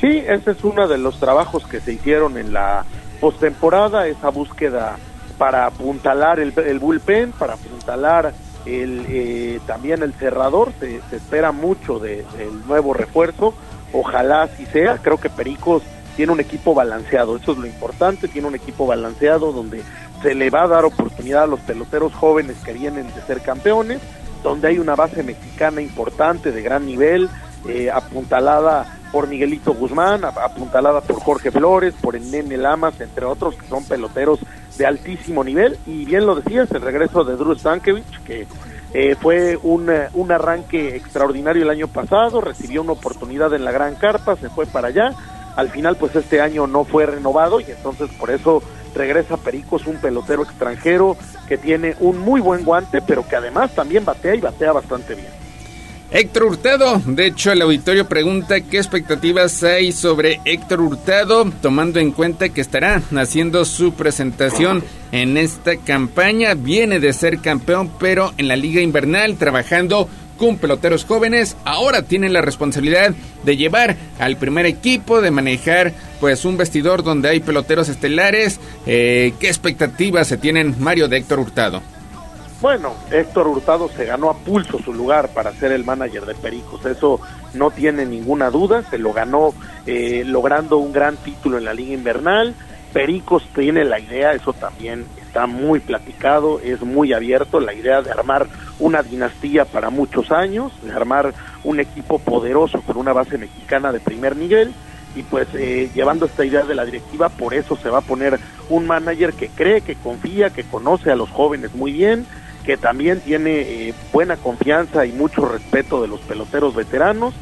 Sí, ese es uno de los trabajos que se hicieron en la postemporada, esa búsqueda para apuntalar el, el bullpen, para apuntalar el, eh, también el cerrador, se, se espera mucho de- del nuevo refuerzo, ojalá así sea, creo que Pericos tiene un equipo balanceado, eso es lo importante, tiene un equipo balanceado donde se le va a dar oportunidad a los peloteros jóvenes que vienen de ser campeones, donde hay una base mexicana importante de gran nivel, eh, apuntalada por Miguelito Guzmán, ap- apuntalada por Jorge Flores, por el Lamas, entre otros que son peloteros de altísimo nivel. Y bien lo decías, el regreso de Drew Stankiewicz, que eh, fue un, eh, un arranque extraordinario el año pasado, recibió una oportunidad en la Gran Carpa, se fue para allá. Al final, pues este año no fue renovado y entonces por eso regresa Pericos, un pelotero extranjero que tiene un muy buen guante, pero que además también batea y batea bastante bien. Héctor Hurtado, de hecho el auditorio pregunta qué expectativas hay sobre Héctor Hurtado, tomando en cuenta que estará haciendo su presentación en esta campaña, viene de ser campeón, pero en la liga invernal trabajando con peloteros jóvenes, ahora tiene la responsabilidad de llevar al primer equipo, de manejar pues un vestidor donde hay peloteros estelares, Eh, ¿qué expectativas se tienen Mario de Héctor Hurtado? Bueno, Héctor Hurtado se ganó a pulso su lugar para ser el manager de Pericos, eso no tiene ninguna duda, se lo ganó eh, logrando un gran título en la Liga Invernal. Pericos tiene la idea, eso también está muy platicado, es muy abierto, la idea de armar una dinastía para muchos años, de armar un equipo poderoso con una base mexicana de primer nivel y pues eh, llevando esta idea de la directiva, por eso se va a poner un manager que cree, que confía, que conoce a los jóvenes muy bien, que también tiene eh, buena confianza y mucho respeto de los peloteros veteranos,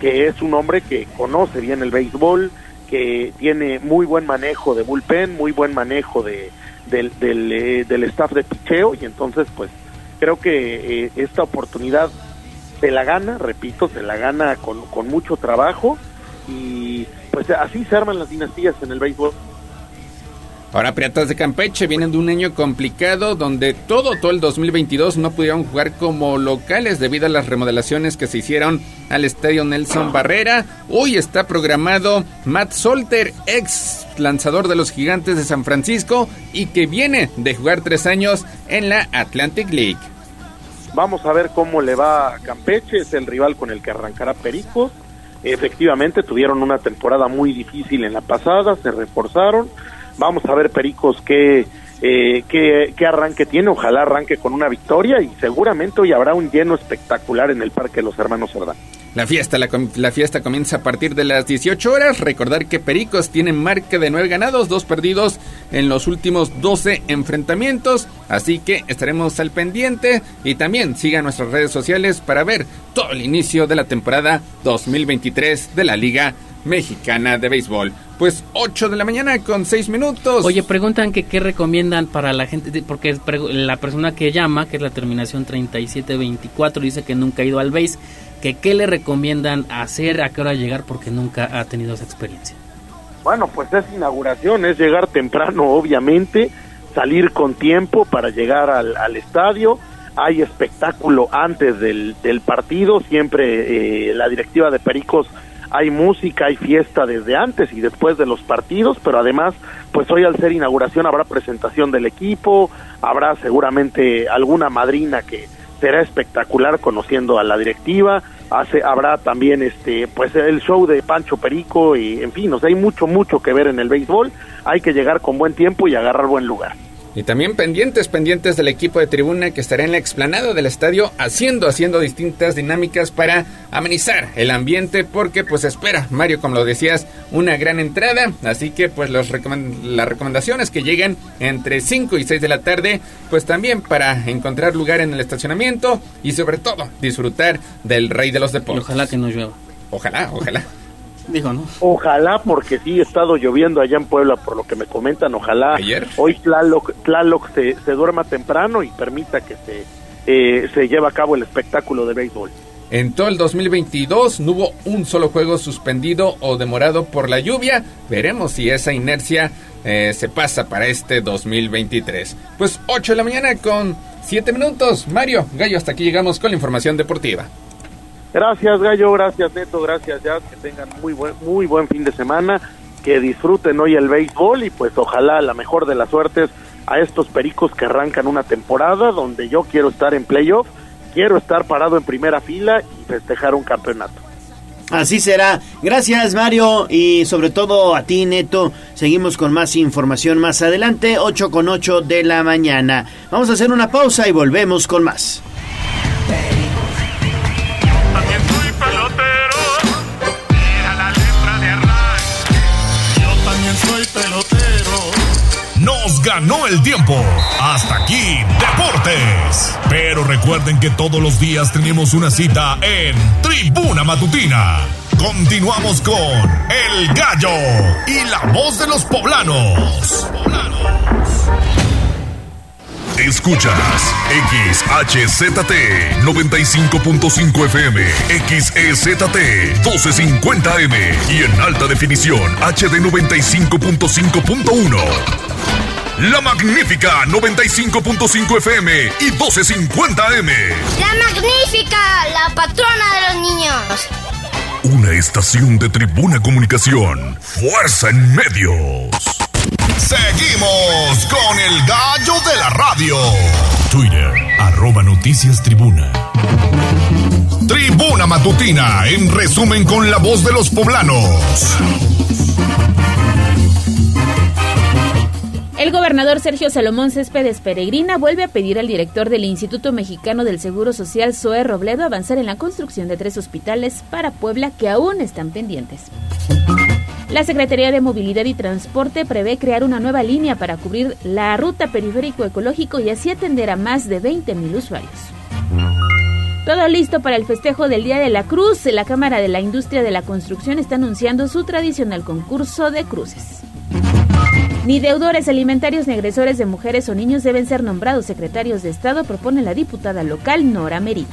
que es un hombre que conoce bien el béisbol, que tiene muy buen manejo de bullpen, muy buen manejo de, del, eh, staff de picheo y entonces pues creo que eh, esta oportunidad se la gana, repito, se la gana con, con mucho trabajo y pues así se arman las dinastías en el béisbol. Ahora Piratas de Campeche vienen de un año complicado donde todo, todo el 2022 no pudieron jugar como locales debido a las remodelaciones que se hicieron al estadio Nelson Barrera. Hoy está programado Matt Solter, ex lanzador de los gigantes de San Francisco y que viene de jugar tres años en la Atlantic League. Vamos a ver cómo le va a Campeche, es el rival con el que arrancará Pericos. Efectivamente, tuvieron una temporada muy difícil en la pasada, se reforzaron. Vamos a ver Pericos qué, eh, qué, qué arranque tiene, ojalá arranque con una victoria y seguramente hoy habrá un lleno espectacular en el Parque los Hermanos Cerdán. La fiesta, la, la fiesta comienza a partir de las 18 horas. Recordar que Pericos tiene marca de 9 ganados, 2 perdidos en los últimos 12 enfrentamientos. Así que estaremos al pendiente y también sigan nuestras redes sociales para ver todo el inicio de la temporada 2023 de la Liga Mexicana de Béisbol. Pues 8 de la mañana con 6 minutos. Oye, preguntan que qué recomiendan para la gente, porque la persona que llama, que es la terminación 3724, dice que nunca ha ido al base, que qué le recomiendan hacer, a qué hora llegar, porque nunca ha tenido esa experiencia. Bueno, pues es inauguración, es llegar temprano, obviamente, salir con tiempo para llegar al, al estadio. Hay espectáculo antes del, del partido, siempre eh, la directiva de Pericos hay música, hay fiesta desde antes y después de los partidos, pero además, pues hoy al ser inauguración habrá presentación del equipo, habrá seguramente alguna madrina que será espectacular conociendo a la directiva, hace, habrá también este pues el show de Pancho Perico y en fin, o sea, hay mucho mucho que ver en el béisbol, hay que llegar con buen tiempo y agarrar buen lugar. Y también pendientes, pendientes del equipo de tribuna que estará en la explanada del estadio haciendo, haciendo distintas dinámicas para amenizar el ambiente porque pues espera, Mario, como lo decías, una gran entrada. Así que pues los recomen- las recomendaciones que lleguen entre 5 y 6 de la tarde, pues también para encontrar lugar en el estacionamiento y sobre todo disfrutar del rey de los deportes. Ojalá que no llueva. Ojalá, ojalá. Dijo, ¿no? Ojalá, porque sí ha estado lloviendo allá en Puebla, por lo que me comentan, ojalá Ayer. hoy Tlaloc, Tlaloc se, se duerma temprano y permita que se, eh, se lleve a cabo el espectáculo de béisbol. En todo el 2022 no hubo un solo juego suspendido o demorado por la lluvia. Veremos si esa inercia eh, se pasa para este 2023. Pues 8 de la mañana con 7 minutos. Mario, Gallo, hasta aquí llegamos con la información deportiva. Gracias Gallo, gracias Neto, gracias Jazz, que tengan muy buen, muy buen fin de semana, que disfruten hoy el béisbol y pues ojalá la mejor de las suertes a estos pericos que arrancan una temporada donde yo quiero estar en playoff, quiero estar parado en primera fila y festejar un campeonato. Así será. Gracias Mario y sobre todo a ti Neto. Seguimos con más información más adelante, 8 con 8 de la mañana. Vamos a hacer una pausa y volvemos con más. Ganó el tiempo. Hasta aquí, Deportes. Pero recuerden que todos los días tenemos una cita en Tribuna Matutina. Continuamos con El Gallo y la voz de los poblanos. Escuchas XHZT 95.5 FM, XEZT 1250M y en alta definición HD 95.5.1. La magnífica 95.5 FM y 1250M. La magnífica, la patrona de los niños. Una estación de tribuna comunicación. Fuerza en medios. Seguimos con el gallo de la radio. Twitter, arroba noticias tribuna. Tribuna Matutina, en resumen con la voz de los poblanos. El gobernador Sergio Salomón Céspedes Peregrina vuelve a pedir al director del Instituto Mexicano del Seguro Social, Zoe Robledo, avanzar en la construcción de tres hospitales para Puebla que aún están pendientes. La Secretaría de Movilidad y Transporte prevé crear una nueva línea para cubrir la ruta periférico ecológico y así atender a más de 20 mil usuarios. Todo listo para el festejo del Día de la Cruz. La Cámara de la Industria de la Construcción está anunciando su tradicional concurso de cruces. Ni deudores alimentarios ni agresores de mujeres o niños deben ser nombrados secretarios de Estado, propone la diputada local Nora Merino.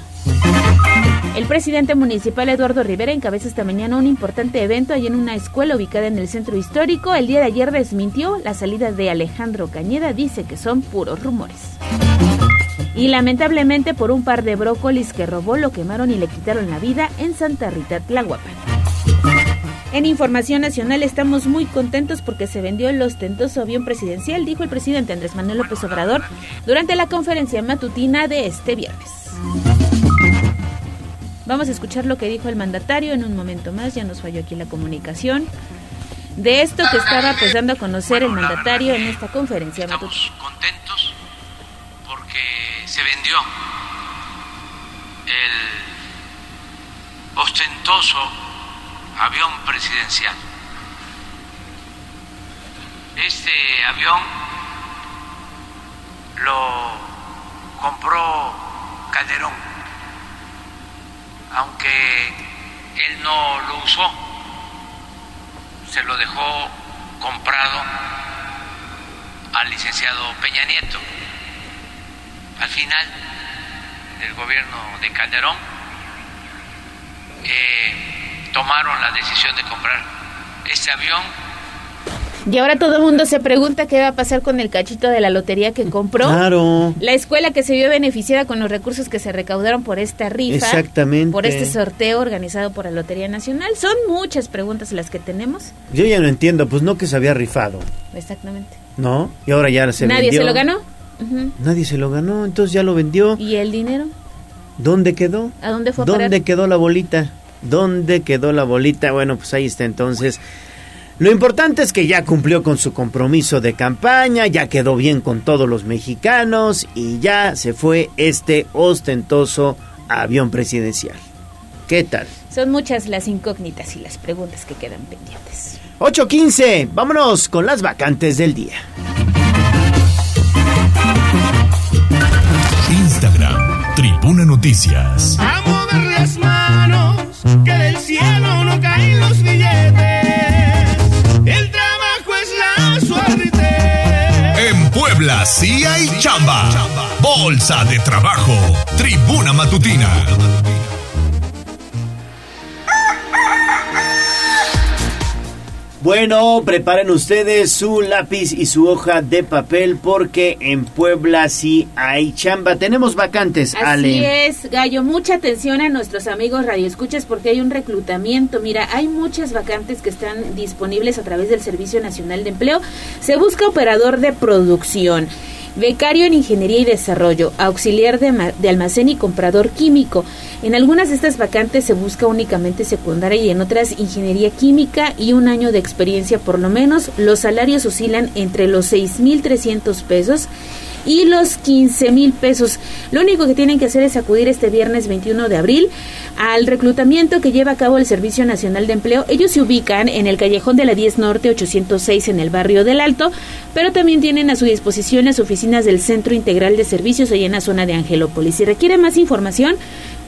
El presidente municipal Eduardo Rivera encabeza esta mañana un importante evento allí en una escuela ubicada en el centro histórico. El día de ayer desmintió la salida de Alejandro Cañeda, dice que son puros rumores. Y lamentablemente por un par de brócolis que robó lo quemaron y le quitaron la vida en Santa Rita Tlahuapan. En información nacional estamos muy contentos porque se vendió el ostentoso avión presidencial, dijo el presidente Andrés Manuel López Obrador durante la conferencia matutina de este viernes. Vamos a escuchar lo que dijo el mandatario en un momento más, ya nos falló aquí la comunicación. De esto que estaba pues dando a conocer el mandatario en esta conferencia matutina. Estamos contentos porque se vendió el ostentoso avión presidencial. Este avión lo compró Calderón, aunque él no lo usó, se lo dejó comprado al licenciado Peña Nieto. Al final del gobierno de Calderón, eh, tomaron la decisión de comprar este avión. Y ahora todo el mundo se pregunta qué va a pasar con el cachito de la lotería que compró. Claro. La escuela que se vio beneficiada con los recursos que se recaudaron por esta rifa. Exactamente. Por este sorteo organizado por la Lotería Nacional. Son muchas preguntas las que tenemos. Yo ya no entiendo, pues no que se había rifado, Exactamente. ¿no? Y ahora ya se Nadie vendió. se lo ganó. Nadie se lo ganó, entonces ya lo vendió. ¿Y el dinero? ¿Dónde quedó? ¿A dónde fue a ¿Dónde parar? quedó la bolita? ¿Dónde quedó la bolita? Bueno, pues ahí está entonces. Lo importante es que ya cumplió con su compromiso de campaña, ya quedó bien con todos los mexicanos y ya se fue este ostentoso avión presidencial. ¿Qué tal? Son muchas las incógnitas y las preguntas que quedan pendientes. 8.15, vámonos con las vacantes del día. Instagram, Tribuna Noticias. A mover las manos, que del cielo no caen los billetes. El trabajo es la suerte. En Puebla sí hay chamba. Bolsa de trabajo. Tribuna Matutina. Bueno, preparen ustedes su lápiz y su hoja de papel porque en Puebla sí hay chamba. Tenemos vacantes, Así Ale. es, Gallo. Mucha atención a nuestros amigos radioescuchas porque hay un reclutamiento. Mira, hay muchas vacantes que están disponibles a través del Servicio Nacional de Empleo. Se busca operador de producción. Becario en Ingeniería y Desarrollo, auxiliar de, ma- de almacén y comprador químico. En algunas de estas vacantes se busca únicamente secundaria y en otras ingeniería química y un año de experiencia por lo menos. Los salarios oscilan entre los 6.300 pesos y los 15 mil pesos. Lo único que tienen que hacer es acudir este viernes 21 de abril al reclutamiento que lleva a cabo el Servicio Nacional de Empleo. Ellos se ubican en el callejón de la 10 Norte 806 en el barrio del Alto, pero también tienen a su disposición las oficinas del Centro Integral de Servicios allá en la zona de Angelópolis. Si requiere más información,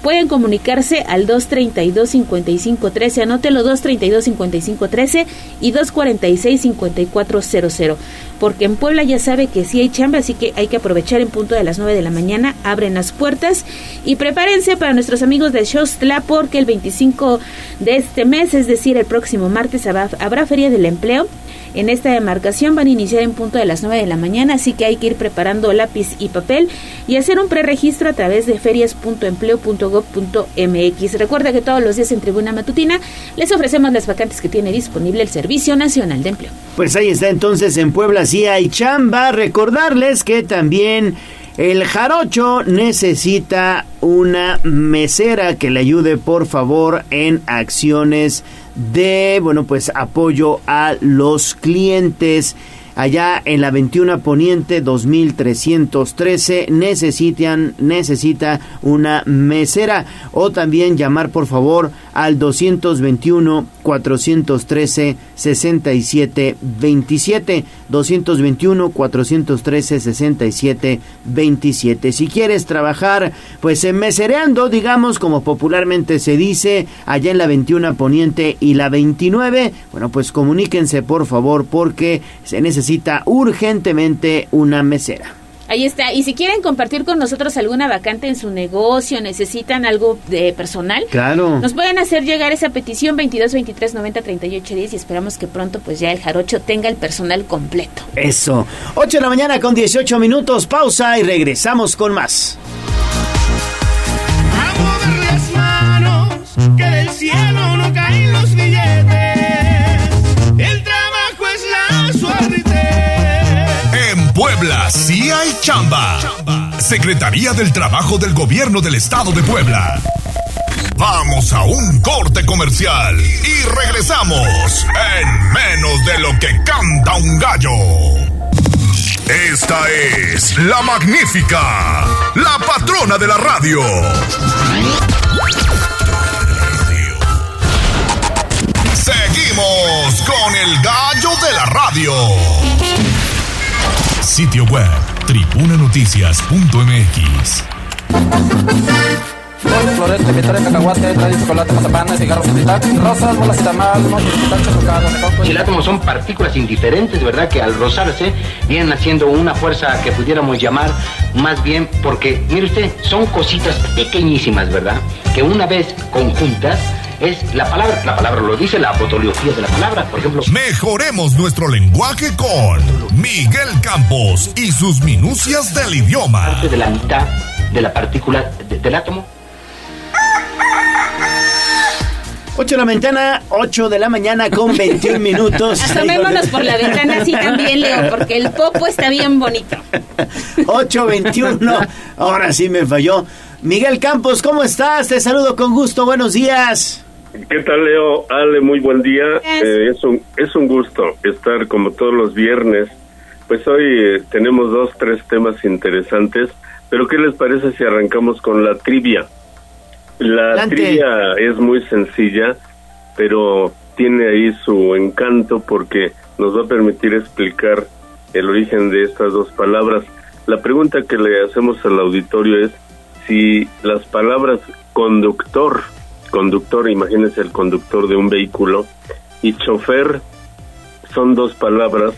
pueden comunicarse al 232-5513, anótelo 232-5513 y 246-5400, porque en Puebla ya sabe que sí hay chamba, así que hay que aprovechar en punto de las 9 de la mañana, abren las puertas y prepárense para nuestros amigos de Shostla, porque el 25 de este mes, es decir, el próximo martes, habrá, habrá Feria del Empleo. En esta demarcación van a iniciar en punto de las 9 de la mañana, así que hay que ir preparando lápiz y papel y hacer un preregistro a través de ferias.empleo.gov.mx. Recuerda que todos los días en Tribuna Matutina les ofrecemos las vacantes que tiene disponible el Servicio Nacional de Empleo. Pues ahí está entonces en Puebla sí hay chamba. Recordarles que también el jarocho necesita una mesera que le ayude por favor en acciones de, bueno, pues apoyo a los clientes. Allá en la 21 Poniente 2313 necesitan necesita una mesera o también llamar por favor al 221 413 67 27 221 413 67 27 si quieres trabajar pues en mesereando digamos como popularmente se dice allá en la 21 Poniente y la 29 bueno pues comuníquense por favor porque se necesita urgentemente una mesera Ahí está. Y si quieren compartir con nosotros alguna vacante en su negocio, necesitan algo de personal, Claro. nos pueden hacer llegar esa petición 22 23 90 38 10 y esperamos que pronto pues ya el jarocho tenga el personal completo. Eso. 8 de la mañana con 18 minutos. Pausa y regresamos con más. las manos, que del cielo no caen los billetes. Puebla sí chamba. Secretaría del Trabajo del Gobierno del Estado de Puebla. Vamos a un corte comercial y regresamos en menos de lo que canta un gallo. Esta es la magnífica, la patrona de la radio. Seguimos con el gallo de la radio. Sitio web tribunanoticias.mx. Florete, vitores, cacahuate, trae chocolate, mazapán, cigarros, rosas, bolas de tamal. El átomo son partículas indiferentes, ¿verdad? Que al rozarse vienen haciendo una fuerza que pudiéramos llamar más bien porque, mire usted, son cositas pequeñísimas, ¿verdad? Que una vez conjuntas es la palabra, la palabra lo dice, la apotoliogía de la palabra, por ejemplo. Mejoremos nuestro lenguaje con Miguel Campos y sus minucias del idioma. Parte de la mitad de la partícula de- del átomo 8 de la mañana, 8 de la mañana con 21 [LAUGHS] minutos. Asomémonos por la ventana así también, Leo, porque el popo está bien bonito. [LAUGHS] 821. Ahora sí me falló. Miguel Campos, ¿cómo estás? Te saludo con gusto. Buenos días. ¿Qué tal, Leo? Ale, muy buen día. Eh, es, un, es un gusto estar como todos los viernes. Pues hoy eh, tenemos dos, tres temas interesantes, pero ¿qué les parece si arrancamos con la trivia? La trivia es muy sencilla, pero tiene ahí su encanto porque nos va a permitir explicar el origen de estas dos palabras. La pregunta que le hacemos al auditorio es si las palabras conductor, conductor, imagínense el conductor de un vehículo, y chofer son dos palabras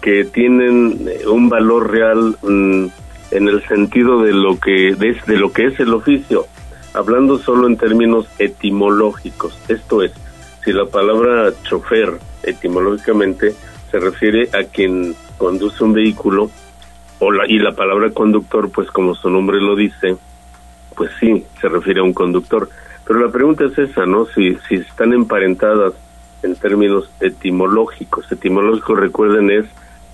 que tienen eh, un valor real mm, en el sentido de lo que de lo que es el oficio, hablando solo en términos etimológicos. Esto es, si la palabra chofer etimológicamente se refiere a quien conduce un vehículo o la, y la palabra conductor, pues como su nombre lo dice, pues sí, se refiere a un conductor. Pero la pregunta es esa, ¿no? Si, si están emparentadas en términos etimológicos. Etimológico, recuerden, es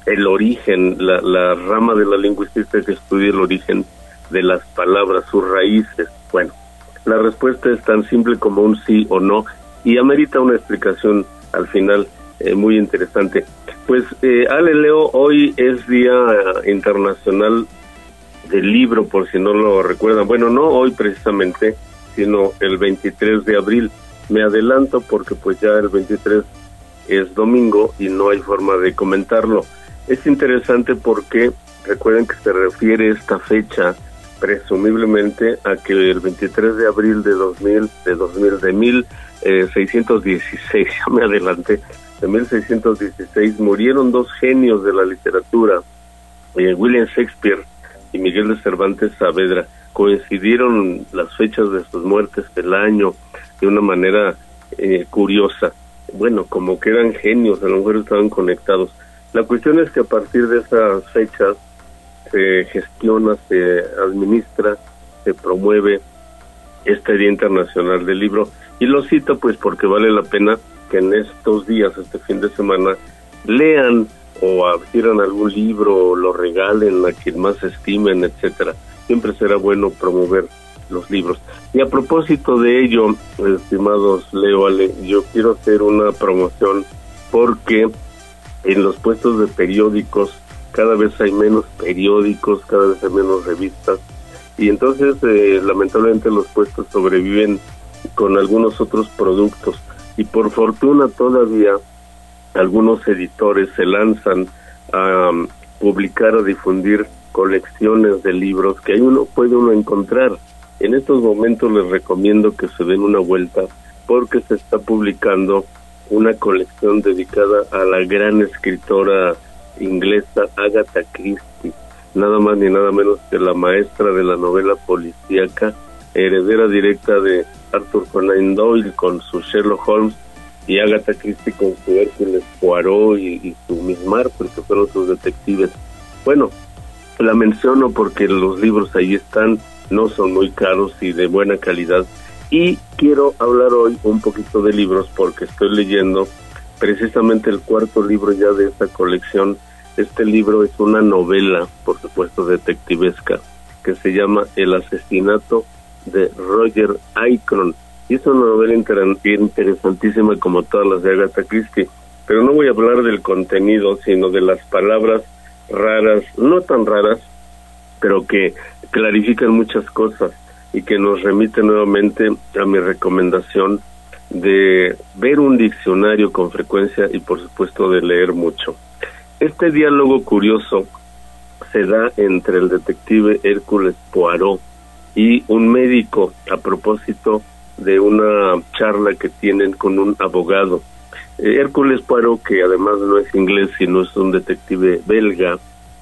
el origen, la, la rama de la lingüística que estudia el origen de las palabras, sus raíces. Bueno, la respuesta es tan simple como un sí o no y amerita una explicación al final eh, muy interesante. Pues eh, Ale Leo, hoy es Día Internacional del Libro, por si no lo recuerdan. Bueno, no hoy precisamente, sino el 23 de abril. Me adelanto porque pues ya el 23 es domingo y no hay forma de comentarlo. Es interesante porque recuerden que se refiere esta fecha presumiblemente a que el 23 de abril de 2000, de 2000, de 1616, [LAUGHS] ya me adelanté, de 1616 murieron dos genios de la literatura, eh, William Shakespeare y Miguel de Cervantes Saavedra. Coincidieron las fechas de sus muertes, el año, de una manera eh, curiosa. Bueno, como que eran genios, a lo mejor estaban conectados. La cuestión es que a partir de esas fechas se gestiona, se administra, se promueve este Día Internacional del Libro. Y lo cito pues porque vale la pena que en estos días, este fin de semana, lean o adquieran algún libro o lo regalen a quien más estimen, etcétera. Siempre será bueno promover los libros. Y a propósito de ello, estimados Leo Ale, yo quiero hacer una promoción porque en los puestos de periódicos cada vez hay menos periódicos, cada vez hay menos revistas y entonces eh, lamentablemente los puestos sobreviven con algunos otros productos y por fortuna todavía algunos editores se lanzan a um, publicar o difundir colecciones de libros que ahí uno puede uno encontrar. En estos momentos les recomiendo que se den una vuelta porque se está publicando una colección dedicada a la gran escritora inglesa Agatha Christie, nada más ni nada menos que la maestra de la novela policíaca, heredera directa de Arthur Conan Doyle con su Sherlock Holmes y Agatha Christie con su Hércules Poirot y, su Miss Marple, que fueron sus detectives. Bueno, la menciono porque los libros ahí están, no son muy caros y de buena calidad. Y quiero hablar hoy un poquito de libros porque estoy leyendo precisamente el cuarto libro ya de esta colección. Este libro es una novela, por supuesto, detectivesca, que se llama El asesinato de Roger Aicron. Y es una novela interesantísima como todas las de Agatha Christie. Pero no voy a hablar del contenido, sino de las palabras raras, no tan raras, pero que clarifican muchas cosas y que nos remite nuevamente a mi recomendación de ver un diccionario con frecuencia y por supuesto de leer mucho. Este diálogo curioso se da entre el detective Hércules Poirot y un médico a propósito de una charla que tienen con un abogado. Eh, Hércules Poirot, que además no es inglés, sino es un detective belga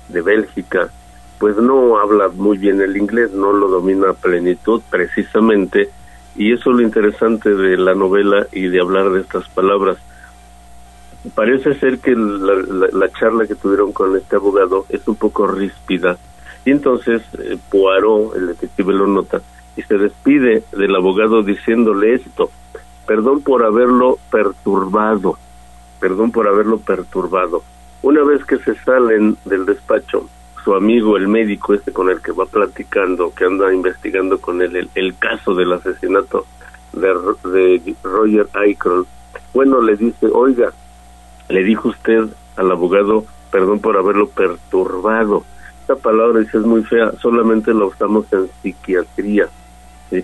de Bélgica, pues no habla muy bien el inglés, no lo domina a plenitud precisamente y eso es lo interesante de la novela y de hablar de estas palabras. Parece ser que la, charla que tuvieron con este abogado es un poco ríspida y entonces eh, Poirot, el detective lo nota, y se despide del abogado diciéndole esto, perdón por haberlo perturbado, perdón por haberlo perturbado. Una vez que se salen del despacho, su amigo, el médico este con el que va platicando, que anda investigando con él el, caso del asesinato de, de Roger Aykroyd, bueno, le dice, oiga, le dijo usted al abogado, perdón por haberlo perturbado. Esta palabra dice es muy fea, solamente la usamos en psiquiatría.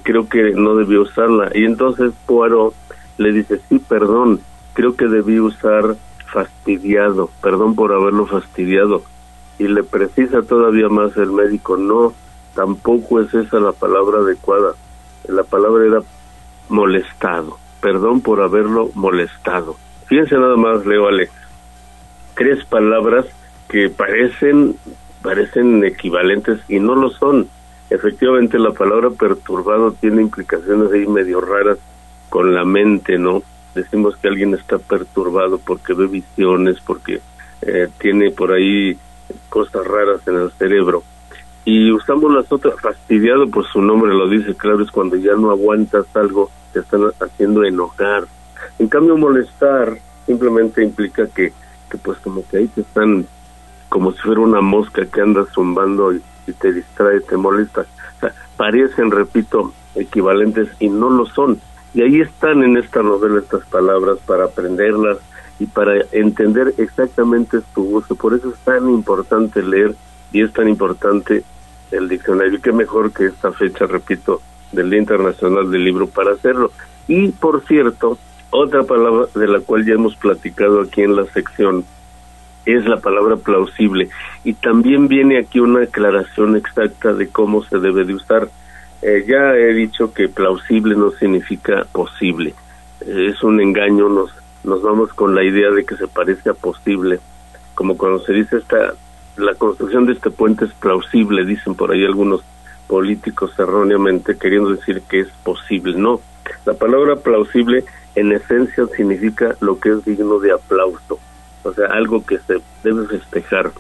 Creo que no debió usarla. Y entonces Poirot le dice, sí, perdón, creo que debí usar fastidiado, perdón por haberlo fastidiado y le precisa todavía más el médico, no, tampoco es esa la palabra adecuada. La palabra era molestado. Perdón por haberlo molestado. Fíjense nada más, Leo Alex. Tres palabras que parecen parecen equivalentes y no lo son. Efectivamente, la palabra perturbado tiene implicaciones ahí medio raras con la mente, ¿no? decimos que alguien está perturbado porque ve visiones, porque eh, tiene por ahí cosas raras en el cerebro. Y usamos las otras, fastidiado, pues su nombre lo dice, claro, es cuando ya no aguantas algo, te están haciendo enojar. En cambio, molestar simplemente implica que, que pues como que ahí te están, como si fuera una mosca que anda zumbando y, y te distrae, te molesta. O sea, parecen, repito, equivalentes y no lo son. Y ahí están en esta novela estas palabras para aprenderlas y para entender exactamente tu uso. Por eso es tan importante leer y es tan importante el diccionario. Qué mejor que esta fecha, repito, del Día Internacional del Libro para hacerlo. Y, por cierto, otra palabra de la cual ya hemos platicado aquí en la sección es la palabra plausible. Y también viene aquí una aclaración exacta de cómo se debe de usar. Eh, ya he dicho que plausible no significa posible. Eh, es un engaño, nos, nos vamos con la idea de que se parece a posible. Como cuando se dice esta, la construcción de este puente es plausible, dicen por ahí algunos políticos erróneamente, queriendo decir que es posible. No, la palabra plausible en esencia significa lo que es digno de aplauso, o sea, algo que se debe festejar.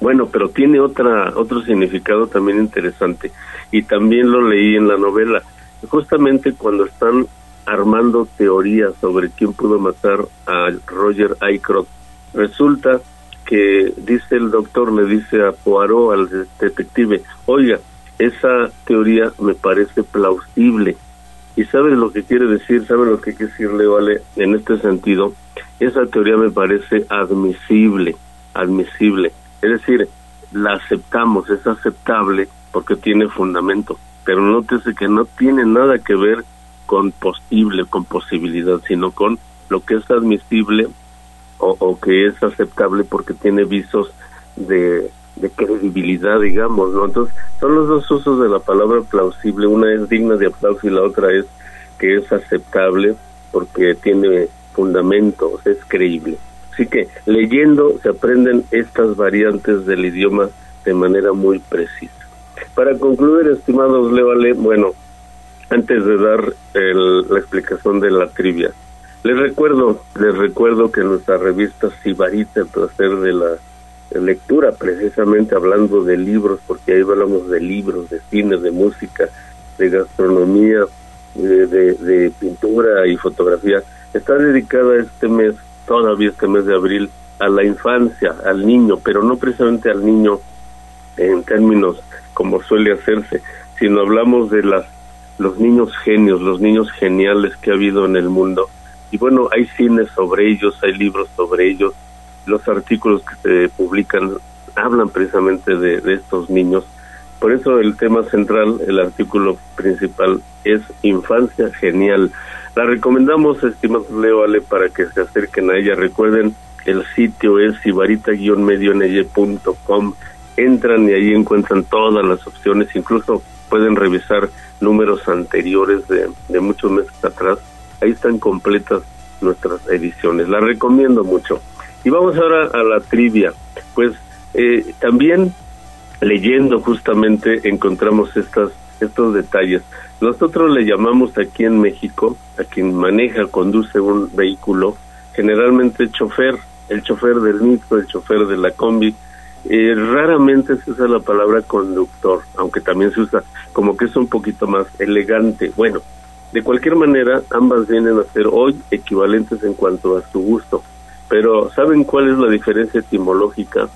Bueno, pero tiene otra otro significado también interesante y también lo leí en la novela. Justamente cuando están armando teorías sobre quién pudo matar a Roger Aycroft, resulta que dice el doctor, le dice a Poirot, al detective, oiga, esa teoría me parece plausible. ¿Y sabe lo que quiere decir? ¿Sabe lo que quiere decirle, vale? En este sentido, esa teoría me parece admisible, admisible. Es decir, la aceptamos, es aceptable porque tiene fundamento, pero nótese que no tiene nada que ver con posible, con posibilidad, sino con lo que es admisible o, o que es aceptable porque tiene visos de, de credibilidad, digamos, ¿no? Entonces, son los dos usos de la palabra plausible, una es digna de aplauso y la otra es que es aceptable porque tiene fundamentos, es creíble. Así que leyendo se aprenden estas variantes del idioma de manera muy precisa. Para concluir, estimados Levale, bueno, antes de dar el- la explicación de la trivia, les recuerdo, les recuerdo que nuestra revista Sibarita, el placer de la lectura, precisamente hablando de libros, porque ahí hablamos de libros, de cine, de música, de gastronomía, de, de- pintura y fotografía, está dedicada este mes, todavía este mes de abril, a la infancia, al niño, pero no precisamente al niño en términos como suele hacerse, sino hablamos de las los niños genios, los niños geniales que ha habido en el mundo. Y bueno, hay cines sobre ellos, hay libros sobre ellos, los artículos que se publican hablan precisamente de, estos niños. Por eso el tema central, el artículo principal es Infancia Genial. La recomendamos, estimados Leo Ale, para que se acerquen a ella. Recuerden, el sitio es sibarita-medioneye.com. Entran y ahí encuentran todas las opciones, incluso pueden revisar números anteriores de, de muchos meses atrás. Ahí están completas nuestras ediciones. La recomiendo mucho. Y vamos ahora a la trivia. Pues eh, también leyendo justamente encontramos estas estos detalles. Nosotros le llamamos aquí en México a quien maneja, conduce un vehículo, generalmente chofer, el chofer del micro, el chofer de la combi. Eh, raramente se usa la palabra conductor, aunque también se usa como que es un poquito más elegante. Bueno, de cualquier manera, ambas vienen a ser hoy equivalentes en cuanto a su gusto. Pero ¿saben cuál es la diferencia etimológica?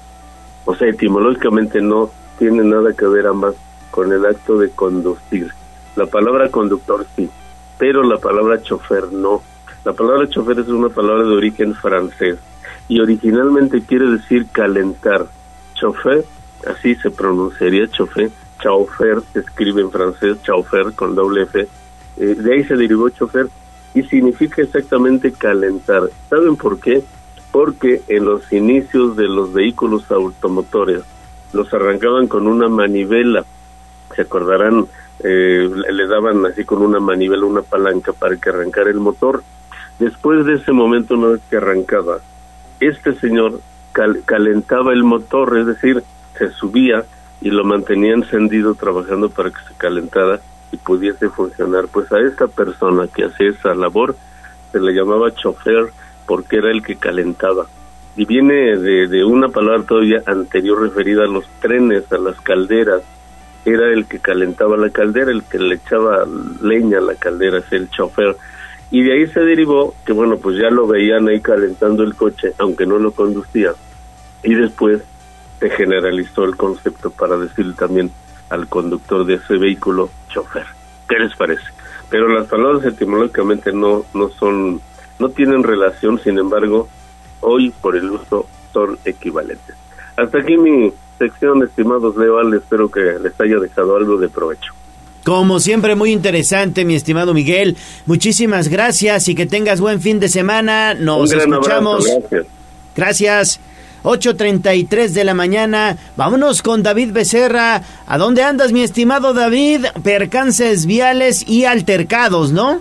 O sea, etimológicamente no tiene nada que ver ambas con el acto de conducir. La palabra conductor sí, pero la palabra chofer no. La palabra chofer es una palabra de origen francés y originalmente quiere decir calentar. Chofer, así se pronunciaría chofer, chauffeur se escribe en francés, chauffeur con doble F. Eh, de ahí se derivó chofer y significa exactamente calentar. ¿Saben por qué? Porque en los inicios de los vehículos automotores los arrancaban con una manivela. Se acordarán, eh, le daban así con una manivela, una palanca para que arrancara el motor. Después de ese momento, una vez que arrancaba, este señor cal- calentaba el motor, es decir, se subía y lo mantenía encendido trabajando para que se calentara y pudiese funcionar. Pues a esta persona que hacía esa labor se le llamaba chofer porque era el que calentaba. Y viene de, de una palabra todavía anterior referida a los trenes, a las calderas. Era el que calentaba la caldera, el que le echaba leña a la caldera, es el chofer. Y de ahí se derivó que, bueno, pues ya lo veían ahí calentando el coche, aunque no lo conducía. Y después se generalizó el concepto para decir también al conductor de ese vehículo chofer. ¿Qué les parece? Pero las palabras etimológicamente no, no son, no tienen relación, sin embargo, hoy por el uso son equivalentes. Hasta aquí mi sección, estimados Leval, espero que les haya dejado algo de provecho. Como siempre, muy interesante, mi estimado Miguel. Muchísimas gracias y que tengas buen fin de semana. Nos Un gran escuchamos. abrazo, gracias. Gracias. 8.33 de la mañana. Vámonos con David Becerra. ¿A dónde andas, mi estimado David? Percances viales y altercados, ¿no?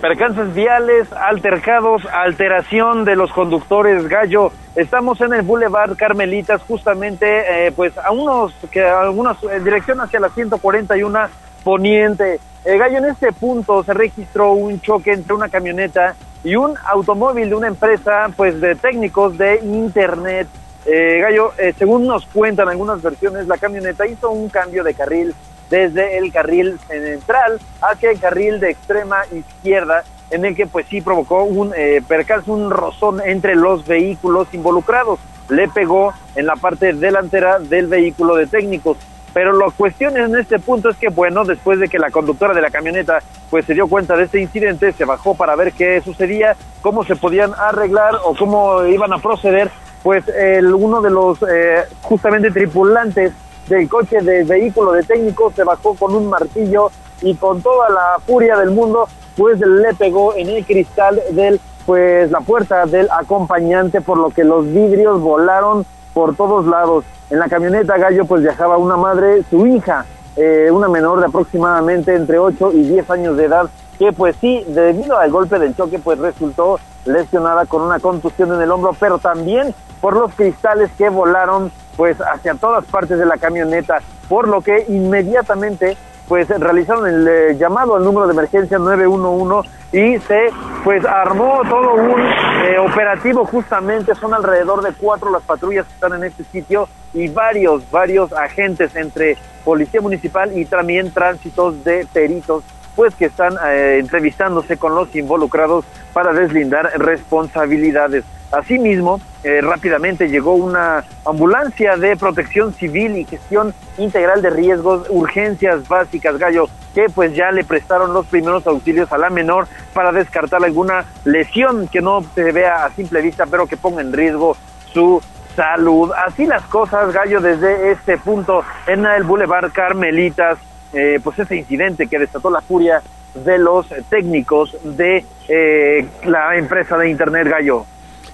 Percances viales, altercados, alteración de los conductores Gallo. Estamos en el Boulevard Carmelitas, justamente, eh, pues a unos, que a unos, en dirección hacia la 141 Poniente. Eh, Gallo, en este punto se registró un choque entre una camioneta y un automóvil de una empresa, pues de técnicos de Internet. Eh, Gallo, eh, según nos cuentan algunas versiones, la camioneta hizo un cambio de carril desde el carril central hacia el carril de extrema izquierda, en el que pues sí provocó un eh, percance, un rozón entre los vehículos involucrados. Le pegó en la parte delantera del vehículo de técnicos. Pero la cuestión en este punto es que, bueno, después de que la conductora de la camioneta pues se dio cuenta de este incidente, se bajó para ver qué sucedía, cómo se podían arreglar o cómo iban a proceder, pues el, uno de los eh, justamente tripulantes del coche del vehículo de técnicos se bajó con un martillo y con toda la furia del mundo pues le pegó en el cristal del pues la puerta del acompañante por lo que los vidrios volaron por todos lados. En la camioneta Gallo pues viajaba una madre, su hija, eh, una menor de aproximadamente entre 8 y 10 años de edad, que pues sí, debido al golpe del choque pues resultó lesionada con una contusión en el hombro, pero también por los cristales que volaron pues hacia todas partes de la camioneta, por lo que inmediatamente pues realizaron el eh, llamado al número de emergencia 911 y se pues armó todo un eh, operativo justamente son alrededor de cuatro las patrullas que están en este sitio y varios varios agentes entre policía municipal y también tránsitos de peritos pues que están eh, entrevistándose con los involucrados para deslindar responsabilidades. Asimismo, eh, rápidamente llegó una ambulancia de protección civil y gestión integral de riesgos, urgencias básicas, Gallo, que pues ya le prestaron los primeros auxilios a la menor para descartar alguna lesión que no se vea a simple vista, pero que ponga en riesgo su salud. Así las cosas, Gallo, desde este punto en el Boulevard Carmelitas, eh, pues ese incidente que desató la furia de los técnicos de eh, la empresa de Internet Gallo.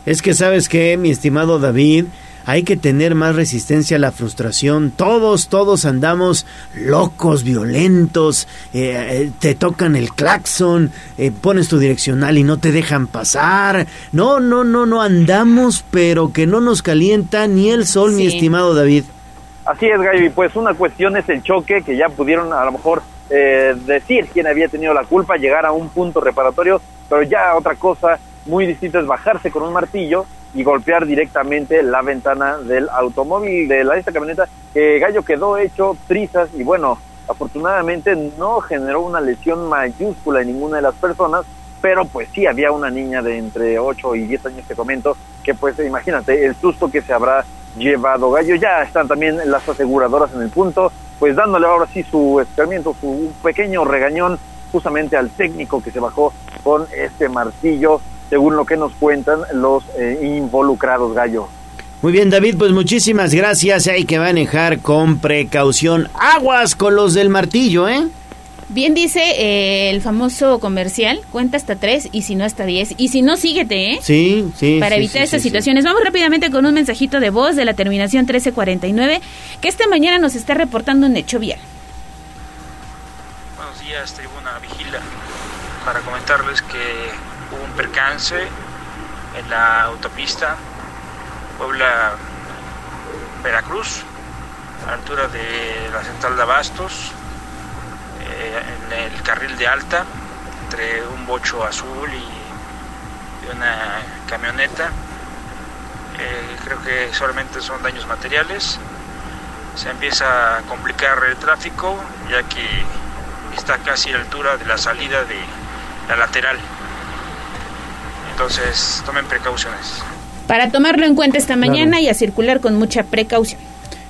Es que sabes que, mi estimado David, hay que tener más resistencia a la frustración. Todos, todos andamos locos, violentos, eh, eh, te tocan el claxon, eh, pones tu direccional y no te dejan pasar. No, no, no, no andamos, pero que no nos calienta ni el sol, mi Sí. estimado David. Así es, Gallo, y pues una cuestión es el choque, que ya pudieron a lo mejor eh, decir quién había tenido la culpa, llegar a un punto reparatorio, pero ya otra cosa muy distinta es bajarse con un martillo y golpear directamente la ventana del automóvil de la esta camioneta, que Gallo quedó hecho trizas y bueno, afortunadamente no generó una lesión mayúscula en ninguna de las personas, pero pues sí había una niña de entre 8 y 10 años, te comento, que pues imagínate el susto que se habrá llevado Gallo. Ya están también las aseguradoras en el punto, pues dándole ahora sí su escarmiento, su pequeño regañón justamente al técnico que se bajó con este martillo, según lo que nos cuentan los eh, involucrados Gallo. Muy bien, David, pues muchísimas gracias. Hay que manejar con precaución. Aguas con los del martillo, ¿eh? Bien dice eh, el famoso comercial, cuenta hasta tres y si no hasta diez. Y si no, síguete, ¿eh? Sí, sí. Para sí, evitar sí, estas sí, sí. situaciones. Vamos rápidamente con un mensajito de voz de la terminación 1349 que esta mañana nos está reportando un hecho vial. Buenos días, Tribuna Vigila. Para comentarles que percance en la autopista Puebla-Veracruz, a altura de la central de Abastos, eh, en el carril de alta, entre un bocho azul y una camioneta. Eh, creo que solamente son daños materiales. Se empieza a complicar el tráfico ya que está casi a la altura de la salida de la lateral. Entonces tomen precauciones. Para tomarlo en cuenta esta mañana y a circular con mucha precaución.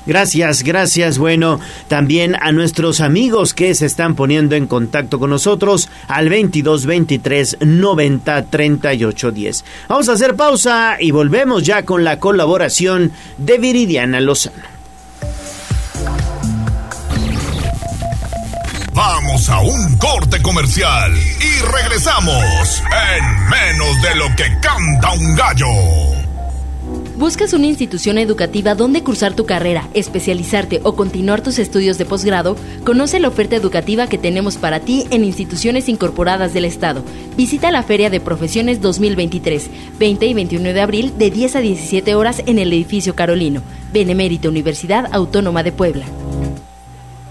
Gracias, gracias. Bueno, también a nuestros amigos que se están poniendo en contacto con nosotros al 22 23 90 38 10. Vamos a hacer pausa y volvemos ya con la colaboración de Viridiana Lozano. Vamos a un corte comercial y regresamos en menos de lo que canta un gallo. ¿Buscas una institución educativa donde cursar tu carrera, especializarte o continuar tus estudios de posgrado? Conoce la oferta educativa que tenemos para ti en instituciones incorporadas del Estado. Visita la Feria de Profesiones 2023, 20 y 21 de abril de 10 a 17 horas en el edificio Carolino, Benemérita Universidad Autónoma de Puebla.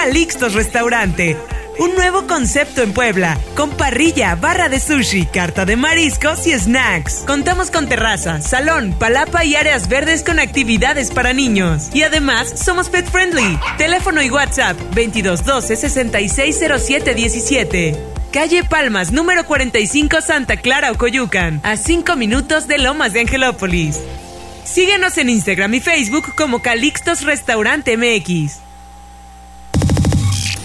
Calixtos Restaurante un nuevo concepto en Puebla, con parrilla, barra de sushi, carta de mariscos y snacks. Contamos con terraza, salón, palapa y áreas verdes con actividades para niños. Y además, somos pet friendly. Teléfono y WhatsApp 2212 660717. Calle Palmas, número 45, Santa Clara, Ocoyucan, a 5 minutos de Lomas de Angelópolis. Síguenos en Instagram y Facebook como Calixtos Restaurante MX.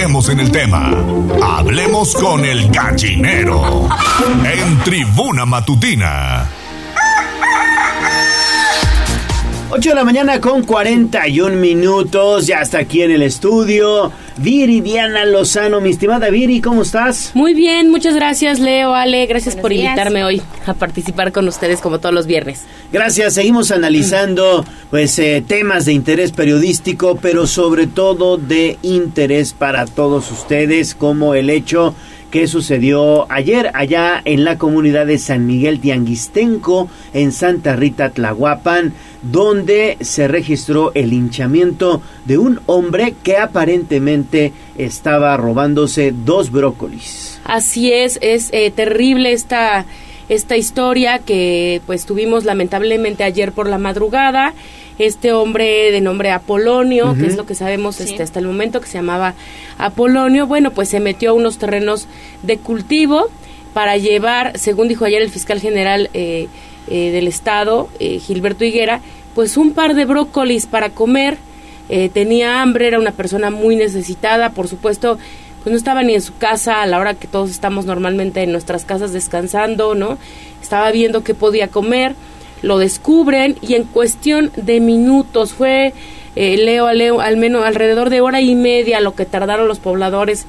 En el tema. Hablemos con el gallinero. En Tribuna Matutina. 8 de la mañana con 41 minutos, ya está aquí en el estudio. Viridiana Lozano, mi estimada Viri, ¿cómo estás? Muy bien, muchas gracias Leo, Ale, gracias Buenos por días. invitarme hoy a participar con ustedes como todos los viernes. Gracias, seguimos analizando pues eh, temas de interés periodístico, pero sobre todo de interés para todos ustedes, como el hecho que sucedió ayer allá en la comunidad de San Miguel Tianguistenco, en Santa Rita Tlahuapan, donde se registró el hinchamiento de un hombre que aparentemente estaba robándose dos brócolis. Así es, es eh, terrible esta, esta historia que pues tuvimos lamentablemente ayer por la madrugada. Este hombre de nombre Apolonio, que es lo que sabemos Sí. este, hasta el momento, que se llamaba Apolonio, bueno, pues se metió a unos terrenos de cultivo para llevar, según dijo ayer el fiscal general eh, eh, del estado, eh, Gilberto Higuera, pues un par de brócolis para comer. Eh, tenía hambre, era una persona muy necesitada, por supuesto, pues no estaba ni en su casa a la hora que todos estamos normalmente en nuestras casas descansando, ¿no? Estaba viendo qué podía comer, lo descubren y en cuestión de minutos fue, eh, leo, leo, al menos alrededor de hora y media lo que tardaron los pobladores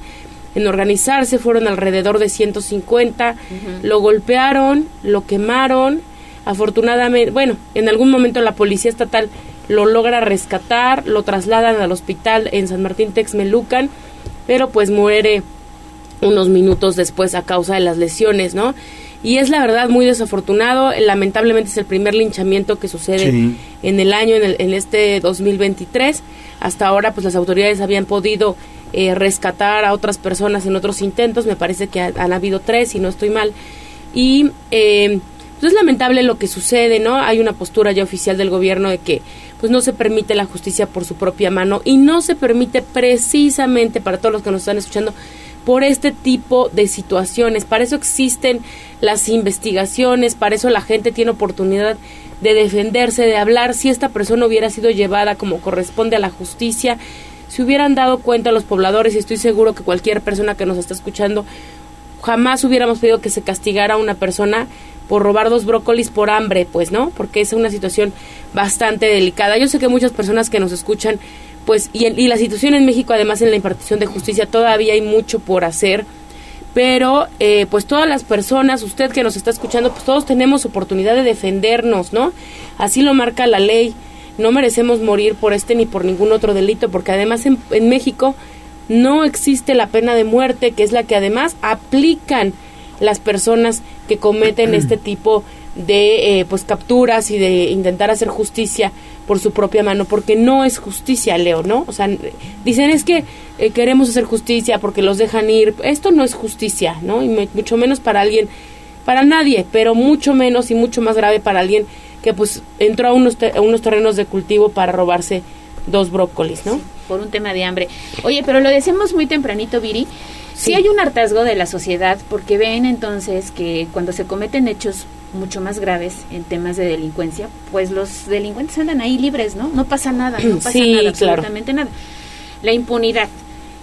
en organizarse, fueron alrededor de 150, lo golpearon, lo quemaron, afortunadamente, bueno, en algún momento la policía estatal lo logra rescatar, lo trasladan al hospital en San Martín Texmelucan, pero pues muere unos minutos después a causa de las lesiones, ¿no? Y es la verdad muy desafortunado, lamentablemente es el primer linchamiento que sucede Sí. en el año, en, el- en este 2023. Hasta ahora, pues las autoridades habían podido eh, rescatar a otras personas en otros intentos, me parece que ha- han habido tres, si no estoy mal. Y eh, pues es lamentable lo que sucede, ¿no? Hay una postura ya oficial del gobierno de que pues no se permite la justicia por su propia mano y no se permite precisamente para todos los que nos están escuchando por este tipo de situaciones. Para eso existen las investigaciones, para eso la gente tiene oportunidad de defenderse, de hablar. Si esta persona hubiera sido llevada como corresponde a la justicia, si hubieran dado cuenta los pobladores, y estoy seguro que cualquier persona que nos está escuchando, jamás hubiéramos pedido que se castigara a una persona por robar dos brócolis por hambre, pues, ¿no? Porque es una situación bastante delicada. Yo sé que muchas personas que nos escuchan, pues, y, y la situación en México, además en la impartición de justicia, todavía hay mucho por hacer pero eh, pues todas las personas, usted que nos está escuchando, pues todos tenemos oportunidad de defendernos, ¿no? Así lo marca la ley. No merecemos morir por este ni por ningún otro delito, porque además en, en México no existe la pena de muerte, que es la que además aplican las personas que cometen este [CLEARS THROAT] tipo de eh, pues capturas y de intentar hacer justicia por su propia mano porque no es justicia Leo no o sea dicen es que eh, queremos hacer justicia porque los dejan ir esto no es justicia no y mucho menos para alguien para nadie pero mucho menos y mucho más grave para alguien que pues entró a unos a unos terrenos de cultivo para robarse dos brócolis no por un tema de hambre. Oye pero lo decíamos muy tempranito Viri. Sí. hay un hartazgo de la sociedad porque ven entonces que cuando se cometen hechos mucho más graves en temas de delincuencia, pues los delincuentes andan ahí libres, ¿no? No pasa nada, no pasa Sí, nada, claro. absolutamente nada. La impunidad.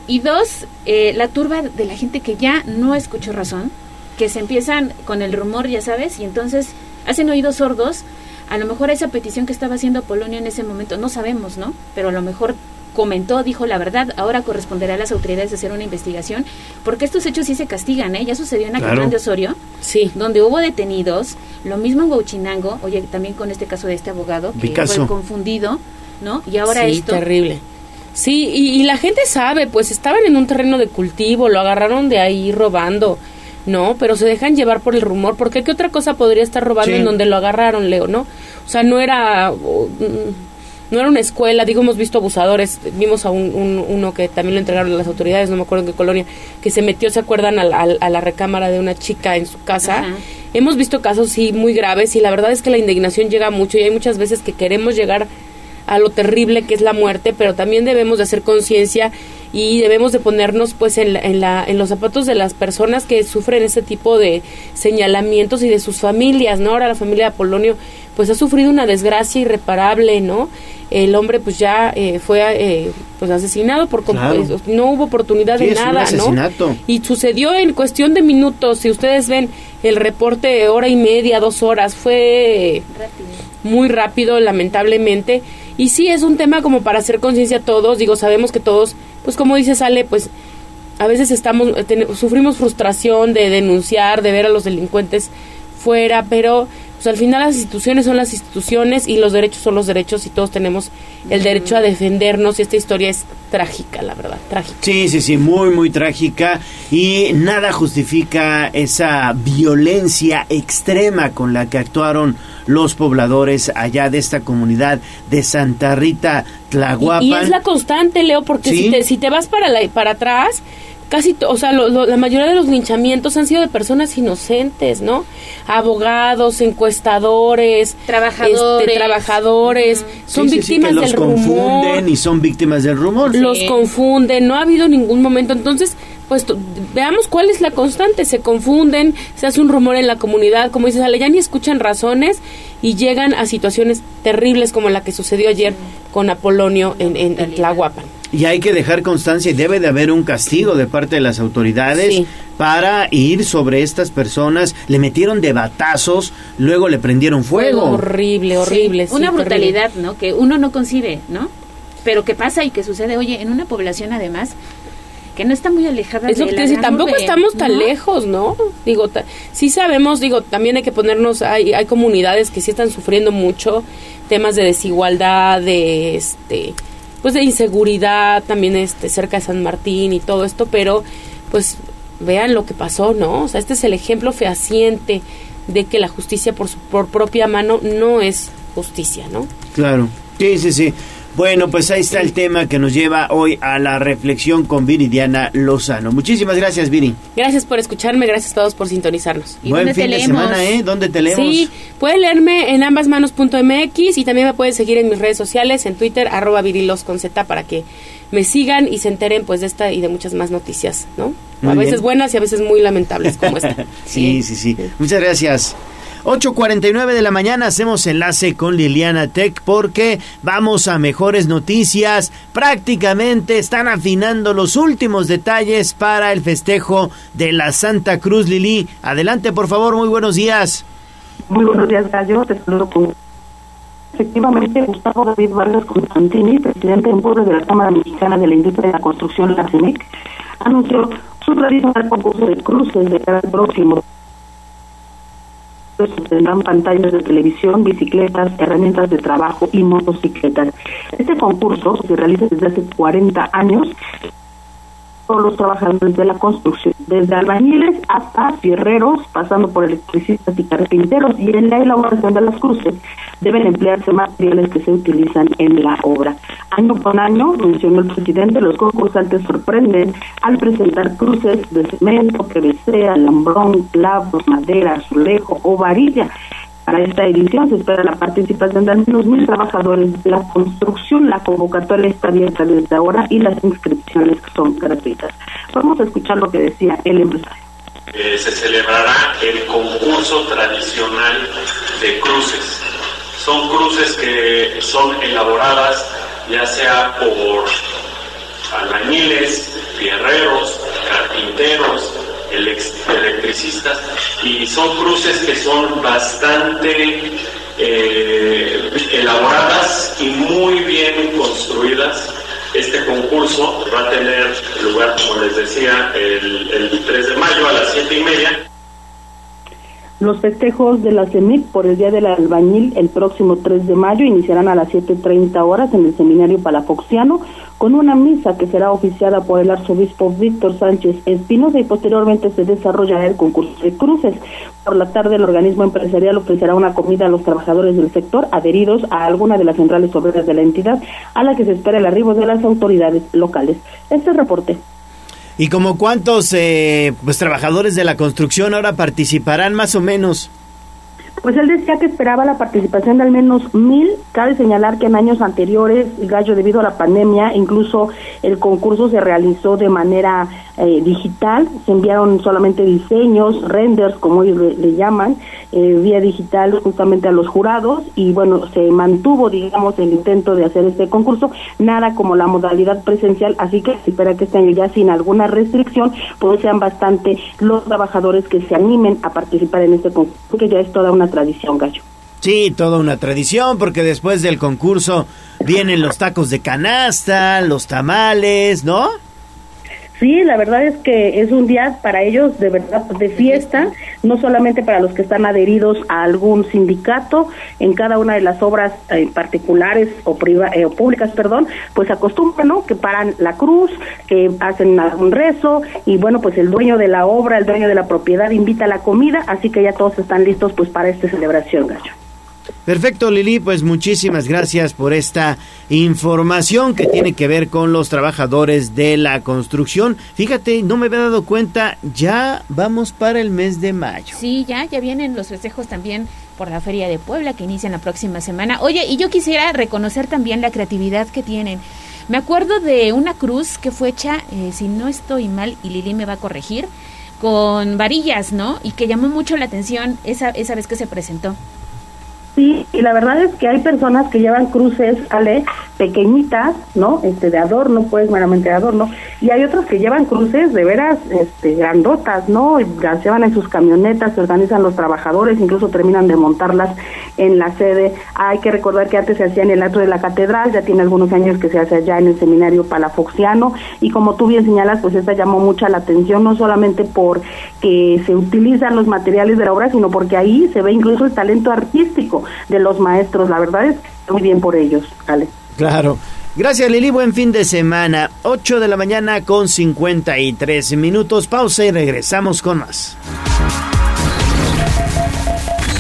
Y dos, eh, la turba de la gente que ya no escuchó razón, que se empiezan con el rumor, ya sabes, y entonces hacen oídos sordos. A lo mejor esa petición que estaba haciendo Polonia en ese momento, no sabemos, ¿no? Pero a lo mejor comentó, dijo la verdad, ahora corresponderá a las autoridades hacer una investigación, porque estos hechos sí se castigan, ¿eh? Ya sucedió en Acatlán Claro. de Osorio, sí. donde hubo detenidos, lo mismo en Huachinango, oye, también con este caso de este abogado, que Picasso. fue confundido, ¿no? Y ahora sí, esto. terrible. Sí, y, y la gente sabe, pues estaban en un terreno de cultivo, lo agarraron de ahí robando, ¿no? Pero se dejan llevar por el rumor, porque ¿qué otra cosa podría estar robando Sí. en donde lo agarraron, Leo, no? O sea, no era... mm, no era una escuela, digo, hemos visto abusadores, vimos a un, un- uno que también lo entregaron a las autoridades, no me acuerdo en qué colonia, que se metió, ¿se acuerdan? A, la- a la recámara de una chica en su casa. Ajá. Hemos visto casos, sí, muy graves y la verdad es que la indignación llega mucho y hay muchas veces que queremos llegar a lo terrible que es la muerte, pero también debemos de hacer conciencia y debemos de ponernos pues en, la- en, la, en los zapatos de las personas que sufren ese tipo de señalamientos y de sus familias, ¿no? Ahora la familia de Apolonio pues ha sufrido una desgracia irreparable, ¿no? El hombre pues ya eh, fue eh, pues asesinado por Claro. eh, no hubo oportunidad Sí, de es un nada, asesinato. ¿no? Y sucedió en cuestión de minutos, si ustedes ven el reporte de hora y media, dos horas, fue muy rápido, lamentablemente. Y sí, es un tema como para hacer conciencia a todos. Digo, sabemos que todos, pues como dice Sale, pues a veces estamos, eh, sufrimos frustración de denunciar, de ver a los delincuentes fuera, pero pues al final las instituciones son las instituciones y los derechos son los derechos y todos tenemos el derecho a defendernos y esta historia es trágica, la verdad, trágica. Sí, sí, sí, muy, muy trágica y nada justifica esa violencia extrema con la que actuaron los pobladores allá de esta comunidad de Santa Rita, Tlahuapan. Y, y es la constante, Leo, porque Sí. si, te, si te vas para, la, para atrás, casi, to- o sea, lo- lo- la mayoría de los linchamientos han sido de personas inocentes, ¿no? Abogados, encuestadores, Trabajadores. este, trabajadores, son Sí, sí, sí, víctimas que los del rumor confunden y son víctimas del rumor. los confunden, no ha habido ningún momento. Entonces, pues veamos cuál es la constante. Se confunden, se hace un rumor en la comunidad, como dices, Ale, ya ni escuchan razones y llegan a situaciones terribles como la que sucedió ayer con Apolonio en, en, en Tlahuapan. Y hay que dejar constancia y debe de haber un castigo de parte de las autoridades Sí. para ir sobre estas personas. Le metieron de batazos, luego le prendieron fuego. horrible, horrible. Sí, una brutalidad, ¿no? Que uno no concibe, ¿no? Pero que pasa y que sucede, oye, en una población además que no está muy alejada Es lo de que la te decía, gran tampoco urbe, estamos tan ¿no? lejos, ¿no? Digo, ta- sí sabemos, digo, también hay que ponernos, hay, hay comunidades que sí están sufriendo mucho temas de desigualdad, de este, pues de inseguridad, también este, cerca de San Martín y todo esto, pero pues vean lo que pasó, ¿no? O sea, este es el ejemplo fehaciente de que la justicia por su por propia mano no es justicia, ¿no? Claro, sí, sí, sí. Bueno, pues ahí está el tema que nos lleva hoy a la reflexión con Viridiana Lozano. Muchísimas gracias, Viri. Gracias por escucharme, gracias a todos por sintonizarnos. Buen fin de semana, ¿eh? ¿Dónde te leemos? Sí, pueden leerme en ambasmanos.mx y también me pueden seguir en mis redes sociales, en Twitter, arroba virilos con Z, para que me sigan y se enteren pues de esta y de muchas más noticias, ¿no? a veces buenas y a veces muy lamentables como esta. [LAUGHS] sí, sí, sí. Muchas gracias. 8.49 de la mañana hacemos enlace con Liliana Tech porque vamos a mejores noticias. Prácticamente están afinando los últimos detalles para el festejo de la Santa Cruz Lili. Adelante, por favor, muy buenos días. Muy buenos días, Gallo. Te saludo con... Efectivamente, Gustavo David Vargas Constantini, presidente en Puebla de la Cámara Mexicana de la Industria de la Construcción, la CEMIC, anunció su tradicional concurso de cruces de cada próximo tendrán pantallas de televisión, bicicletas, herramientas de trabajo y motocicletas. Este concurso se realiza desde hace 40 años todos los trabajadores de la construcción, desde albañiles hasta fierreros, pasando por electricistas y carpinteros, y en la elaboración de las cruces deben emplearse materiales que se utilizan en la obra. Año con año, mencionó el presidente, los concursantes sorprenden al presentar cruces de cemento, PVC, alambrón, clavos, madera, azulejo o varilla para esta edición se espera la participación de al menos mil trabajadores la construcción. La convocatoria está abierta desde ahora y las inscripciones son gratuitas. Vamos a escuchar lo que decía el empresario. Eh, se celebrará el concurso tradicional de cruces. Son cruces que son elaboradas ya sea por albañiles, fierreros, carpinteros, electricistas y son cruces que son bastante eh, elaboradas y muy bien construidas. Este concurso va a tener lugar, como les decía, el, el 3 de mayo a las 7 y media. Los festejos de la CEMIC por el Día del Albañil el próximo 3 de mayo iniciarán a las 7.30 horas en el Seminario Palafoxiano con una misa que será oficiada por el arzobispo Víctor Sánchez Espinosa y posteriormente se desarrollará el concurso de cruces. Por la tarde el organismo empresarial ofrecerá una comida a los trabajadores del sector adheridos a alguna de las centrales obreras de la entidad a la que se espera el arribo de las autoridades locales. Este reporte. ¿Y como cuántos eh, pues, trabajadores de la construcción ahora participarán más o menos? Pues él decía que esperaba la participación de al menos mil. Cabe señalar que en años anteriores, Gallo, debido a la pandemia, incluso el concurso se realizó de manera eh, digital. Se enviaron solamente diseños, renders, como ellos le, llaman, eh, vía digital justamente a los jurados. Y bueno, se mantuvo, digamos, el intento de hacer este concurso. Nada como la modalidad presencial. Así que se espera que este año ya sin alguna restricción, pues sean bastante los trabajadores que se animen a participar en este concurso, que ya es toda una tradición, Gallo. Sí, toda una tradición, porque después del concurso vienen los tacos de canasta, los tamales, ¿no? Sí, la verdad es que es un día para ellos de verdad de fiesta, no solamente para los que están adheridos a algún sindicato en cada una de las obras eh, particulares o, priva, eh, o públicas, perdón, pues acostumbran, ¿no? Que paran la cruz, que hacen un rezo y bueno, pues el dueño de la obra, el dueño de la propiedad invita a la comida, así que ya todos están listos pues para esta celebración, Gallo. Perfecto, Lili, pues muchísimas gracias por esta información que tiene que ver con los trabajadores de la construcción. Fíjate, no me había dado cuenta, ya vamos para el mes de mayo. Sí, ya, ya vienen los festejos también por la Feria de Puebla que inician la próxima semana. Oye, y yo quisiera reconocer también la creatividad que tienen. Me acuerdo de una cruz que fue hecha, eh, si no estoy mal, y Lili me va a corregir, con varillas, ¿no? Y que llamó mucho la atención esa, esa vez que se presentó. Sí, y la verdad es que hay personas que llevan cruces, Ale, pequeñitas, ¿no? Este, de adorno, pues, meramente de adorno, y hay otros que llevan cruces de veras, este, grandotas, ¿no? Las llevan en sus camionetas, se organizan los trabajadores, incluso terminan de montarlas en la sede. Hay que recordar que antes se hacía en el atrio de la catedral, ya tiene algunos años que se hace allá en el seminario palafoxiano, y como tú bien señalas, pues esta llamó mucha la atención, no solamente por que se utilizan los materiales de la obra, sino porque ahí se ve incluso el talento artístico de los maestros. La verdad es muy bien por ellos, Ale. Claro. Gracias Lili, buen fin de semana. 8 de la mañana con 53 minutos. Pausa y regresamos con más.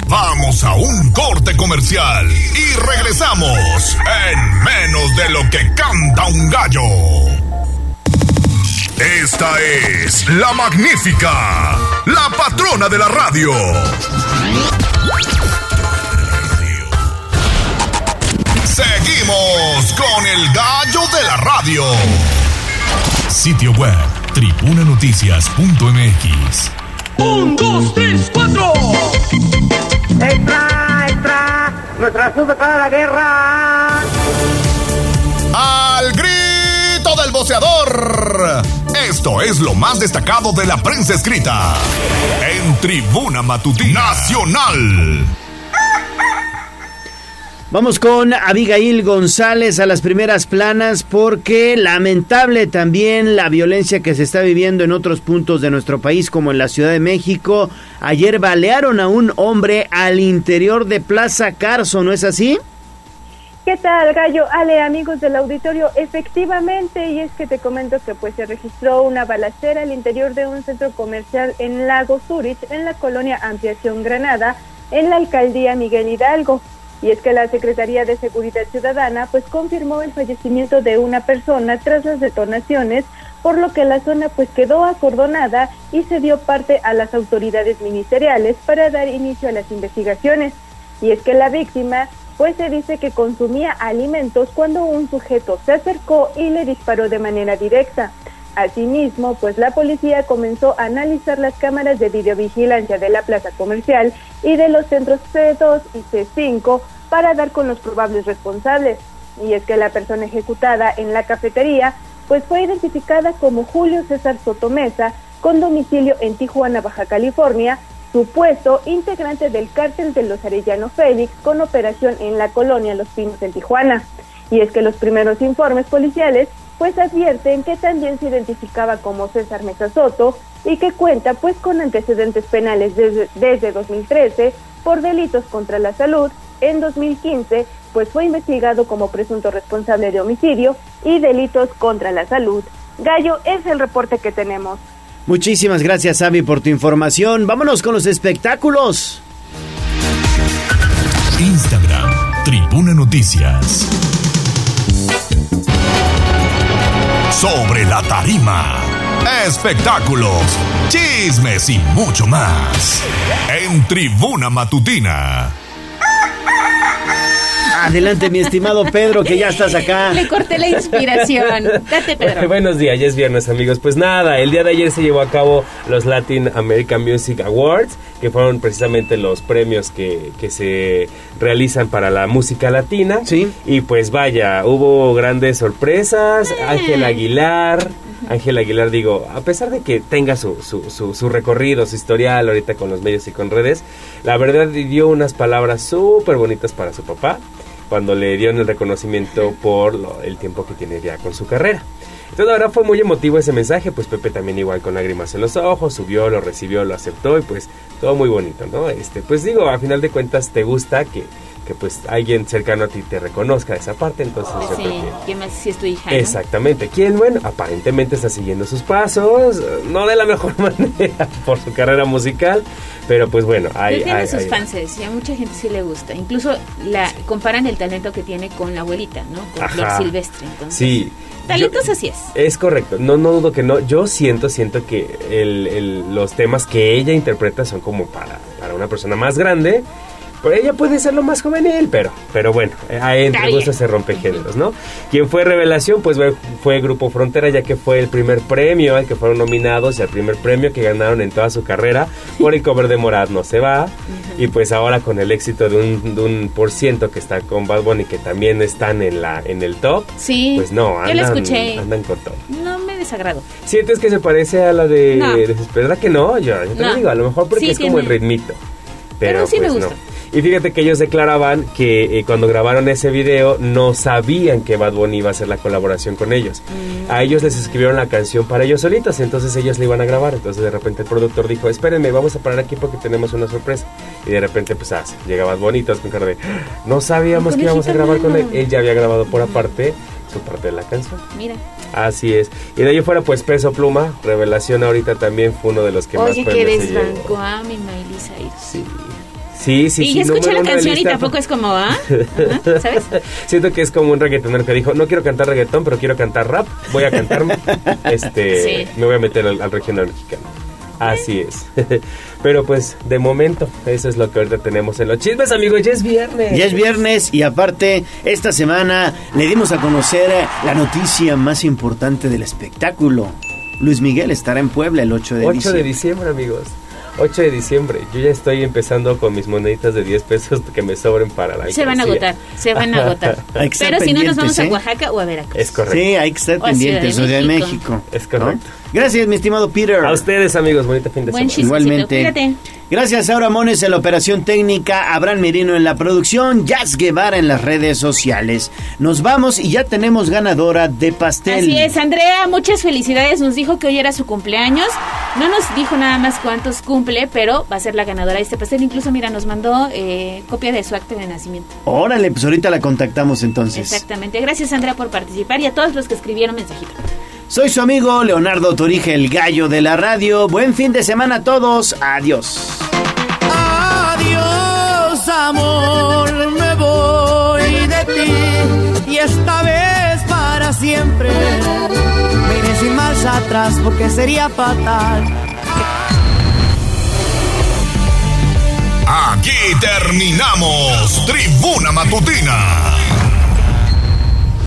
Vamos a un corte comercial y regresamos en menos de lo que canta un gallo. Esta es la magnífica, la patrona de la radio. Seguimos con el gallo de la radio. Sitio web tribunanoticias.mx. Un, dos, tres, cuatro. ¡Extra, extra! ¡Nuestra sub para la guerra! Al grito del boceador. Esto es lo más destacado de la prensa escrita en Tribuna Matutina Nacional. Vamos con Abigail González a las primeras planas porque lamentable también la violencia que se está viviendo en otros puntos de nuestro país como en la Ciudad de México. Ayer balearon a un hombre al interior de Plaza Carso, ¿no es así? ¿Qué tal, Gallo? Ale, amigos del auditorio, efectivamente, y es que te comento que pues se registró una balacera al interior de un centro comercial en Lago Zurich, en la colonia Ampliación Granada, en la alcaldía Miguel Hidalgo. Y es que la Secretaría de Seguridad Ciudadana pues confirmó el fallecimiento de una persona tras las detonaciones, por lo que la zona pues quedó acordonada y se dio parte a las autoridades ministeriales para dar inicio a las investigaciones. Y es que la víctima pues se dice que consumía alimentos cuando un sujeto se acercó y le disparó de manera directa. Asimismo, pues la policía comenzó a analizar las cámaras de videovigilancia de la plaza comercial y de los centros C2 y C5 para dar con los probables responsables. Y es que la persona ejecutada en la cafetería pues fue identificada como Julio César Sotomesa con domicilio en Tijuana, Baja California, supuesto integrante del cártel de los Arellano Félix con operación en la colonia Los Pinos en Tijuana. Y es que los primeros informes policiales pues advierten que también se identificaba como César Mesa Soto y que cuenta pues con antecedentes penales desde, desde 2013 por delitos contra la salud. En 2015 pues fue investigado como presunto responsable de homicidio y delitos contra la salud. Gallo es el reporte que tenemos. Muchísimas gracias, Avi, por tu información. Vámonos con los espectáculos. Instagram, Tribuna Noticias. Sobre la tarima. Espectáculos, chismes y mucho más. En Tribuna Matutina. Adelante, mi estimado Pedro, que ya estás acá. Le corté la inspiración. Date, Pedro. [LAUGHS] Buenos días, ya es viernes amigos. Pues nada, el día de ayer se llevó a cabo los Latin American Music Awards, que fueron precisamente los premios que, que se realizan para la música latina. Sí. Y pues vaya, hubo grandes sorpresas. Ángel Aguilar. Ángel Aguilar, digo, a pesar de que tenga su, su, su, su recorrido, su historial ahorita con los medios y con redes, la verdad dio unas palabras súper bonitas para su papá cuando le dieron el reconocimiento por el tiempo que tiene ya con su carrera. Entonces, verdad fue muy emotivo ese mensaje, pues Pepe también igual con lágrimas en los ojos, subió, lo recibió, lo aceptó y pues todo muy bonito, ¿no? Este, pues digo, a final de cuentas te gusta que, que pues alguien cercano a ti te reconozca esa parte, entonces yo Sí, creo que... ¿quién más si es tu hija? no? Exactamente. ¿Quién? Bueno, aparentemente está siguiendo sus pasos, no de la mejor [LAUGHS] manera por su carrera musical, pero pues bueno, hay... Tiene hay- sus hay- fans y a mucha gente sí le gusta. Incluso la comparan el talento que tiene con la abuelita, ¿no? Con Ajá. Flor Silvestre. Entonces, Sí. talentos así es. Es correcto, no, no dudo que no. Yo siento, siento que el- el- los temas que ella interpreta son como para, para una persona más grande. Ella puede ser lo más juvenil, pero, pero bueno, eh, ahí entre gustos se rompe géneros, ¿no? Quien fue revelación, pues fue- Grupo Frontera, ya que fue el primer premio al que fueron nominados y el primer premio que ganaron en toda su carrera por el cover de Morad No Se Va. Y pues ahora con el éxito de un, de un por ciento que está con Bad Bunny, que también están en, la, en el top, Sí. pues no, Yo la andan, escuché. andan con todo. No me desagrado. ¿Sientes que se parece a la de No. ¿Verdad que no? Yo, yo te No. lo digo, a lo mejor porque Sí, es como el ritmito. Pero Pero, sí me pues gusta. no. Y fíjate que ellos declaraban que eh, cuando grabaron ese video no sabían que Bad Bunny iba a hacer la colaboración con ellos. Mm. A ellos les escribieron la canción para ellos solitos, entonces ellos la iban a grabar. Entonces de repente el productor dijo, espérenme, vamos a parar aquí porque tenemos una sorpresa. Y de repente pues ah, llega Bad Bunny todos con cara de, "Ah, no sabíamos que íbamos a grabar con él. Él ya había grabado por aparte su parte de la canción. Mira. Así es. Y de ahí fuera, pues Peso Pluma, Revelación ahorita también fue uno de los que más Oye, que se llevó. desbancó a mi Miley Cyrus. Sí. Sí, sí, y sí. ya escuché número la canción y tampoco es como, ¿ah? Ajá, [LAUGHS] ¿Sabes? Siento que es como un reggaetonero que dijo, no quiero cantar reggaetón, pero quiero cantar rap. Voy a cantar, [LAUGHS] este, Sí. me voy a meter al, al regional mexicano. Así es. [LAUGHS] pero pues, de momento, eso es lo que ahorita tenemos en los chismes, amigos. Ya es viernes. Ya es viernes y aparte, esta semana le dimos a conocer la noticia más importante del espectáculo. Luis Miguel estará en Puebla el 8 de 8 diciembre. de diciembre, amigos. 8 de diciembre. Yo ya estoy empezando con mis moneditas de 10 pesos que me sobren para la Se van a agotar, se van a agotar. [LAUGHS] Hay que estar Pero si no, nos vamos pendientes, a ¿eh? Oaxaca o a Veracruz. Es correcto. Sí, hay que estar O a pendientes. Ciudad Ciudad de de México. México. Es correcto. ¿no? Gracias, mi estimado Peter. A ustedes, amigos. Bonito fin de Buen semana. Igualmente. cuídate. Gracias, Aura Mones en la operación técnica, Abraham Merino en la producción, Jazz Guevara en las redes sociales. Nos vamos y ya tenemos ganadora de pastel. Así es, Andrea, muchas felicidades. Nos dijo que hoy era su cumpleaños. No nos dijo nada más cuántos cumple, pero va a ser la ganadora de este pastel. Incluso, mira, nos mandó eh, copia de su acta de nacimiento. Órale, pues ahorita la contactamos entonces. Exactamente. Gracias, Andrea, por participar y a todos los que escribieron mensajito. Soy su amigo Leonardo Torija, el gallo de la radio. Buen fin de semana a todos. Adiós. Adiós, amor, me voy de ti y esta vez para siempre. Me iré sin marcha atrás porque sería fatal. Aquí terminamos Tribuna Matutina